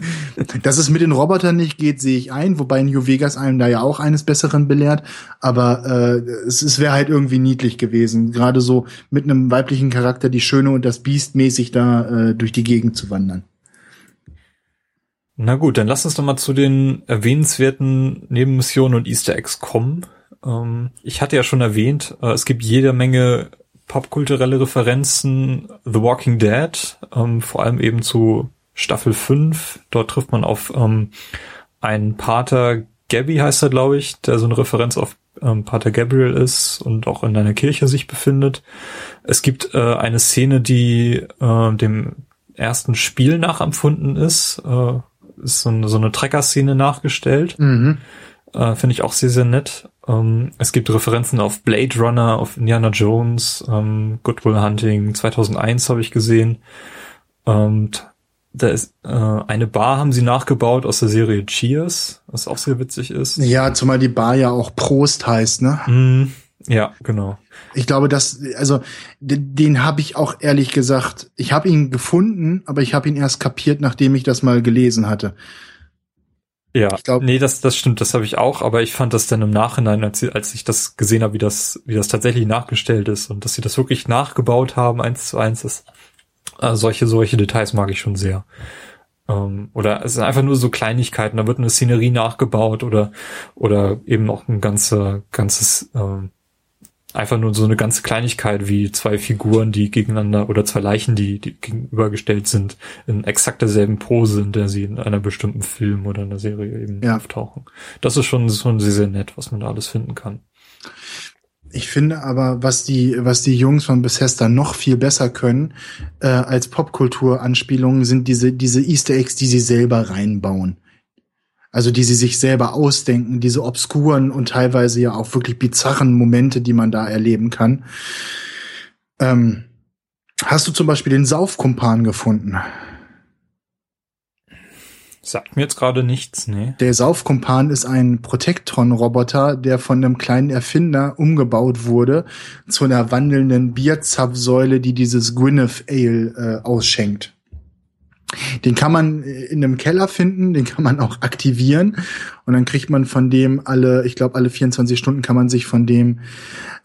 Dass es mit den Robotern nicht geht, sehe ich ein, wobei New Vegas einem da ja auch eines Besseren belehrt. Aber äh, es, es wäre halt irgendwie niedlich gewesen, gerade so mit einem weiblichen Charakter die Schöne und das Biest mäßig da äh, durch die Gegend zu wandern. Na gut, dann lass uns doch mal zu den erwähnenswerten Nebenmissionen und Easter Eggs kommen. Ähm, ich hatte ja schon erwähnt, äh, es gibt jede Menge popkulturelle Referenzen. The Walking Dead, ähm, vor allem eben zu Staffel 5. Dort trifft man auf ähm, einen Pater, Gabby heißt er, glaube ich, der so eine Referenz auf ähm, Pater Gabriel ist und auch in einer Kirche sich befindet. Es gibt äh, eine Szene, die äh, dem ersten Spiel nachempfunden ist. Äh, ist so eine, so eine Trecker-Szene nachgestellt. Mhm. Äh, Finde ich auch sehr, sehr nett. Ähm, es gibt Referenzen auf Blade Runner, auf Indiana Jones, ähm, Good Will Hunting 2001 habe ich gesehen. Und da ist äh, eine Bar haben sie nachgebaut aus der Serie Cheers, was auch sehr witzig ist. Ja, zumal die Bar ja auch Prost heißt, ne? Mm, ja, genau. Ich glaube, dass also den, den habe ich auch ehrlich gesagt, ich habe ihn gefunden, aber ich habe ihn erst kapiert, nachdem ich das mal gelesen hatte. Ja, ich glaub, nee, das, das stimmt, das habe ich auch, aber ich fand das dann im Nachhinein, als, als ich das gesehen habe, wie das, wie das tatsächlich nachgestellt ist und dass sie das wirklich nachgebaut haben, eins zu eins, ist, äh, solche, solche Details mag ich schon sehr. Ähm, oder es sind einfach nur so Kleinigkeiten, da wird eine Szenerie nachgebaut oder, oder eben noch ein ganze, ganzes, ähm, einfach nur so eine ganze Kleinigkeit wie zwei Figuren, die gegeneinander oder zwei Leichen, die, die gegenübergestellt sind, in exakt derselben Pose, in der sie in einer bestimmten Film oder einer Serie eben ja. auftauchen. Das ist schon, schon sehr, sehr nett, was man da alles finden kann. Ich finde aber, was die, was die Jungs von Bethesda noch viel besser können äh, als Popkultur-Anspielungen, sind diese, diese Easter Eggs, die sie selber reinbauen also die sie sich selber ausdenken, diese obskuren und teilweise ja auch wirklich bizarren Momente, die man da erleben kann. Ähm, hast du zum Beispiel den Saufkumpan gefunden? Sagt mir jetzt gerade nichts, ne? Der Saufkumpan ist ein Protektron-Roboter, der von einem kleinen Erfinder umgebaut wurde zu einer wandelnden Bierzapfsäule, die dieses Gwyneth Ale äh, ausschenkt. Den kann man in einem Keller finden, den kann man auch aktivieren und dann kriegt man von dem alle, ich glaube alle 24 Stunden kann man sich von dem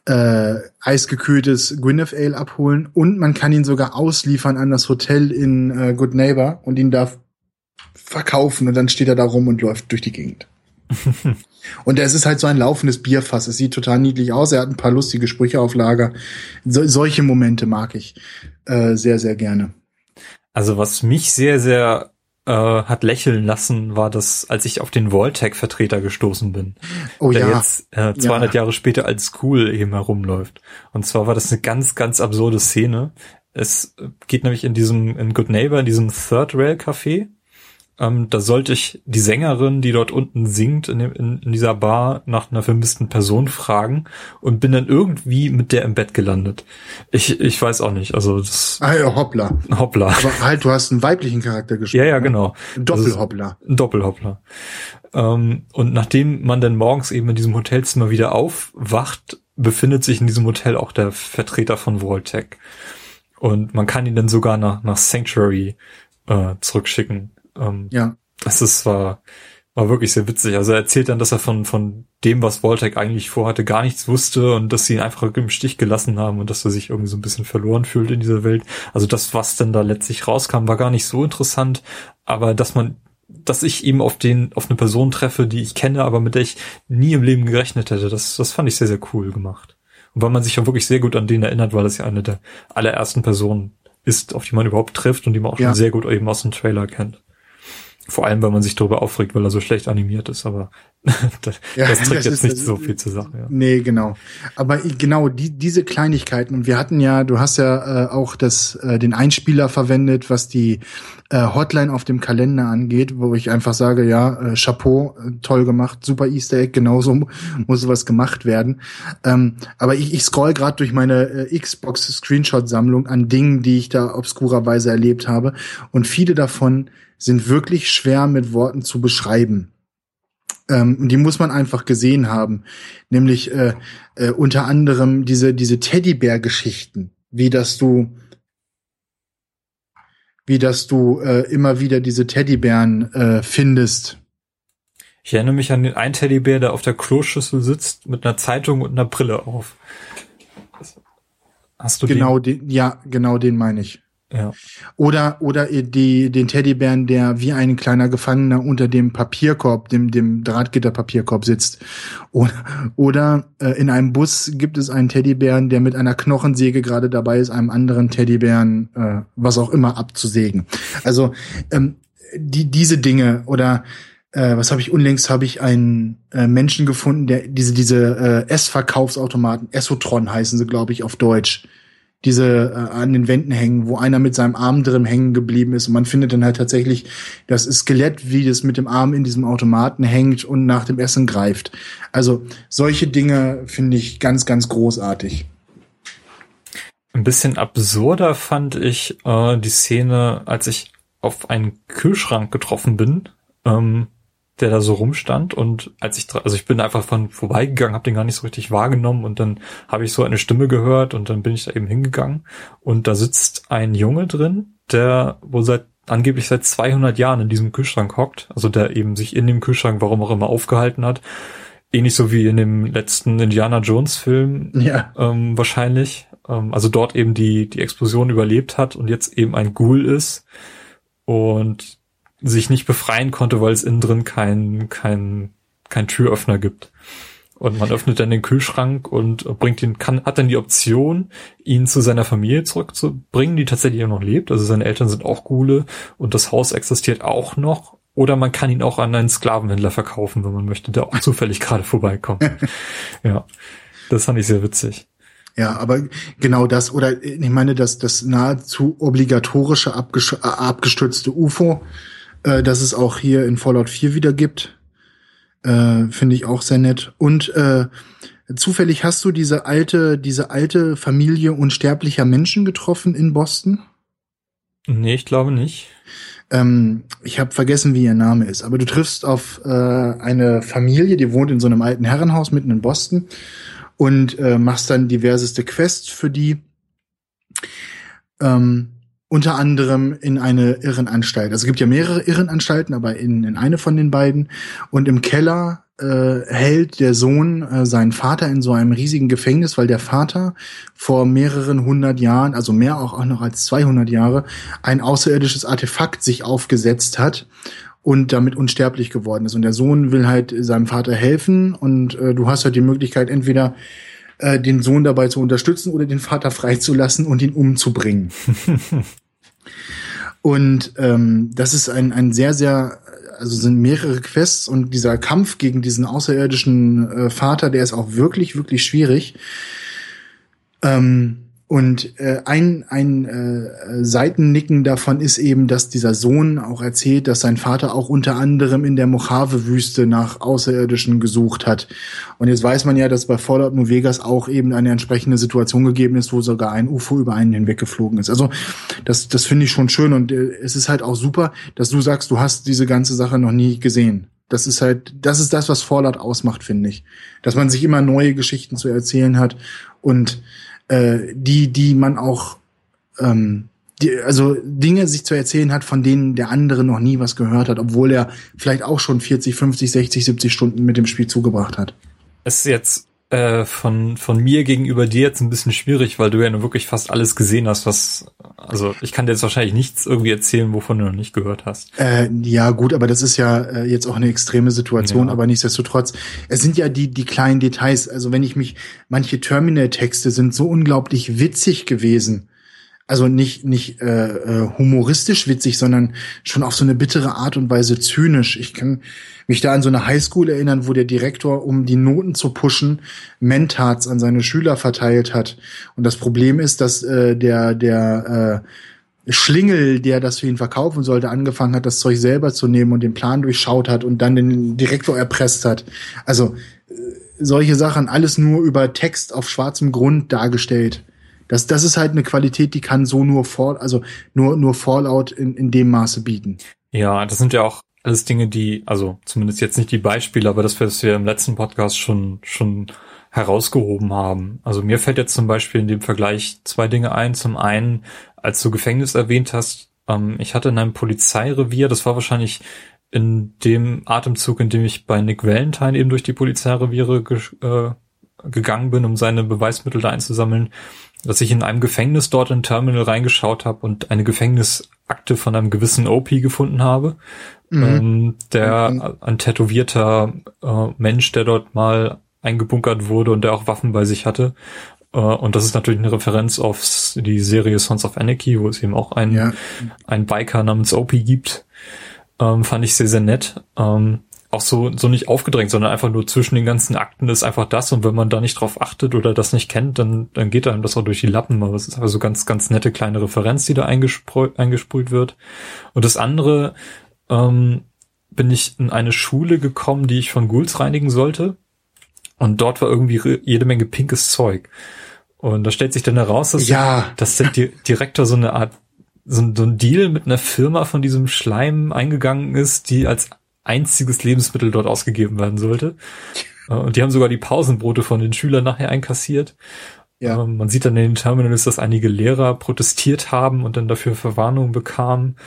äh, eisgekühltes Gwyneth Ale abholen und man kann ihn sogar ausliefern an das Hotel in äh, Good Neighbor und ihn da verkaufen und dann steht er da rum und läuft durch die Gegend. und es ist halt so ein laufendes Bierfass. Es sieht total niedlich aus. Er hat ein paar lustige Sprüche auf Lager. So, solche Momente mag ich äh, sehr, sehr gerne. Also was mich sehr, sehr äh, hat lächeln lassen, war das, als ich auf den Voltec-Vertreter gestoßen bin. Oh der ja. jetzt äh, 200 ja. Jahre später als cool eben herumläuft. Und zwar war das eine ganz, ganz absurde Szene. Es geht nämlich in diesem, in Good Neighbor, in diesem Third Rail Café, ähm, da sollte ich die Sängerin, die dort unten singt, in, dem, in, in, dieser Bar nach einer vermissten Person fragen und bin dann irgendwie mit der im Bett gelandet. Ich, ich weiß auch nicht. Also das. Ah ja, hoppla. Hoppla. Aber halt, du hast einen weiblichen Charakter gespielt. Ja, ja, ne? genau. Ein Doppelhoppler. Also, ein Doppelhoppler. Ähm, und nachdem man dann morgens eben in diesem Hotelzimmer wieder aufwacht, befindet sich in diesem Hotel auch der Vertreter von Voltec. Und man kann ihn dann sogar nach, nach Sanctuary äh, zurückschicken. Ähm, ja. Das ist war, war wirklich sehr witzig. Also er erzählt dann, dass er von, von dem, was Voltec eigentlich vorhatte, gar nichts wusste und dass sie ihn einfach im Stich gelassen haben und dass er sich irgendwie so ein bisschen verloren fühlt in dieser Welt. Also das, was dann da letztlich rauskam, war gar nicht so interessant, aber dass man dass ich eben auf den, auf eine Person treffe, die ich kenne, aber mit der ich nie im Leben gerechnet hätte. Das, das fand ich sehr, sehr cool gemacht. Und weil man sich ja wirklich sehr gut an den erinnert, weil das ja eine der allerersten Personen ist, auf die man überhaupt trifft und die man auch ja. schon sehr gut eben aus dem Trailer kennt. Vor allem, weil man sich darüber aufregt, weil er so schlecht animiert ist, aber das, ja, das trägt das jetzt ist, nicht so viel zur Sache. Ja. Nee, genau. Aber genau, die, diese Kleinigkeiten, und wir hatten ja, du hast ja äh, auch das, äh, den Einspieler verwendet, was die äh, Hotline auf dem Kalender angeht, wo ich einfach sage, ja, äh, Chapeau, äh, toll gemacht, super Easter Egg, genauso muss sowas gemacht werden. Ähm, aber ich, ich scroll gerade durch meine äh, Xbox-Screenshot-Sammlung an Dingen, die ich da obskurerweise erlebt habe. Und viele davon sind wirklich schwer mit Worten zu beschreiben. Ähm, die muss man einfach gesehen haben. Nämlich äh, äh, unter anderem diese, diese Teddybär-Geschichten, wie dass du wie dass du äh, immer wieder diese Teddybären äh, findest. Ich erinnere mich an den einen Teddybär, der auf der Kloschüssel sitzt mit einer Zeitung und einer Brille auf. Hast du genau den? den ja, genau den meine ich. Ja. Oder, oder die, den Teddybären, der wie ein kleiner Gefangener unter dem Papierkorb, dem, dem Drahtgitterpapierkorb sitzt. Oder, oder äh, in einem Bus gibt es einen Teddybären, der mit einer Knochensäge gerade dabei ist, einem anderen Teddybären, äh, was auch immer, abzusägen. Also ähm, die, diese Dinge oder äh, was habe ich unlängst habe ich einen äh, Menschen gefunden, der diese diese äh, S-Verkaufsautomaten, Esotron heißen sie, glaube ich, auf Deutsch diese äh, an den Wänden hängen, wo einer mit seinem Arm drin hängen geblieben ist. Und man findet dann halt tatsächlich das Skelett, wie das mit dem Arm in diesem Automaten hängt und nach dem Essen greift. Also solche Dinge finde ich ganz, ganz großartig. Ein bisschen absurder fand ich äh, die Szene, als ich auf einen Kühlschrank getroffen bin. Ähm, der da so rumstand und als ich also ich bin einfach von vorbeigegangen, habe den gar nicht so richtig wahrgenommen und dann habe ich so eine Stimme gehört und dann bin ich da eben hingegangen und da sitzt ein Junge drin, der wohl seit angeblich seit 200 Jahren in diesem Kühlschrank hockt, also der eben sich in dem Kühlschrank warum auch immer aufgehalten hat, ähnlich so wie in dem letzten Indiana Jones Film ja. ähm, wahrscheinlich, ähm, also dort eben die die Explosion überlebt hat und jetzt eben ein Ghoul ist. Und sich nicht befreien konnte, weil es innen drin kein, kein, kein Türöffner gibt. Und man öffnet dann den Kühlschrank und bringt ihn, kann, hat dann die Option, ihn zu seiner Familie zurückzubringen, die tatsächlich auch noch lebt. Also seine Eltern sind auch Gule und das Haus existiert auch noch. Oder man kann ihn auch an einen Sklavenhändler verkaufen, wenn man möchte, der auch zufällig gerade vorbeikommt. ja, das fand ich sehr witzig. Ja, aber genau das, oder ich meine, dass das nahezu obligatorische abgestürzte UFO, äh, dass es auch hier in Fallout 4 wieder gibt. Äh, Finde ich auch sehr nett. Und äh, zufällig hast du diese alte, diese alte Familie unsterblicher Menschen getroffen in Boston? Nee, ich glaube nicht. Ähm, ich habe vergessen, wie ihr Name ist, aber du triffst auf äh, eine Familie, die wohnt in so einem alten Herrenhaus mitten in Boston und äh, machst dann diverseste Quests für die. Ähm, unter anderem in eine Irrenanstalt. Also es gibt ja mehrere Irrenanstalten, aber in, in eine von den beiden. Und im Keller äh, hält der Sohn äh, seinen Vater in so einem riesigen Gefängnis, weil der Vater vor mehreren hundert Jahren, also mehr auch, auch noch als 200 Jahre, ein außerirdisches Artefakt sich aufgesetzt hat und damit unsterblich geworden ist. Und der Sohn will halt seinem Vater helfen und äh, du hast halt die Möglichkeit, entweder äh, den Sohn dabei zu unterstützen oder den Vater freizulassen und ihn umzubringen. und ähm, das ist ein, ein sehr, sehr, also sind mehrere Quests und dieser Kampf gegen diesen außerirdischen äh, Vater, der ist auch wirklich, wirklich schwierig. Ähm, und äh, ein, ein äh, Seitennicken davon ist eben, dass dieser Sohn auch erzählt, dass sein Vater auch unter anderem in der Mojave-Wüste nach Außerirdischen gesucht hat. Und jetzt weiß man ja, dass bei Fallout New Vegas auch eben eine entsprechende Situation gegeben ist, wo sogar ein UFO über einen hinweggeflogen ist. Also das, das finde ich schon schön und äh, es ist halt auch super, dass du sagst, du hast diese ganze Sache noch nie gesehen. Das ist halt, das ist das, was Fallout ausmacht, finde ich. Dass man sich immer neue Geschichten zu erzählen hat und äh, die, die man auch, ähm, die, also Dinge sich zu erzählen hat, von denen der andere noch nie was gehört hat, obwohl er vielleicht auch schon 40, 50, 60, 70 Stunden mit dem Spiel zugebracht hat. Es ist jetzt äh, von, von mir gegenüber dir jetzt ein bisschen schwierig, weil du ja nur wirklich fast alles gesehen hast, was, also ich kann dir jetzt wahrscheinlich nichts irgendwie erzählen, wovon du noch nicht gehört hast. Äh, ja, gut, aber das ist ja äh, jetzt auch eine extreme Situation, ja. aber nichtsdestotrotz, es sind ja die, die kleinen Details, also wenn ich mich, manche Terminal-Texte sind so unglaublich witzig gewesen. Also nicht nicht äh, äh, humoristisch witzig, sondern schon auf so eine bittere Art und Weise zynisch. Ich kann mich da an so eine Highschool erinnern, wo der Direktor, um die Noten zu pushen, Mentats an seine Schüler verteilt hat. Und das Problem ist, dass äh, der der äh, Schlingel, der das für ihn verkaufen sollte, angefangen hat, das Zeug selber zu nehmen und den Plan durchschaut hat und dann den Direktor erpresst hat. Also äh, solche Sachen, alles nur über Text auf schwarzem Grund dargestellt. Das, das ist halt eine Qualität, die kann so nur Fall, also nur, nur Fallout in, in dem Maße bieten. Ja, das sind ja auch alles Dinge, die, also zumindest jetzt nicht die Beispiele, aber das, was wir im letzten Podcast schon, schon herausgehoben haben. Also mir fällt jetzt zum Beispiel in dem Vergleich zwei Dinge ein. Zum einen, als du Gefängnis erwähnt hast, ähm, ich hatte in einem Polizeirevier, das war wahrscheinlich in dem Atemzug, in dem ich bei Nick Valentine eben durch die Polizeireviere ge äh, gegangen bin, um seine Beweismittel da einzusammeln, dass ich in einem Gefängnis dort in Terminal reingeschaut habe und eine Gefängnisakte von einem gewissen OP gefunden habe. Mhm. Ähm, der mhm. ein tätowierter äh, Mensch, der dort mal eingebunkert wurde und der auch Waffen bei sich hatte. Uh, und das ist natürlich eine Referenz auf die Serie Sons of Anarchy, wo es eben auch einen, ja. einen Biker namens OP gibt. Ähm, fand ich sehr, sehr nett. Ähm, auch so, so nicht aufgedrängt, sondern einfach nur zwischen den ganzen Akten ist einfach das und wenn man da nicht drauf achtet oder das nicht kennt, dann, dann geht einem das auch durch die Lappen. Aber es ist einfach so ganz, ganz nette kleine Referenz, die da eingesprüht, eingesprüht wird. Und das andere, ähm, bin ich in eine Schule gekommen, die ich von Ghouls reinigen sollte. Und dort war irgendwie jede Menge pinkes Zeug. Und da stellt sich dann heraus, dass, ja. dass der Direktor so eine Art so ein, so ein Deal mit einer Firma von diesem Schleim eingegangen ist, die als einziges Lebensmittel dort ausgegeben werden sollte. Äh, und die haben sogar die Pausenbrote von den Schülern nachher einkassiert. Ja. Ähm, man sieht dann in den Terminals, dass einige Lehrer protestiert haben und dann dafür Verwarnung bekamen.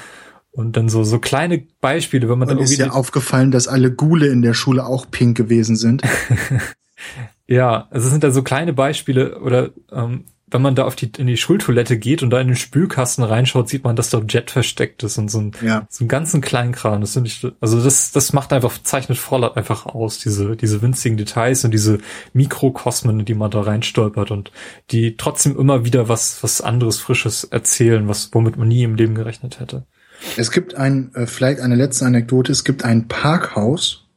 Und dann so, so kleine Beispiele, wenn man und dann ist ja aufgefallen, dass alle Gule in der Schule auch pink gewesen sind. ja, also es sind da so kleine Beispiele oder ähm, wenn man da auf die, in die Schultoilette geht und da in den Spülkasten reinschaut, sieht man, dass da Jet versteckt ist und so ein, ja. so einen ganzen kleinen Kram. Das finde ich, also das, das macht einfach, zeichnet Fallout einfach aus, diese, diese winzigen Details und diese Mikrokosmen, in die man da reinstolpert und die trotzdem immer wieder was, was anderes, Frisches erzählen, was, womit man nie im Leben gerechnet hätte. Es gibt ein, äh, vielleicht eine letzte Anekdote, es gibt ein Parkhaus,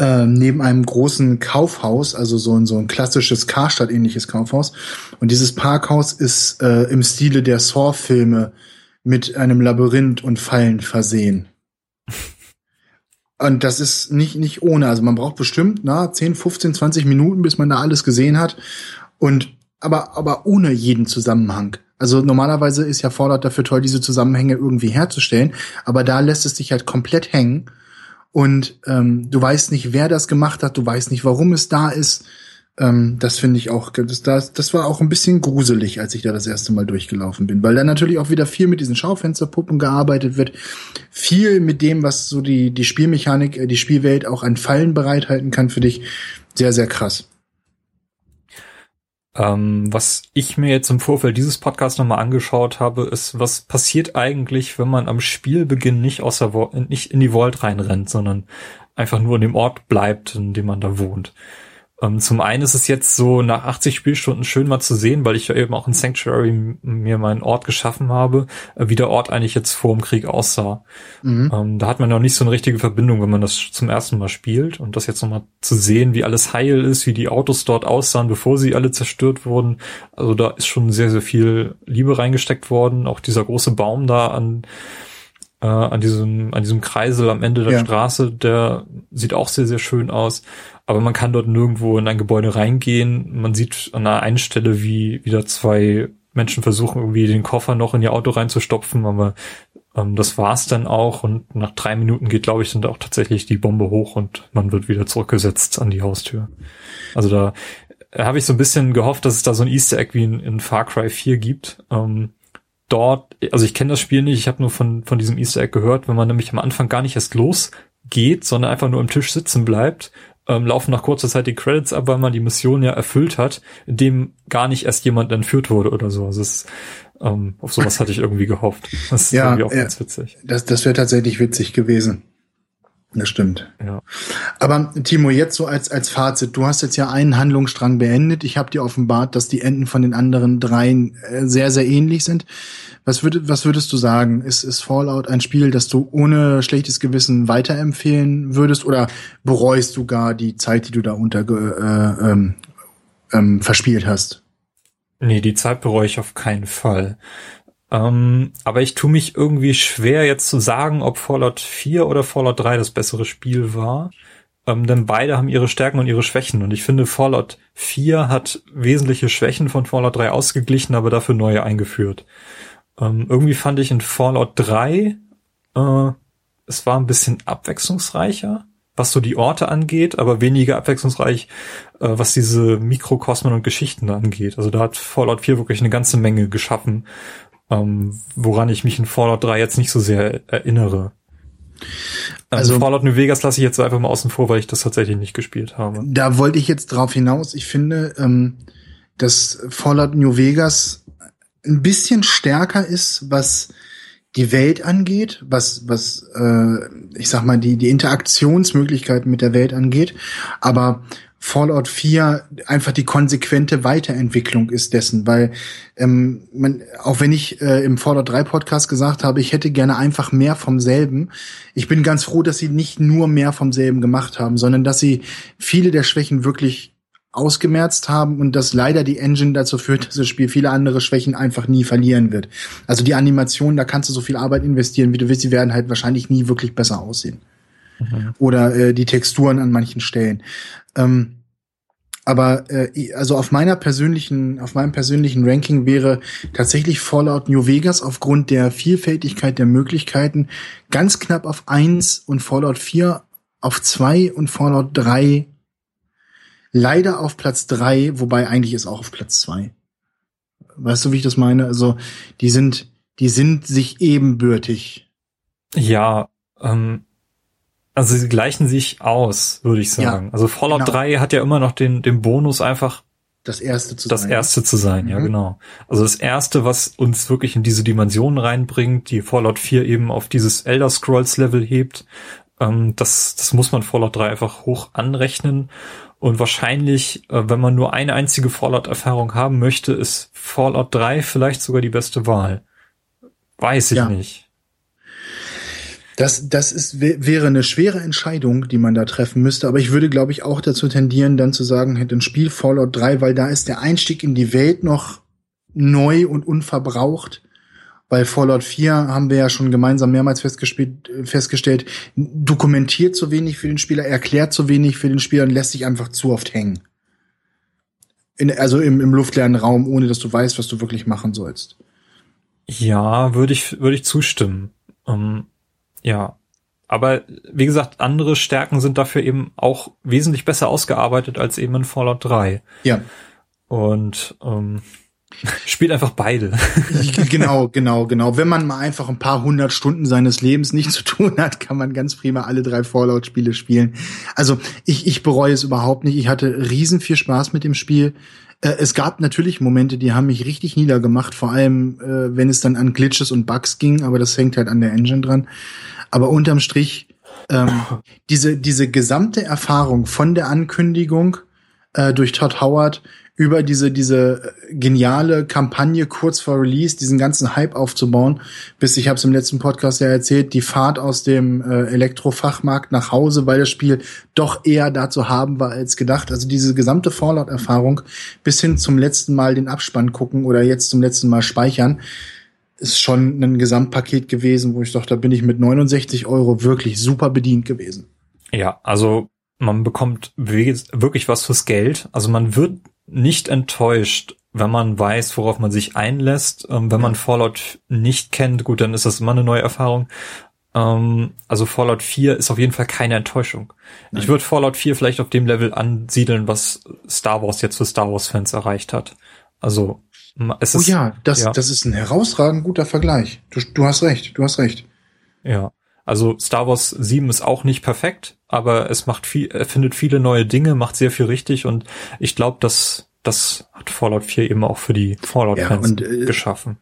äh, neben einem großen Kaufhaus, also so ein, so ein klassisches Karstadt-ähnliches Kaufhaus. Und dieses Parkhaus ist äh, im Stile der Saw-Filme mit einem Labyrinth und Fallen versehen. Und das ist nicht, nicht ohne. Also man braucht bestimmt na, 10, 15, 20 Minuten, bis man da alles gesehen hat. Und aber, aber ohne jeden Zusammenhang. Also normalerweise ist ja Fallout dafür toll, diese Zusammenhänge irgendwie herzustellen. Aber da lässt es sich halt komplett hängen und ähm, du weißt nicht, wer das gemacht hat, du weißt nicht, warum es da ist. Ähm, das finde ich auch, das, das, war auch ein bisschen gruselig, als ich da das erste Mal durchgelaufen bin, weil da natürlich auch wieder viel mit diesen Schaufensterpuppen gearbeitet wird, viel mit dem, was so die, die Spielmechanik, äh, die Spielwelt auch an Fallen bereithalten kann für dich. Sehr, sehr krass. Ähm, was ich mir jetzt im Vorfeld dieses Podcasts nochmal angeschaut habe, ist, was passiert eigentlich, wenn man am Spielbeginn nicht aus der nicht in die Vault reinrennt, sondern einfach nur in dem Ort bleibt, in dem man da wohnt. Ähm, zum einen ist es jetzt so nach 80 Spielstunden schön mal zu sehen, weil ich ja eben auch in Sanctuary mir meinen Ort geschaffen habe, äh, wie der Ort eigentlich jetzt vor dem Krieg aussah. Mhm. Ähm, da hat man noch nicht so eine richtige Verbindung, wenn man das zum ersten Mal spielt und das jetzt nochmal zu sehen, wie alles heil ist, wie die Autos dort aussahen, bevor sie alle zerstört wurden. Also da ist schon sehr, sehr viel Liebe reingesteckt worden. Auch dieser große Baum da an äh, an diesem an diesem Kreisel am Ende der ja. Straße, der sieht auch sehr sehr schön aus aber man kann dort nirgendwo in ein Gebäude reingehen. Man sieht an einer einen Stelle, wie wieder zwei Menschen versuchen, irgendwie den Koffer noch in ihr Auto reinzustopfen, aber ähm, das war's dann auch und nach drei Minuten geht, glaube ich, dann auch tatsächlich die Bombe hoch und man wird wieder zurückgesetzt an die Haustür. Also da habe ich so ein bisschen gehofft, dass es da so ein Easter Egg wie in, in Far Cry 4 gibt. Ähm, dort, also ich kenne das Spiel nicht, ich habe nur von, von diesem Easter Egg gehört, wenn man nämlich am Anfang gar nicht erst losgeht, sondern einfach nur am Tisch sitzen bleibt ähm, laufen nach kurzer Zeit die Credits ab, weil man die Mission ja erfüllt hat, indem gar nicht erst jemand entführt wurde oder so. Also es, ähm, auf sowas hatte ich irgendwie gehofft. Das ist ja, irgendwie auch ganz witzig. Das, das wäre tatsächlich witzig gewesen. Das stimmt. Ja. Aber Timo, jetzt so als, als Fazit, du hast jetzt ja einen Handlungsstrang beendet. Ich habe dir offenbart, dass die Enden von den anderen dreien äh, sehr, sehr ähnlich sind. Was, würd, was würdest du sagen? Ist, ist Fallout ein Spiel, das du ohne schlechtes Gewissen weiterempfehlen würdest oder bereust du gar die Zeit, die du da unter äh, ähm, ähm, verspielt hast? Nee, die Zeit bereue ich auf keinen Fall. Ähm, aber ich tue mich irgendwie schwer jetzt zu sagen, ob Fallout 4 oder Fallout 3 das bessere Spiel war. Ähm, denn beide haben ihre Stärken und ihre Schwächen. Und ich finde, Fallout 4 hat wesentliche Schwächen von Fallout 3 ausgeglichen, aber dafür neue eingeführt. Ähm, irgendwie fand ich in Fallout 3, äh, es war ein bisschen abwechslungsreicher, was so die Orte angeht, aber weniger abwechslungsreich, äh, was diese Mikrokosmen und Geschichten angeht. Also da hat Fallout 4 wirklich eine ganze Menge geschaffen, ähm, woran ich mich in Fallout 3 jetzt nicht so sehr erinnere. Also, also Fallout New Vegas lasse ich jetzt einfach mal außen vor, weil ich das tatsächlich nicht gespielt habe. Da wollte ich jetzt drauf hinaus. Ich finde, ähm, dass Fallout New Vegas ein bisschen stärker ist, was die Welt angeht, was was äh, ich sag mal die die Interaktionsmöglichkeiten mit der Welt angeht, aber Fallout 4 einfach die konsequente Weiterentwicklung ist dessen, weil ähm, man, auch wenn ich äh, im Fallout 3 Podcast gesagt habe, ich hätte gerne einfach mehr vom selben, ich bin ganz froh, dass sie nicht nur mehr vom selben gemacht haben, sondern dass sie viele der Schwächen wirklich ausgemerzt haben und dass leider die Engine dazu führt, dass das Spiel viele andere Schwächen einfach nie verlieren wird. Also die Animation, da kannst du so viel Arbeit investieren, wie du willst, die werden halt wahrscheinlich nie wirklich besser aussehen. Mhm. Oder äh, die Texturen an manchen Stellen. Ähm, aber äh, also auf meiner persönlichen, auf meinem persönlichen Ranking wäre tatsächlich Fallout New Vegas aufgrund der Vielfältigkeit der Möglichkeiten ganz knapp auf eins und Fallout 4 auf zwei und Fallout 3 leider auf Platz drei, wobei eigentlich ist auch auf Platz zwei. Weißt du, wie ich das meine? Also die sind, die sind sich ebenbürtig. Ja, ähm, also sie gleichen sich aus, würde ich sagen. Ja, also Fallout genau. 3 hat ja immer noch den, den Bonus einfach das erste zu das sein. Das erste zu sein, mhm. ja, genau. Also das erste, was uns wirklich in diese Dimension reinbringt, die Fallout 4 eben auf dieses Elder Scrolls Level hebt, ähm, das, das muss man Fallout 3 einfach hoch anrechnen. Und wahrscheinlich, äh, wenn man nur eine einzige Fallout-Erfahrung haben möchte, ist Fallout 3 vielleicht sogar die beste Wahl. Weiß ich ja. nicht. Das, das ist, wäre eine schwere Entscheidung, die man da treffen müsste. Aber ich würde, glaube ich, auch dazu tendieren, dann zu sagen, hätte ein Spiel Fallout 3, weil da ist der Einstieg in die Welt noch neu und unverbraucht. Bei Fallout 4 haben wir ja schon gemeinsam mehrmals festgestellt, dokumentiert zu wenig für den Spieler, erklärt zu wenig für den Spieler und lässt sich einfach zu oft hängen. In, also im, im luftleeren Raum, ohne dass du weißt, was du wirklich machen sollst. Ja, würde ich, würde ich zustimmen. Um, ja. Aber wie gesagt, andere Stärken sind dafür eben auch wesentlich besser ausgearbeitet als eben in Fallout 3. Ja. Und ähm, spielt einfach beide. genau, genau, genau. Wenn man mal einfach ein paar hundert Stunden seines Lebens nichts zu tun hat, kann man ganz prima alle drei Fallout-Spiele spielen. Also ich, ich bereue es überhaupt nicht. Ich hatte riesen viel Spaß mit dem Spiel. Äh, es gab natürlich Momente, die haben mich richtig niedergemacht, vor allem äh, wenn es dann an Glitches und Bugs ging, aber das hängt halt an der Engine dran. Aber unterm Strich, ähm, diese, diese gesamte Erfahrung von der Ankündigung äh, durch Todd Howard über diese, diese geniale Kampagne kurz vor Release, diesen ganzen Hype aufzubauen, bis ich habe es im letzten Podcast ja erzählt, die Fahrt aus dem äh, Elektrofachmarkt nach Hause, weil das Spiel doch eher dazu haben war als gedacht. Also diese gesamte Fallout-Erfahrung bis hin zum letzten Mal den Abspann gucken oder jetzt zum letzten Mal speichern, ist schon ein Gesamtpaket gewesen, wo ich dachte, da bin ich mit 69 Euro wirklich super bedient gewesen. Ja, also man bekommt wirklich was fürs Geld. Also man wird nicht enttäuscht, wenn man weiß, worauf man sich einlässt. Ähm, wenn man Fallout nicht kennt, gut, dann ist das immer eine neue Erfahrung. Ähm, also Fallout 4 ist auf jeden Fall keine Enttäuschung. Nein. Ich würde Fallout 4 vielleicht auf dem Level ansiedeln, was Star Wars jetzt für Star Wars Fans erreicht hat. Also es ist, oh ja, das, ja. das ist ein herausragend guter Vergleich. Du, du hast recht, du hast recht. Ja. Also Star Wars 7 ist auch nicht perfekt, aber es macht viel, er findet viele neue Dinge, macht sehr viel richtig und ich glaube, dass das hat Fallout 4 eben auch für die Fallout-Fans ja, äh, geschaffen.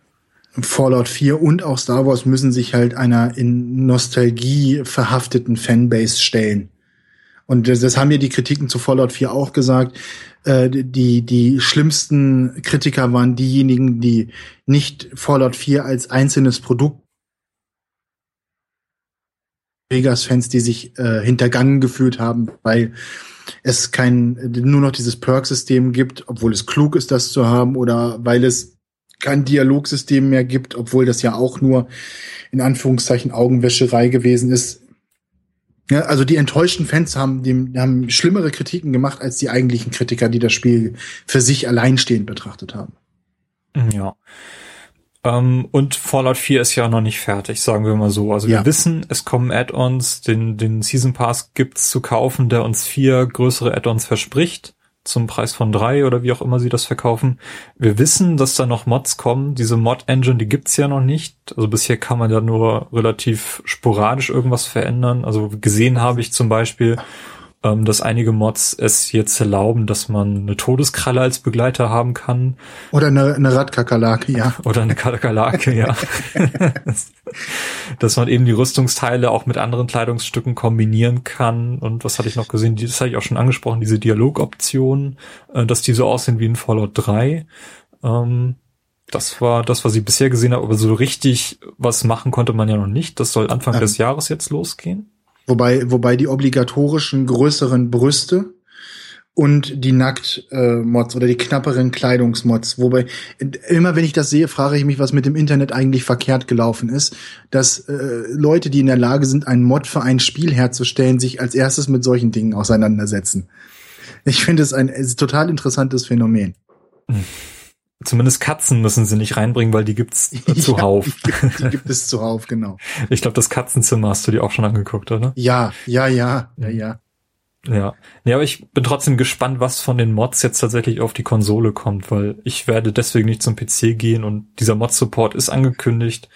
Fallout 4 und auch Star Wars müssen sich halt einer in Nostalgie verhafteten Fanbase stellen. Und das, haben ja die Kritiken zu Fallout 4 auch gesagt. Äh, die, die schlimmsten Kritiker waren diejenigen, die nicht Fallout 4 als einzelnes Produkt Vegas-Fans, die sich äh, hintergangen gefühlt haben, weil es kein nur noch dieses Perk-System gibt, obwohl es klug ist, das zu haben, oder weil es kein Dialogsystem mehr gibt, obwohl das ja auch nur in Anführungszeichen Augenwäscherei gewesen ist. Ja, also die enttäuschten Fans haben, die haben schlimmere Kritiken gemacht als die eigentlichen Kritiker, die das Spiel für sich alleinstehend betrachtet haben. Ja. Ähm, und Fallout 4 ist ja noch nicht fertig, sagen wir mal so. Also ja. wir wissen, es kommen Add-ons, den, den Season Pass gibt's zu kaufen, der uns vier größere Add-ons verspricht zum Preis von drei oder wie auch immer sie das verkaufen. Wir wissen, dass da noch Mods kommen. Diese Mod-Engine, die gibt's ja noch nicht. Also bisher kann man da nur relativ sporadisch irgendwas verändern. Also gesehen habe ich zum Beispiel, ähm, dass einige Mods es jetzt erlauben, dass man eine Todeskralle als Begleiter haben kann. Oder eine, eine Radkakerlake, ja. Oder eine Kakerlake, ja. dass man eben die Rüstungsteile auch mit anderen Kleidungsstücken kombinieren kann. Und was hatte ich noch gesehen? Das hatte ich auch schon angesprochen, diese Dialogoption, äh, dass die so aussehen wie in Fallout 3. Ähm, das war das, was ich bisher gesehen habe, aber so richtig was machen konnte man ja noch nicht. Das soll Anfang ähm, des Jahres jetzt losgehen. Wobei, wobei die obligatorischen größeren Brüste und die Nackt-Mods oder die knapperen Kleidungsmods. Wobei, immer wenn ich das sehe, frage ich mich, was mit dem Internet eigentlich verkehrt gelaufen ist, dass äh, Leute, die in der Lage sind, einen Mod für ein Spiel herzustellen, sich als erstes mit solchen Dingen auseinandersetzen. Ich finde es ein, total interessantes Phänomen. Hm. Zumindest Katzen müssen sie nicht reinbringen, weil die gibt's zuhauf. Ja, die, gibt, die gibt es zuhauf, genau. Ich glaube, das Katzenzimmer hast du dir auch schon angeguckt, oder? Ja, ja, ja, ja, ja. Ja. Ja, aber ich bin trotzdem gespannt, was von den Mods jetzt tatsächlich auf die Konsole kommt, weil ich werde deswegen nicht zum PC gehen und dieser Mod-Support ist angekündigt.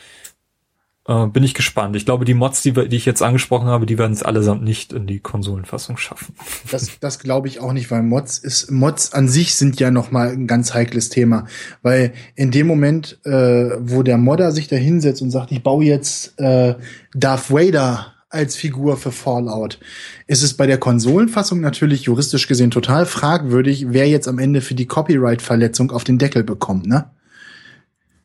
Äh, bin ich gespannt. Ich glaube, die Mods, die, die ich jetzt angesprochen habe, die werden es allesamt nicht in die Konsolenfassung schaffen. Das, das glaube ich auch nicht, weil Mods ist Mods an sich sind ja noch mal ein ganz heikles Thema, weil in dem Moment, äh, wo der Modder sich da hinsetzt und sagt, ich baue jetzt äh, Darth Vader als Figur für Fallout, ist es bei der Konsolenfassung natürlich juristisch gesehen total fragwürdig, wer jetzt am Ende für die Copyright-Verletzung auf den Deckel bekommt, ne?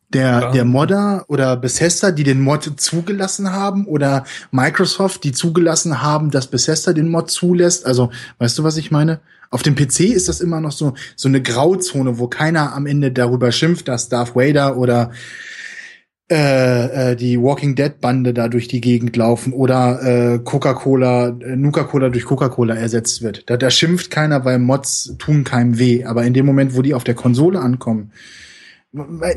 Der, ja. der Modder oder Bethesda, die den Mod zugelassen haben oder Microsoft, die zugelassen haben, dass Bethesda den Mod zulässt. Also, weißt du, was ich meine? Auf dem PC ist das immer noch so, so eine Grauzone, wo keiner am Ende darüber schimpft, dass Darth Vader oder äh, äh, die Walking Dead Bande da durch die Gegend laufen oder äh, Coca-Cola, äh, Nuka-Cola durch Coca-Cola ersetzt wird. Da, da schimpft keiner, weil Mods tun keinem weh. Aber in dem Moment, wo die auf der Konsole ankommen,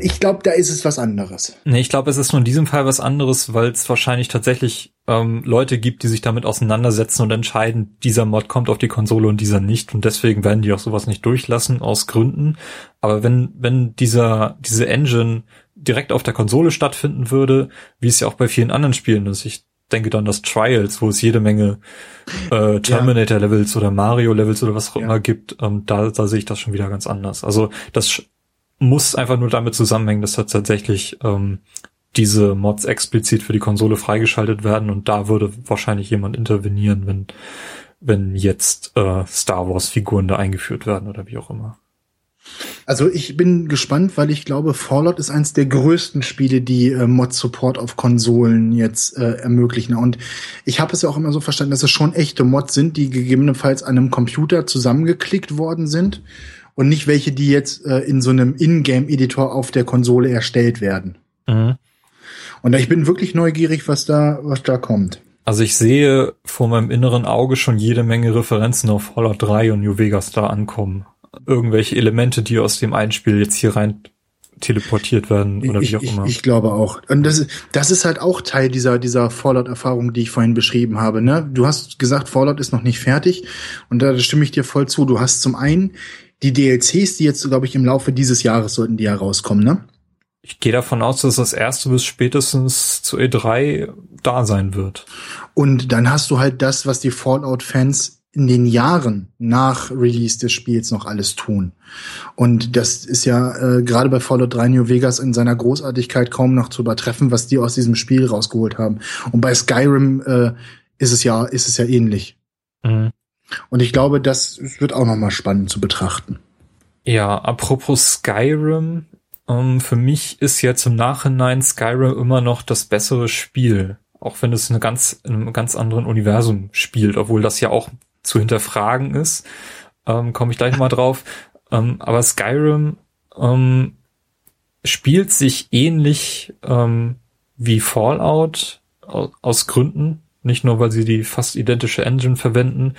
ich glaube, da ist es was anderes. Nee, ich glaube, es ist nur in diesem Fall was anderes, weil es wahrscheinlich tatsächlich ähm, Leute gibt, die sich damit auseinandersetzen und entscheiden, dieser Mod kommt auf die Konsole und dieser nicht. Und deswegen werden die auch sowas nicht durchlassen, aus Gründen. Aber wenn, wenn dieser, diese Engine direkt auf der Konsole stattfinden würde, wie es ja auch bei vielen anderen Spielen ist, ich denke dann das Trials, wo es jede Menge äh, Terminator-Levels oder Mario-Levels oder was auch ja. immer gibt, ähm, da, da sehe ich das schon wieder ganz anders. Also das muss einfach nur damit zusammenhängen, dass da tatsächlich ähm, diese Mods explizit für die Konsole freigeschaltet werden und da würde wahrscheinlich jemand intervenieren, wenn wenn jetzt äh, Star Wars Figuren da eingeführt werden oder wie auch immer. Also ich bin gespannt, weil ich glaube, Fallout ist eins der größten Spiele, die äh, Mod-Support auf Konsolen jetzt äh, ermöglichen. Und ich habe es ja auch immer so verstanden, dass es schon echte Mods sind, die gegebenenfalls an einem Computer zusammengeklickt worden sind und nicht welche, die jetzt äh, in so einem Ingame-Editor auf der Konsole erstellt werden. Mhm. Und ich bin wirklich neugierig, was da, was da kommt. Also ich sehe vor meinem inneren Auge schon jede Menge Referenzen auf Fallout 3 und New Vegas da ankommen. Irgendwelche Elemente, die aus dem Einspiel jetzt hier rein teleportiert werden oder ich, wie auch immer. Ich, ich, glaube auch. Und das, das ist halt auch Teil dieser, dieser Fallout-Erfahrung, die ich vorhin beschrieben habe. Ne? Du hast gesagt, Fallout ist noch nicht fertig und da stimme ich dir voll zu. Du hast zum einen die DLCs, die jetzt, glaube ich, im Laufe dieses Jahres sollten die herauskommen, ne? Ich gehe davon aus, dass das erste bis spätestens zu E3 da sein wird. Und dann hast du halt das, was die Fallout-Fans in den Jahren nach Release des Spiels noch alles tun. Und das ist ja äh, gerade bei Fallout 3 New Vegas in seiner Großartigkeit kaum noch zu übertreffen, was die aus diesem Spiel rausgeholt haben. Und bei Skyrim äh, ist es ja ist es ja ähnlich. Mhm. Und ich glaube, das wird auch noch mal spannend zu betrachten. Ja, apropos Skyrim, ähm, für mich ist jetzt im Nachhinein Skyrim immer noch das bessere Spiel auch wenn es eine ganz, in einem ganz anderen Universum spielt, obwohl das ja auch zu hinterfragen ist, ähm, komme ich gleich mal drauf. Ähm, aber Skyrim ähm, spielt sich ähnlich ähm, wie Fallout aus, aus Gründen, nicht nur weil sie die fast identische Engine verwenden,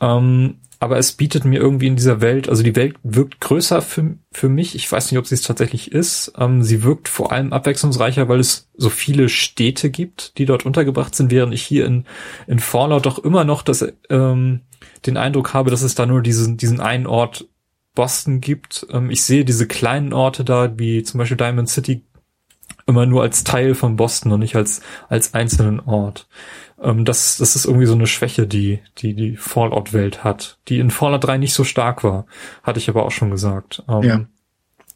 ähm, aber es bietet mir irgendwie in dieser Welt, also die Welt wirkt größer für, für mich. Ich weiß nicht, ob sie es tatsächlich ist. Ähm, sie wirkt vor allem abwechslungsreicher, weil es so viele Städte gibt, die dort untergebracht sind, während ich hier in, in Fallout doch immer noch das, ähm, den Eindruck habe, dass es da nur diesen, diesen einen Ort Boston gibt. Ähm, ich sehe diese kleinen Orte da, wie zum Beispiel Diamond City, immer nur als Teil von Boston und nicht als, als einzelnen Ort. Ähm, das, das ist irgendwie so eine Schwäche, die die, die Fallout-Welt hat, die in Fallout 3 nicht so stark war. Hatte ich aber auch schon gesagt. Ähm, ja.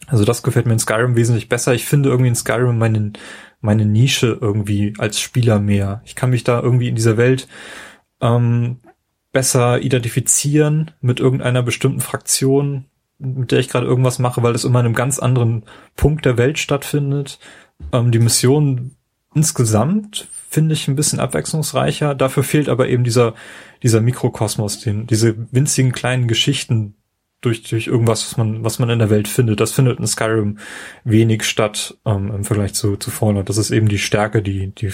Also das gefällt mir in Skyrim wesentlich besser. Ich finde irgendwie in Skyrim meine, meine Nische irgendwie als Spieler mehr. Ich kann mich da irgendwie in dieser Welt ähm, besser identifizieren mit irgendeiner bestimmten Fraktion, mit der ich gerade irgendwas mache, weil es immer in einem ganz anderen Punkt der Welt stattfindet. Ähm, die Mission insgesamt finde ich ein bisschen abwechslungsreicher. Dafür fehlt aber eben dieser, dieser Mikrokosmos, den, diese winzigen kleinen Geschichten durch, durch irgendwas, was man, was man in der Welt findet. Das findet in Skyrim wenig statt ähm, im Vergleich zu, zu Fallout. Das ist eben die Stärke, die, die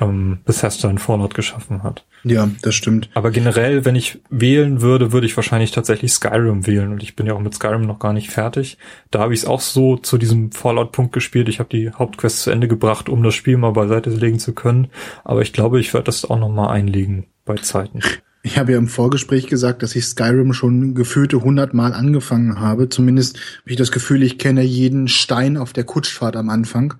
ähm, Bethesda in Fallout geschaffen hat. Ja, das stimmt. Aber generell, wenn ich wählen würde, würde ich wahrscheinlich tatsächlich Skyrim wählen. Und ich bin ja auch mit Skyrim noch gar nicht fertig. Da habe ich es auch so zu diesem Fallout-Punkt gespielt. Ich habe die Hauptquest zu Ende gebracht, um das Spiel mal beiseite legen zu können. Aber ich glaube, ich werde das auch noch mal einlegen bei Zeiten. Ich habe ja im Vorgespräch gesagt, dass ich Skyrim schon gefühlte hundertmal angefangen habe. Zumindest habe ich das Gefühl, ich kenne jeden Stein auf der Kutschfahrt am Anfang.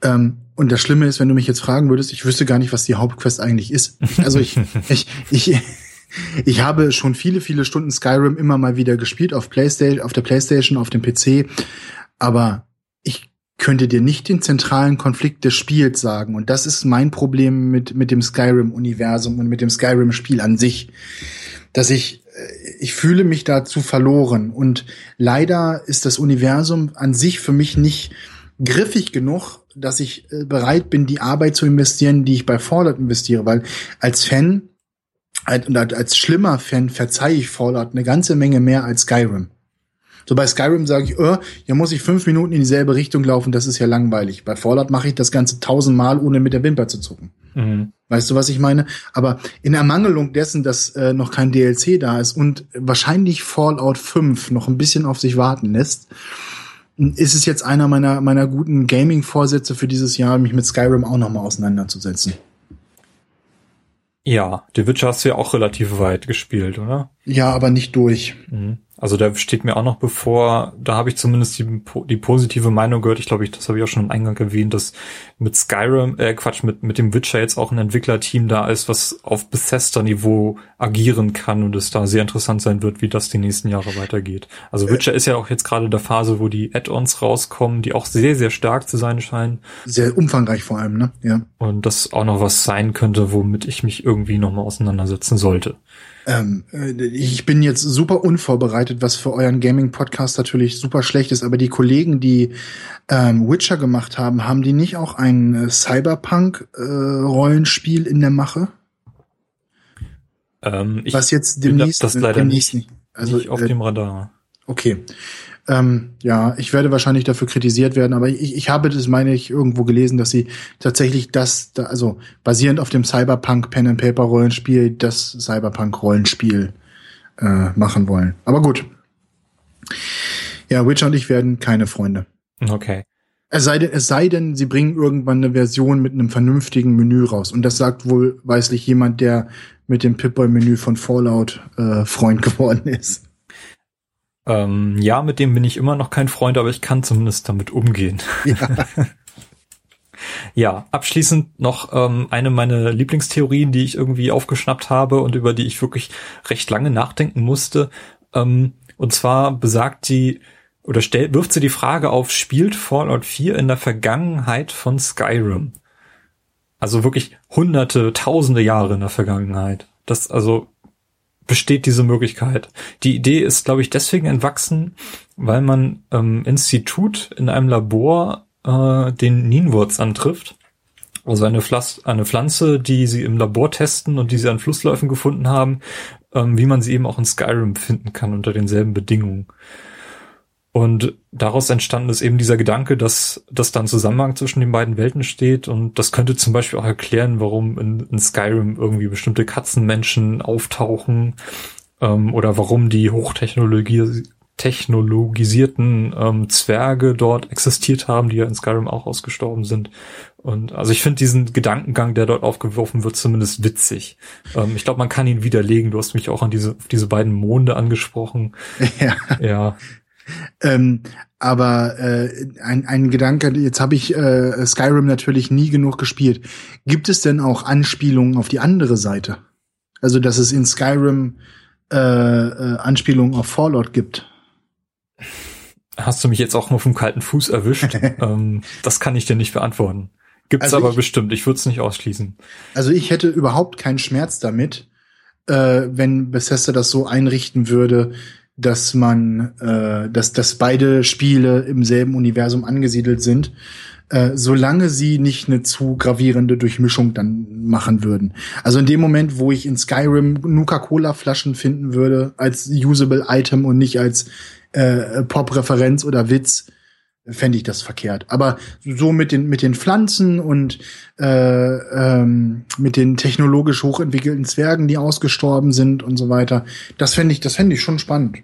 Ähm, und das Schlimme ist, wenn du mich jetzt fragen würdest, ich wüsste gar nicht, was die Hauptquest eigentlich ist. Also ich, ich, ich, ich habe schon viele, viele Stunden Skyrim immer mal wieder gespielt auf PlayStation, auf der PlayStation, auf dem PC. Aber könnte dir nicht den zentralen Konflikt des Spiels sagen. Und das ist mein Problem mit, mit dem Skyrim-Universum und mit dem Skyrim-Spiel an sich. Dass ich, äh, ich fühle mich dazu verloren. Und leider ist das Universum an sich für mich nicht griffig genug, dass ich äh, bereit bin, die Arbeit zu investieren, die ich bei Fallout investiere. Weil als Fan, als, als schlimmer Fan verzeihe ich Fallout eine ganze Menge mehr als Skyrim. So bei Skyrim sage ich, oh, hier muss ich fünf Minuten in dieselbe Richtung laufen, das ist ja langweilig. Bei Fallout mache ich das Ganze tausendmal, ohne mit der Wimper zu zucken. Mhm. Weißt du, was ich meine? Aber in Ermangelung dessen, dass äh, noch kein DLC da ist und wahrscheinlich Fallout 5 noch ein bisschen auf sich warten lässt, ist es jetzt einer meiner, meiner guten Gaming-Vorsätze für dieses Jahr, mich mit Skyrim auch nochmal auseinanderzusetzen. Ja, The Witcher hast du ja auch relativ weit gespielt, oder? Ja, aber nicht durch. Mhm. Also da steht mir auch noch bevor, da habe ich zumindest die, die positive Meinung gehört, ich glaube, ich, das habe ich auch schon im Eingang erwähnt, dass mit Skyrim, äh Quatsch, mit, mit dem Witcher jetzt auch ein Entwicklerteam da ist, was auf Bethesda-Niveau agieren kann und es da sehr interessant sein wird, wie das die nächsten Jahre weitergeht. Also Witcher äh, ist ja auch jetzt gerade in der Phase, wo die Add-ons rauskommen, die auch sehr, sehr stark zu sein scheinen. Sehr umfangreich vor allem, ne? Ja. Und das auch noch was sein könnte, womit ich mich irgendwie nochmal auseinandersetzen sollte. Ähm, äh, ich bin jetzt super unvorbereitet, was für euren Gaming-Podcast natürlich super schlecht ist, aber die Kollegen, die ähm, Witcher gemacht haben, haben die nicht auch ein äh, Cyberpunk-Rollenspiel äh, in der Mache? Ähm, was jetzt demnächst, das leider demnächst nicht, also, nicht auf äh, dem Radar. Okay. Ähm, ja, ich werde wahrscheinlich dafür kritisiert werden, aber ich, ich habe das, meine ich, irgendwo gelesen, dass sie tatsächlich das, da, also basierend auf dem Cyberpunk Pen and Paper Rollenspiel, das Cyberpunk Rollenspiel äh, machen wollen. Aber gut. Ja, Witcher und ich werden keine Freunde. Okay. Es sei denn, es sei denn, sie bringen irgendwann eine Version mit einem vernünftigen Menü raus. Und das sagt wohl weislich jemand, der mit dem Pip-Boy-Menü von Fallout äh, Freund geworden ist. Ähm, ja, mit dem bin ich immer noch kein Freund, aber ich kann zumindest damit umgehen. Ja. Ja, abschließend noch ähm, eine meiner Lieblingstheorien, die ich irgendwie aufgeschnappt habe und über die ich wirklich recht lange nachdenken musste. Ähm, und zwar besagt die oder stellt, wirft sie die Frage auf, spielt Fallout 4 in der Vergangenheit von Skyrim? Also wirklich hunderte, tausende Jahre in der Vergangenheit. Das also besteht diese Möglichkeit. Die Idee ist, glaube ich, deswegen entwachsen, weil man ähm, Institut in einem Labor äh, den Nienwurz antrifft. Also eine, Pflas eine Pflanze, die sie im Labor testen und die sie an Flussläufen gefunden haben, ähm, wie man sie eben auch in Skyrim finden kann unter denselben Bedingungen. Und daraus entstanden ist eben dieser Gedanke, dass, dass da ein Zusammenhang zwischen den beiden Welten steht. Und das könnte zum Beispiel auch erklären, warum in, in Skyrim irgendwie bestimmte Katzenmenschen auftauchen ähm, oder warum die Hochtechnologie technologisierten ähm, Zwerge dort existiert haben, die ja in Skyrim auch ausgestorben sind. Und also ich finde diesen Gedankengang, der dort aufgeworfen wird, zumindest witzig. Ähm, ich glaube, man kann ihn widerlegen. Du hast mich auch an diese, diese beiden Monde angesprochen. Ja. Ja. Ähm, aber äh, ein, ein Gedanke, jetzt habe ich äh, Skyrim natürlich nie genug gespielt. Gibt es denn auch Anspielungen auf die andere Seite? Also, dass es in Skyrim äh, äh, Anspielungen auf Fallout gibt? Hast du mich jetzt auch nur vom kalten Fuß erwischt? ähm, das kann ich dir nicht beantworten. Gibt's also aber ich, bestimmt. Ich würde es nicht ausschließen. Also ich hätte überhaupt keinen Schmerz damit, äh, wenn Bethesda das so einrichten würde, dass man, äh, dass, dass beide Spiele im selben Universum angesiedelt sind, äh, solange sie nicht eine zu gravierende Durchmischung dann machen würden. Also in dem Moment, wo ich in Skyrim Nuka-Cola-Flaschen finden würde als usable Item und nicht als äh, Pop-Referenz oder Witz, fände ich das verkehrt. Aber so mit den mit den Pflanzen und äh, ähm, mit den technologisch hochentwickelten Zwergen, die ausgestorben sind und so weiter, das fände ich, das fände ich schon spannend.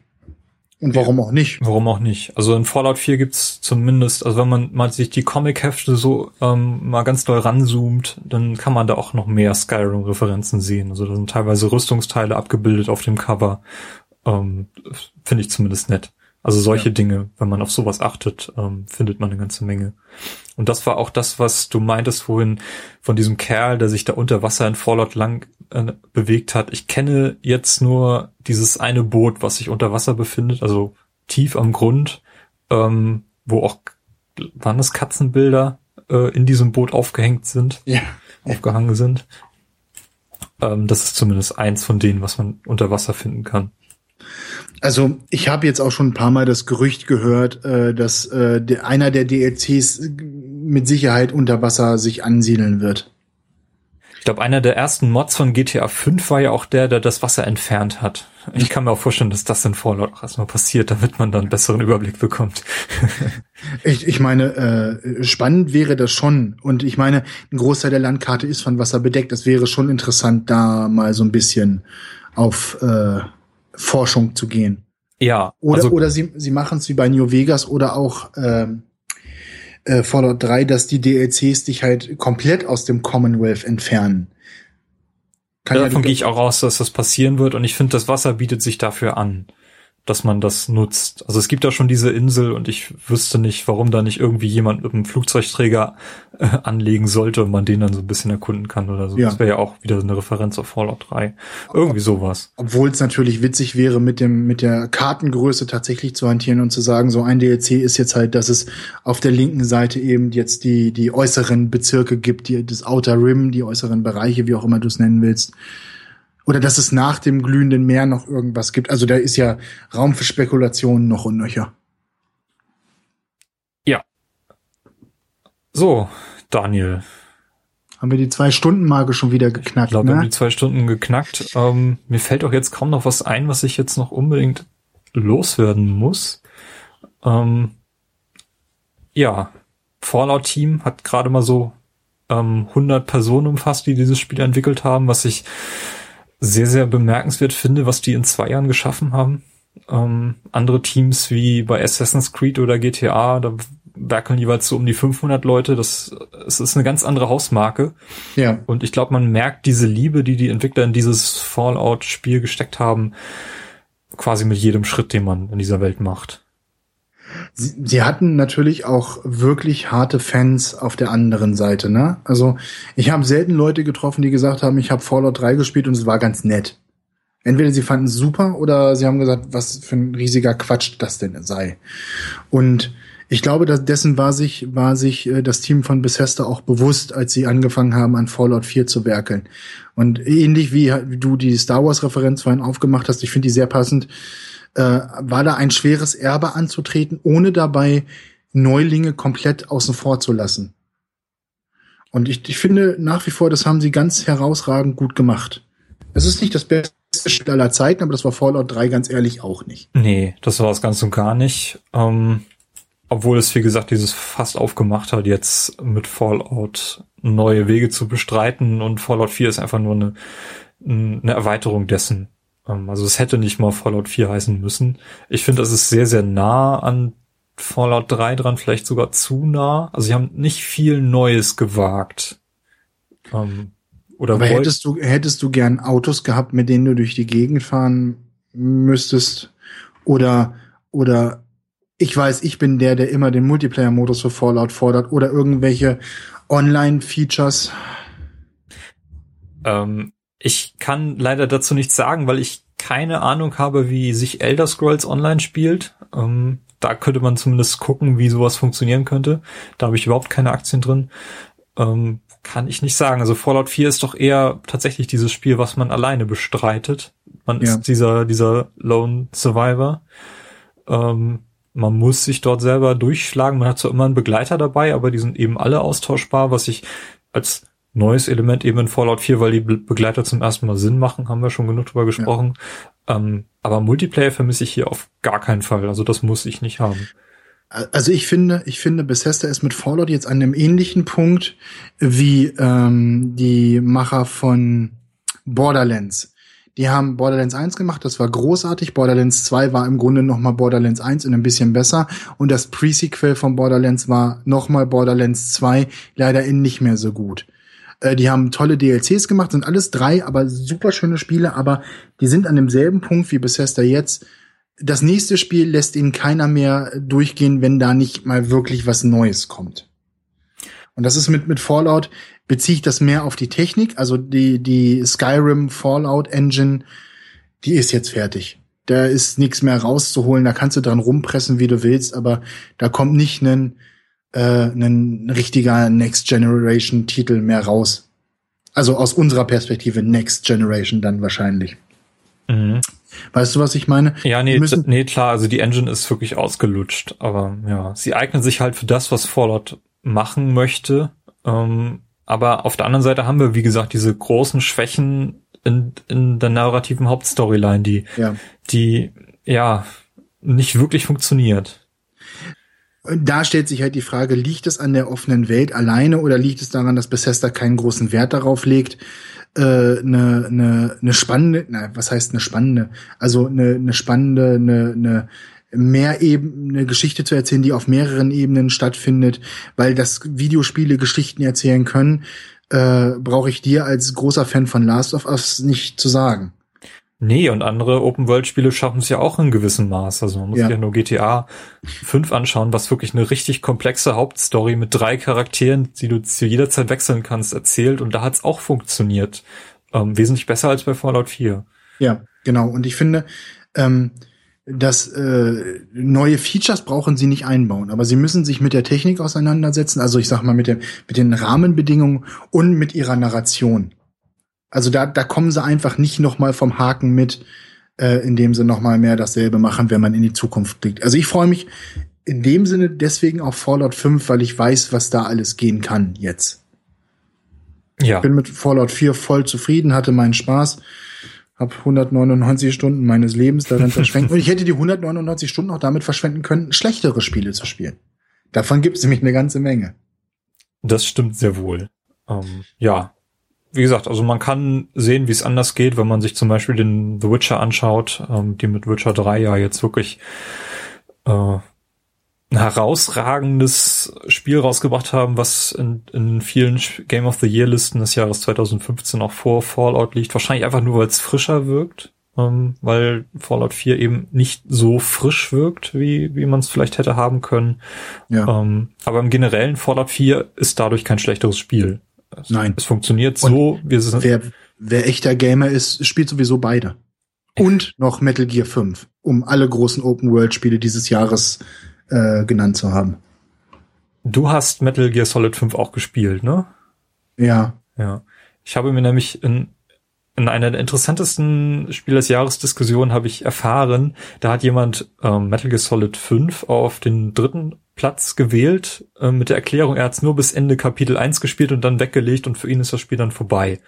Und warum auch nicht? Warum auch nicht? Also in Fallout 4 gibt's zumindest, also wenn man mal sich die Comic-Hefte so ähm, mal ganz doll ranzoomt, dann kann man da auch noch mehr Skyrim-Referenzen sehen. Also da sind teilweise Rüstungsteile abgebildet auf dem Cover. Ähm, Finde ich zumindest nett. Also solche ja. Dinge, wenn man auf sowas achtet, ähm, findet man eine ganze Menge. Und das war auch das, was du meintest vorhin von diesem Kerl, der sich da unter Wasser in Fallout lang äh, bewegt hat. Ich kenne jetzt nur dieses eine Boot, was sich unter Wasser befindet, also tief am Grund, ähm, wo auch, waren das Katzenbilder äh, in diesem Boot aufgehängt sind? Ja. Aufgehangen sind. Ähm, das ist zumindest eins von denen, was man unter Wasser finden kann. Also ich habe jetzt auch schon ein paar Mal das Gerücht gehört, äh, dass äh, der, einer der DLCs mit Sicherheit unter Wasser sich ansiedeln wird. Ich glaube, einer der ersten Mods von GTA 5 war ja auch der, der das Wasser entfernt hat. Ich kann mir auch vorstellen, dass das in Fallout auch erstmal passiert, damit man dann einen besseren Überblick bekommt. ich, ich meine, äh, spannend wäre das schon. Und ich meine, ein Großteil der Landkarte ist von Wasser bedeckt. Es wäre schon interessant, da mal so ein bisschen auf äh, Forschung zu gehen. Ja. Oder, also, oder sie, sie machen es wie bei New Vegas oder auch ähm, äh, Fallout 3, dass die DLCs dich halt komplett aus dem Commonwealth entfernen. Kann davon ja gehe ich auch aus, dass das passieren wird und ich finde, das Wasser bietet sich dafür an dass man das nutzt. Also es gibt ja schon diese Insel und ich wüsste nicht, warum da nicht irgendwie jemand mit einem Flugzeugträger äh, anlegen sollte und man den dann so ein bisschen erkunden kann oder so. Ja. Das wäre ja auch wieder eine Referenz auf Fallout 3. Irgendwie sowas. Obwohl es natürlich witzig wäre, mit dem, mit der Kartengröße tatsächlich zu hantieren und zu sagen, so ein DLC ist jetzt halt, dass es auf der linken Seite eben jetzt die, die äußeren Bezirke gibt, die, das Outer Rim, die äußeren Bereiche, wie auch immer du es nennen willst oder dass es nach dem glühenden Meer noch irgendwas gibt. Also da ist ja Raum für Spekulationen noch und nöcher. Ja. So, Daniel. Haben wir die Zwei-Stunden-Marke schon wieder geknackt? Ich glaube, ne? wir haben die zwei Stunden geknackt. Ähm, mir fällt auch jetzt kaum noch was ein, was ich jetzt noch unbedingt loswerden muss. Ähm, ja, Fallout-Team hat gerade mal so ähm, 100 Personen umfasst, die dieses Spiel entwickelt haben, was ich sehr, sehr bemerkenswert finde, was die in zwei Jahren geschaffen haben. Ähm, andere Teams wie bei Assassin's Creed oder GTA, da werkeln jeweils so um die 500 Leute. Das, es ist eine ganz andere Hausmarke. Ja. Und ich glaube, man merkt diese Liebe, die die Entwickler in dieses Fallout-Spiel gesteckt haben, quasi mit jedem Schritt, den man in dieser Welt macht. Sie, sie hatten natürlich auch wirklich harte Fans auf der anderen Seite, ne? Also ich habe selten Leute getroffen, die gesagt haben, ich habe Fallout 3 gespielt und es war ganz nett. Entweder sie fanden es super oder sie haben gesagt, was für ein riesiger Quatsch das denn sei. Und ich glaube, dass dessen war sich, war sich äh, das Team von Bethesda auch bewusst, als sie angefangen haben, an Fallout 4 zu werkeln. Und ähnlich wie, du die Star Wars-Referenz vorhin aufgemacht hast, ich finde die sehr passend, äh, war da ein schweres Erbe anzutreten, ohne dabei Neulinge komplett außen vor zu lassen. Und ich, ich finde nach wie vor, das haben sie ganz herausragend gut gemacht. Es ist nicht das beste Spiel aller Zeiten, aber das war Fallout 3 ganz ehrlich auch nicht. Nee, das war es ganz und gar nicht. Ähm, obwohl es, wie gesagt, dieses fast aufgemacht hat, jetzt mit Fallout neue Wege zu bestreiten und Fallout 4 ist einfach nur eine, eine Erweiterung dessen. Ähm, also es hätte nicht mal Fallout 4 heißen müssen. Ich finde, das ist sehr, sehr nah an Fallout 3 dran, vielleicht sogar zu nah. Also sie haben nicht viel Neues gewagt. Ähm, oder Aber hättest du, hättest du gern Autos gehabt, mit denen du durch die Gegend fahren müsstest? Oder, oder ich weiß, ich bin der, der immer den Multiplayer-Modus für Fallout fordert oder irgendwelche Online-Features. Ähm, ich kann leider dazu nichts sagen, weil ich keine Ahnung habe, wie sich Elder Scrolls Online spielt. Ähm, da könnte man zumindest gucken, wie sowas funktionieren könnte. Da habe ich überhaupt keine Aktien drin. Ähm, kann ich nicht sagen. Also Fallout 4 ist doch eher tatsächlich dieses Spiel, was man alleine bestreitet. Man ja. ist dieser, dieser Lone Survivor. Ähm, man muss sich dort selber durchschlagen. Man hat zwar immer einen Begleiter dabei, aber die sind eben alle austauschbar, was ich als neues Element eben in Fallout 4, weil die Begleiter zum ersten Mal Sinn machen, haben wir schon genug drüber gesprochen. Ja. Ähm, aber Multiplayer vermisse ich hier auf gar keinen Fall. Also das muss ich nicht haben. Also ich finde, ich finde, Bethesda ist mit Fallout jetzt an einem ähnlichen Punkt wie ähm, die Macher von Borderlands. Die haben Borderlands 1 gemacht, das war großartig. Borderlands 2 war im Grunde noch mal Borderlands 1 und ein bisschen besser. Und das Pre-Sequel von Borderlands war noch mal Borderlands 2, leider in nicht mehr so gut. Äh, die haben tolle DLCs gemacht, sind alles drei, aber super schöne Spiele, aber die sind an demselben Punkt wie Bethesda jetzt. Das nächste Spiel lässt ihnen keiner mehr durchgehen, wenn da nicht mal wirklich was Neues kommt. Und das ist mit, mit Fallout, beziehe ich das mehr auf die Technik. Also die, die Skyrim Fallout Engine, die ist jetzt fertig. Da ist nichts mehr rauszuholen, da kannst du dran rumpressen, wie du willst, aber da kommt nicht ein äh, ein richtiger Next Generation Titel mehr raus. Also aus unserer Perspektive Next Generation dann wahrscheinlich. Mhm. Weißt du, was ich meine? Ja, nee, nee, klar, also die Engine ist wirklich ausgelutscht, aber ja, sie eignet sich halt für das, was Fallout machen möchte. Ähm, aber auf der anderen Seite haben wir, wie gesagt, diese großen Schwächen in, in der narrativen Hauptstoryline, die, ja. die, ja, nicht wirklich funktioniert da stellt sich halt die Frage, liegt es an der offenen Welt alleine oder liegt es daran, dass Bethesda keinen großen Wert darauf legt, eine äh, ne, ne, ne spannende, na, was heißt eine spannende, also eine, ne spannende, eine, ne mehr eben eine Geschichte zu erzählen, die auf mehreren Ebenen stattfindet, weil das Videospiele Geschichten erzählen können, äh, brauche ich dir als großer Fan von Last of Us nicht zu sagen. Nee, und andere Open-World-Spiele schaffen es ja auch in gewissem Maß. Also man muss ja. sich ja nur GTA 5 anschauen, was wirklich eine richtig komplexe Hauptstory mit drei Charakteren, die du zu jeder Zeit wechseln kannst, erzählt. Und da hat es auch funktioniert. Ähm, wesentlich besser als bei Fallout 4. Ja, genau. Und ich finde, ähm, dass äh, neue Features brauchen sie nicht einbauen, aber sie müssen sich mit der Technik auseinandersetzen, also ich sag mal mit, dem, mit den Rahmenbedingungen und mit ihrer Narration. Also da, da kommen sie einfach nicht noch mal vom Haken mit, äh, indem sie noch mal mehr dasselbe machen, wenn man in die Zukunft blickt. Also ich freue mich in dem Sinne deswegen auf Fallout 5, weil ich weiß, was da alles gehen kann jetzt. Ja. Ich bin mit Fallout 4 voll zufrieden, hatte meinen Spaß, habe 199 Stunden meines Lebens darin verschwendet. Und ich hätte die 199 Stunden auch damit verschwenden können, schlechtere Spiele zu spielen. Davon gibt es nämlich eine ganze Menge. Das stimmt sehr wohl. Ähm, ja, wie gesagt, also man kann sehen, wie es anders geht, wenn man sich zum Beispiel den The Witcher anschaut, ähm, die mit Witcher 3 ja jetzt wirklich äh, ein herausragendes Spiel rausgebracht haben, was in, in vielen Game of the Year Listen des Jahres 2015 auch vor Fallout liegt. Wahrscheinlich einfach nur, weil es frischer wirkt. ähm, weil Fallout 4 eben nicht so frisch wirkt, wie, wie man es vielleicht hätte haben können. Ja. Ähm, aber im generellen Fallout 4 ist dadurch kein schlechteres Spiel. Es, Nein. Es funktioniert so, wir sind. Wer, wer echter Gamer ist, spielt sowieso beide. Und noch Metal Gear 5, um alle großen Open-World-Spiele dieses Jahres äh, genannt zu haben. Du hast Metal Gear Solid 5 auch gespielt, ne? Ja. Ja. Ich habe mir nämlich in in einer der interessantesten Spiel des Jahres Diskussionen habe ich erfahren, da hat jemand ähm, Metal Gear Solid 5 auf den dritten Platz gewählt, äh, mit der Erklärung, er hat es nur bis Ende Kapitel 1 gespielt und dann weggelegt und für ihn ist das Spiel dann vorbei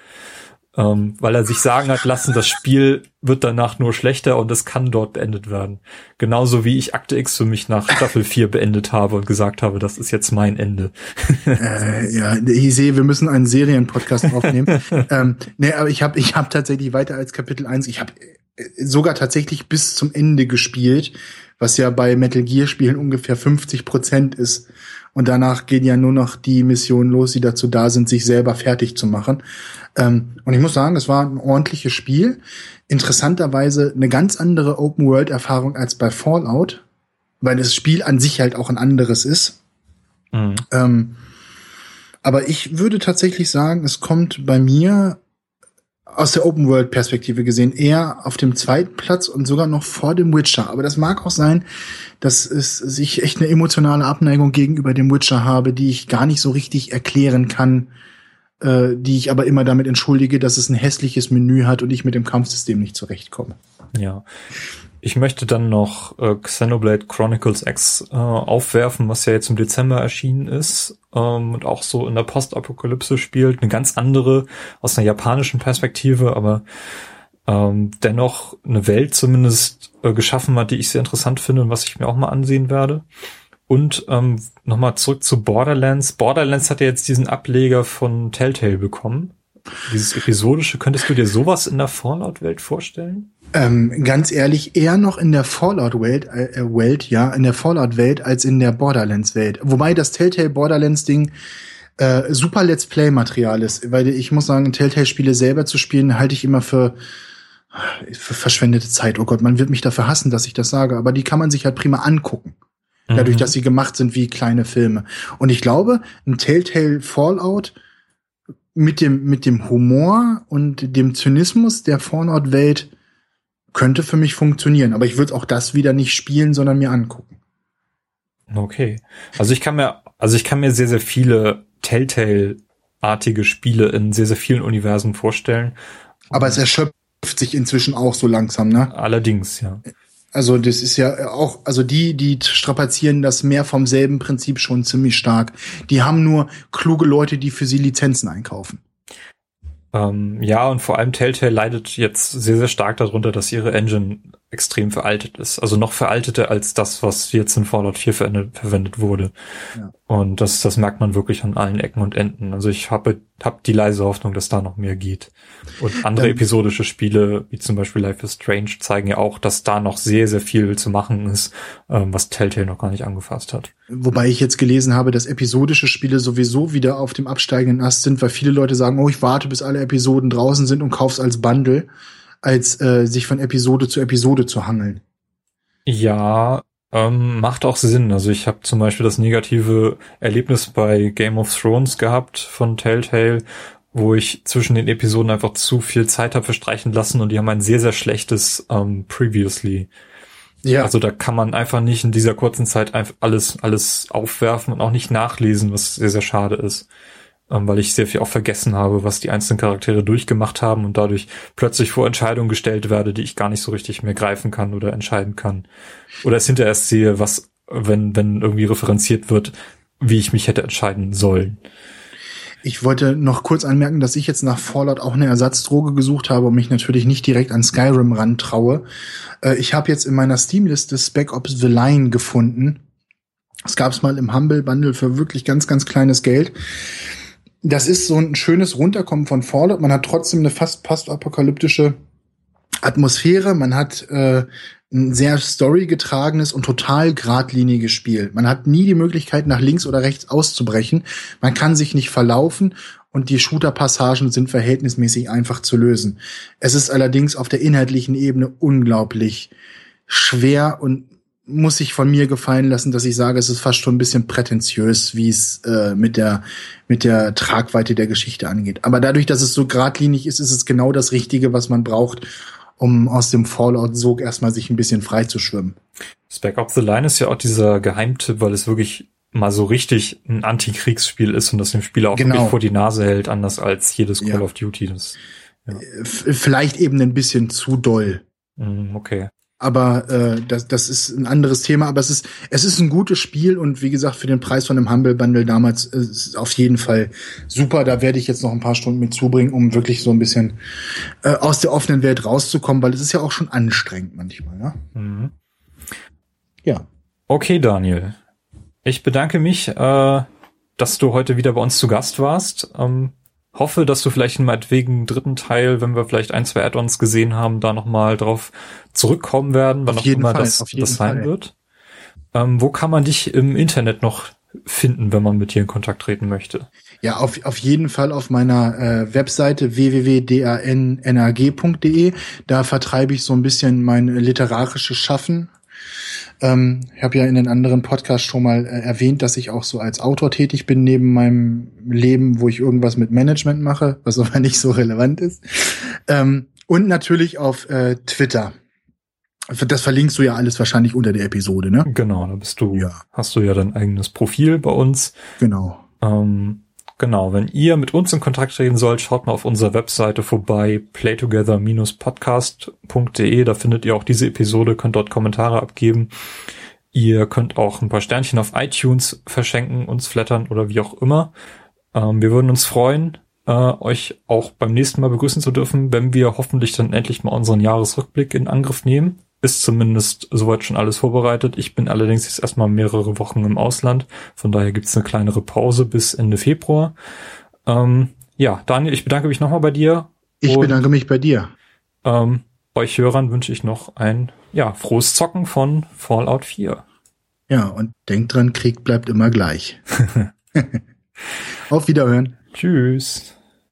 ähm, weil er sich sagen hat lassen, das Spiel wird danach nur schlechter und es kann dort beendet werden. Genauso wie ich Akte X für mich nach Staffel 4 beendet habe und gesagt habe, das ist jetzt mein Ende. äh, ja, ich sehe, wir müssen einen Serienpodcast aufnehmen. ähm, nee, aber ich habe ich hab tatsächlich weiter als Kapitel 1, ich habe äh, sogar tatsächlich bis zum Ende gespielt, was ja bei Metal Gear Spielen ungefähr 50 Prozent ist. Und danach gehen ja nur noch die Missionen los, die dazu da sind, sich selber fertig zu machen. Ähm, und ich muss sagen, es war ein ordentliches Spiel. Interessanterweise eine ganz andere Open-World-Erfahrung als bei Fallout, weil das Spiel an sich halt auch ein anderes ist. Mhm. Ähm, aber ich würde tatsächlich sagen, es kommt bei mir aus der Open World Perspektive gesehen eher auf dem zweiten Platz und sogar noch vor dem Witcher. Aber das mag auch sein, dass es ich echt eine emotionale Abneigung gegenüber dem Witcher habe, die ich gar nicht so richtig erklären kann, äh, die ich aber immer damit entschuldige, dass es ein hässliches Menü hat und ich mit dem Kampfsystem nicht zurechtkomme. Ja. Ich möchte dann noch äh, Xenoblade Chronicles X äh, aufwerfen, was ja jetzt im Dezember erschienen ist ähm, und auch so in der Postapokalypse spielt. Eine ganz andere aus einer japanischen Perspektive, aber ähm, dennoch eine Welt zumindest äh, geschaffen hat, die ich sehr interessant finde und was ich mir auch mal ansehen werde. Und ähm, nochmal zurück zu Borderlands. Borderlands hat ja jetzt diesen Ableger von Telltale bekommen. Dieses episodische, könntest du dir sowas in der Fallout-Welt vorstellen? Ähm, ganz ehrlich, eher noch in der Fallout-Welt, äh, äh, Welt, ja, in der Fallout-Welt als in der Borderlands-Welt. Wobei das Telltale Borderlands-Ding äh, super Let's Play-Material ist, weil ich muss sagen, Telltale-Spiele selber zu spielen, halte ich immer für, für verschwendete Zeit. Oh Gott, man wird mich dafür hassen, dass ich das sage, aber die kann man sich halt prima angucken dadurch, mhm. dass sie gemacht sind wie kleine Filme. Und ich glaube, ein Telltale Fallout mit dem, mit dem Humor und dem Zynismus der Fallout-Welt könnte für mich funktionieren. Aber ich würde auch das wieder nicht spielen, sondern mir angucken. Okay. Also ich kann mir, also ich kann mir sehr, sehr viele Telltale-artige Spiele in sehr, sehr vielen Universen vorstellen. Aber es erschöpft sich inzwischen auch so langsam, ne? Allerdings, ja. Also das ist ja auch, also die, die strapazieren das mehr vom selben Prinzip schon ziemlich stark. Die haben nur kluge Leute, die für sie Lizenzen einkaufen. Ähm, ja, und vor allem Telltale leidet jetzt sehr, sehr stark darunter, dass ihre Engine extrem veraltet ist. Also noch veralteter als das, was jetzt in Fallout 4 verwendet, verwendet wurde. Ja. Und das, das merkt man wirklich an allen Ecken und Enden. Also ich habe hab die leise Hoffnung, dass da noch mehr geht. Und andere ähm, episodische Spiele, wie zum Beispiel Life is Strange, zeigen ja auch, dass da noch sehr, sehr viel zu machen ist, ähm, was Telltale noch gar nicht angefasst hat. Wobei ich jetzt gelesen habe, dass episodische Spiele sowieso wieder auf dem absteigenden Ast sind, weil viele Leute sagen, oh, ich warte, bis alle Episoden draußen sind und kauf's als Bundle als äh, sich von Episode zu Episode zu hangeln. Ja, ähm, macht auch Sinn. Also ich habe zum Beispiel das negative Erlebnis bei Game of Thrones gehabt von Telltale, wo ich zwischen den Episoden einfach zu viel Zeit habe verstreichen lassen und die haben ein sehr, sehr schlechtes ähm, Previously. Ja. Also da kann man einfach nicht in dieser kurzen Zeit einfach alles, alles aufwerfen und auch nicht nachlesen, was sehr, sehr schade ist ähm, weil ich sehr viel auch vergessen habe, was die einzelnen Charaktere durchgemacht haben und dadurch plötzlich vor Entscheidungen gestellt werde, die ich gar nicht so richtig mehr greifen kann oder entscheiden kann. Oder es hinterher sehe, was, wenn, wenn irgendwie referenziert wird, wie ich mich hätte entscheiden sollen. Ich wollte noch kurz anmerken, dass ich jetzt nach Fallout auch eine Ersatzdroge gesucht habe und mich natürlich nicht direkt an Skyrim rantraue. Äh, ich habe jetzt in meiner Steam-Liste Spec Ops The Line gefunden. Es gab es mal im Humble Bundle für wirklich ganz, ganz kleines Geld das ist so ein schönes Runterkommen von Fallout. Man hat trotzdem eine fast postapokalyptische Atmosphäre, man hat äh, ein sehr storygetragenes und total geradliniges Spiel. Man hat nie die Möglichkeit, nach links oder rechts auszubrechen. Man kann sich nicht verlaufen und die Shooter-Passagen sind verhältnismäßig einfach zu lösen. Es ist allerdings auf der inhaltlichen Ebene unglaublich schwer und muss sich von mir gefallen lassen, dass ich sage, es ist fast schon ein bisschen prätentiös, wie es äh, mit der mit der Tragweite der Geschichte angeht. Aber dadurch, dass es so geradlinig ist, ist es genau das Richtige, was man braucht, um aus dem Fallout-Sog erstmal sich ein bisschen frei zu schwimmen. Spec Ops The Line ist ja auch dieser Geheimtipp, weil es wirklich mal so richtig ein Antikriegsspiel ist und das dem Spieler auch genau. wirklich vor die Nase hält, anders als jedes Call ja. of Duty. Das, ja. Vielleicht eben ein bisschen zu doll. Mm, okay. Aber äh, das, das ist ein anderes Thema. Aber es ist, es ist ein gutes Spiel und wie gesagt, für den Preis von einem Humble Bundle damals äh, ist auf jeden Fall super. Da werde ich jetzt noch ein paar Stunden mit zubringen, um wirklich so ein bisschen äh, aus der offenen Welt rauszukommen, weil es ist ja auch schon anstrengend manchmal. Ja. Mhm. Ja. Okay, Daniel. Ich bedanke mich, äh, dass du heute wieder bei uns zu Gast warst. Ähm, hoffe, dass du vielleicht meinetwegen dritten Teil, wenn wir vielleicht ein, zwei Add-ons gesehen haben, da nochmal drauf zurückkommen werden, wann auch immer Fall, das, das sein Fall. wird. Ähm, wo kann man dich im Internet noch finden, wenn man mit dir in Kontakt treten möchte? Ja, auf, auf jeden Fall auf meiner äh, Webseite www.dannrg.de. Da vertreibe ich so ein bisschen mein literarisches Schaffen ähm, ich habe ja in den anderen Podcasts schon mal äh, erwähnt, dass ich auch so als Autor tätig bin neben meinem Leben, wo ich irgendwas mit Management mache, was aber nicht so relevant ist. Ähm, und natürlich auf äh, Twitter. Das verlinkst du ja alles wahrscheinlich unter der Episode, ne? Genau, da bist du, ja. hast du ja dein eigenes Profil bei uns. Genau. Ähm, Genau, wenn ihr mit uns in Kontakt treten sollt, schaut mal auf unserer Webseite vorbei, playtogether-podcast.de. Da findet ihr auch diese Episode, könnt dort Kommentare abgeben. Ihr könnt auch ein paar Sternchen auf iTunes verschenken, uns flattern oder wie auch immer. Ähm, wir würden uns freuen, äh, euch auch beim nächsten Mal begrüßen zu dürfen, wenn wir hoffentlich dann endlich mal unseren Jahresrückblick in Angriff nehmen ist zumindest soweit schon alles vorbereitet. Ich bin allerdings jetzt erstmal mehrere Wochen im Ausland. Von daher gibt's eine kleinere Pause bis Ende Februar. Ähm, ja, Daniel, ich bedanke mich nochmal bei dir. Ich bedanke mich bei dir. Ähm, euch Hörern wünsche ich noch ein ja, frohes Zocken von Fallout 4. Ja, und denkt dran, Krieg bleibt immer gleich. Auf Wiederhören. Tschüss.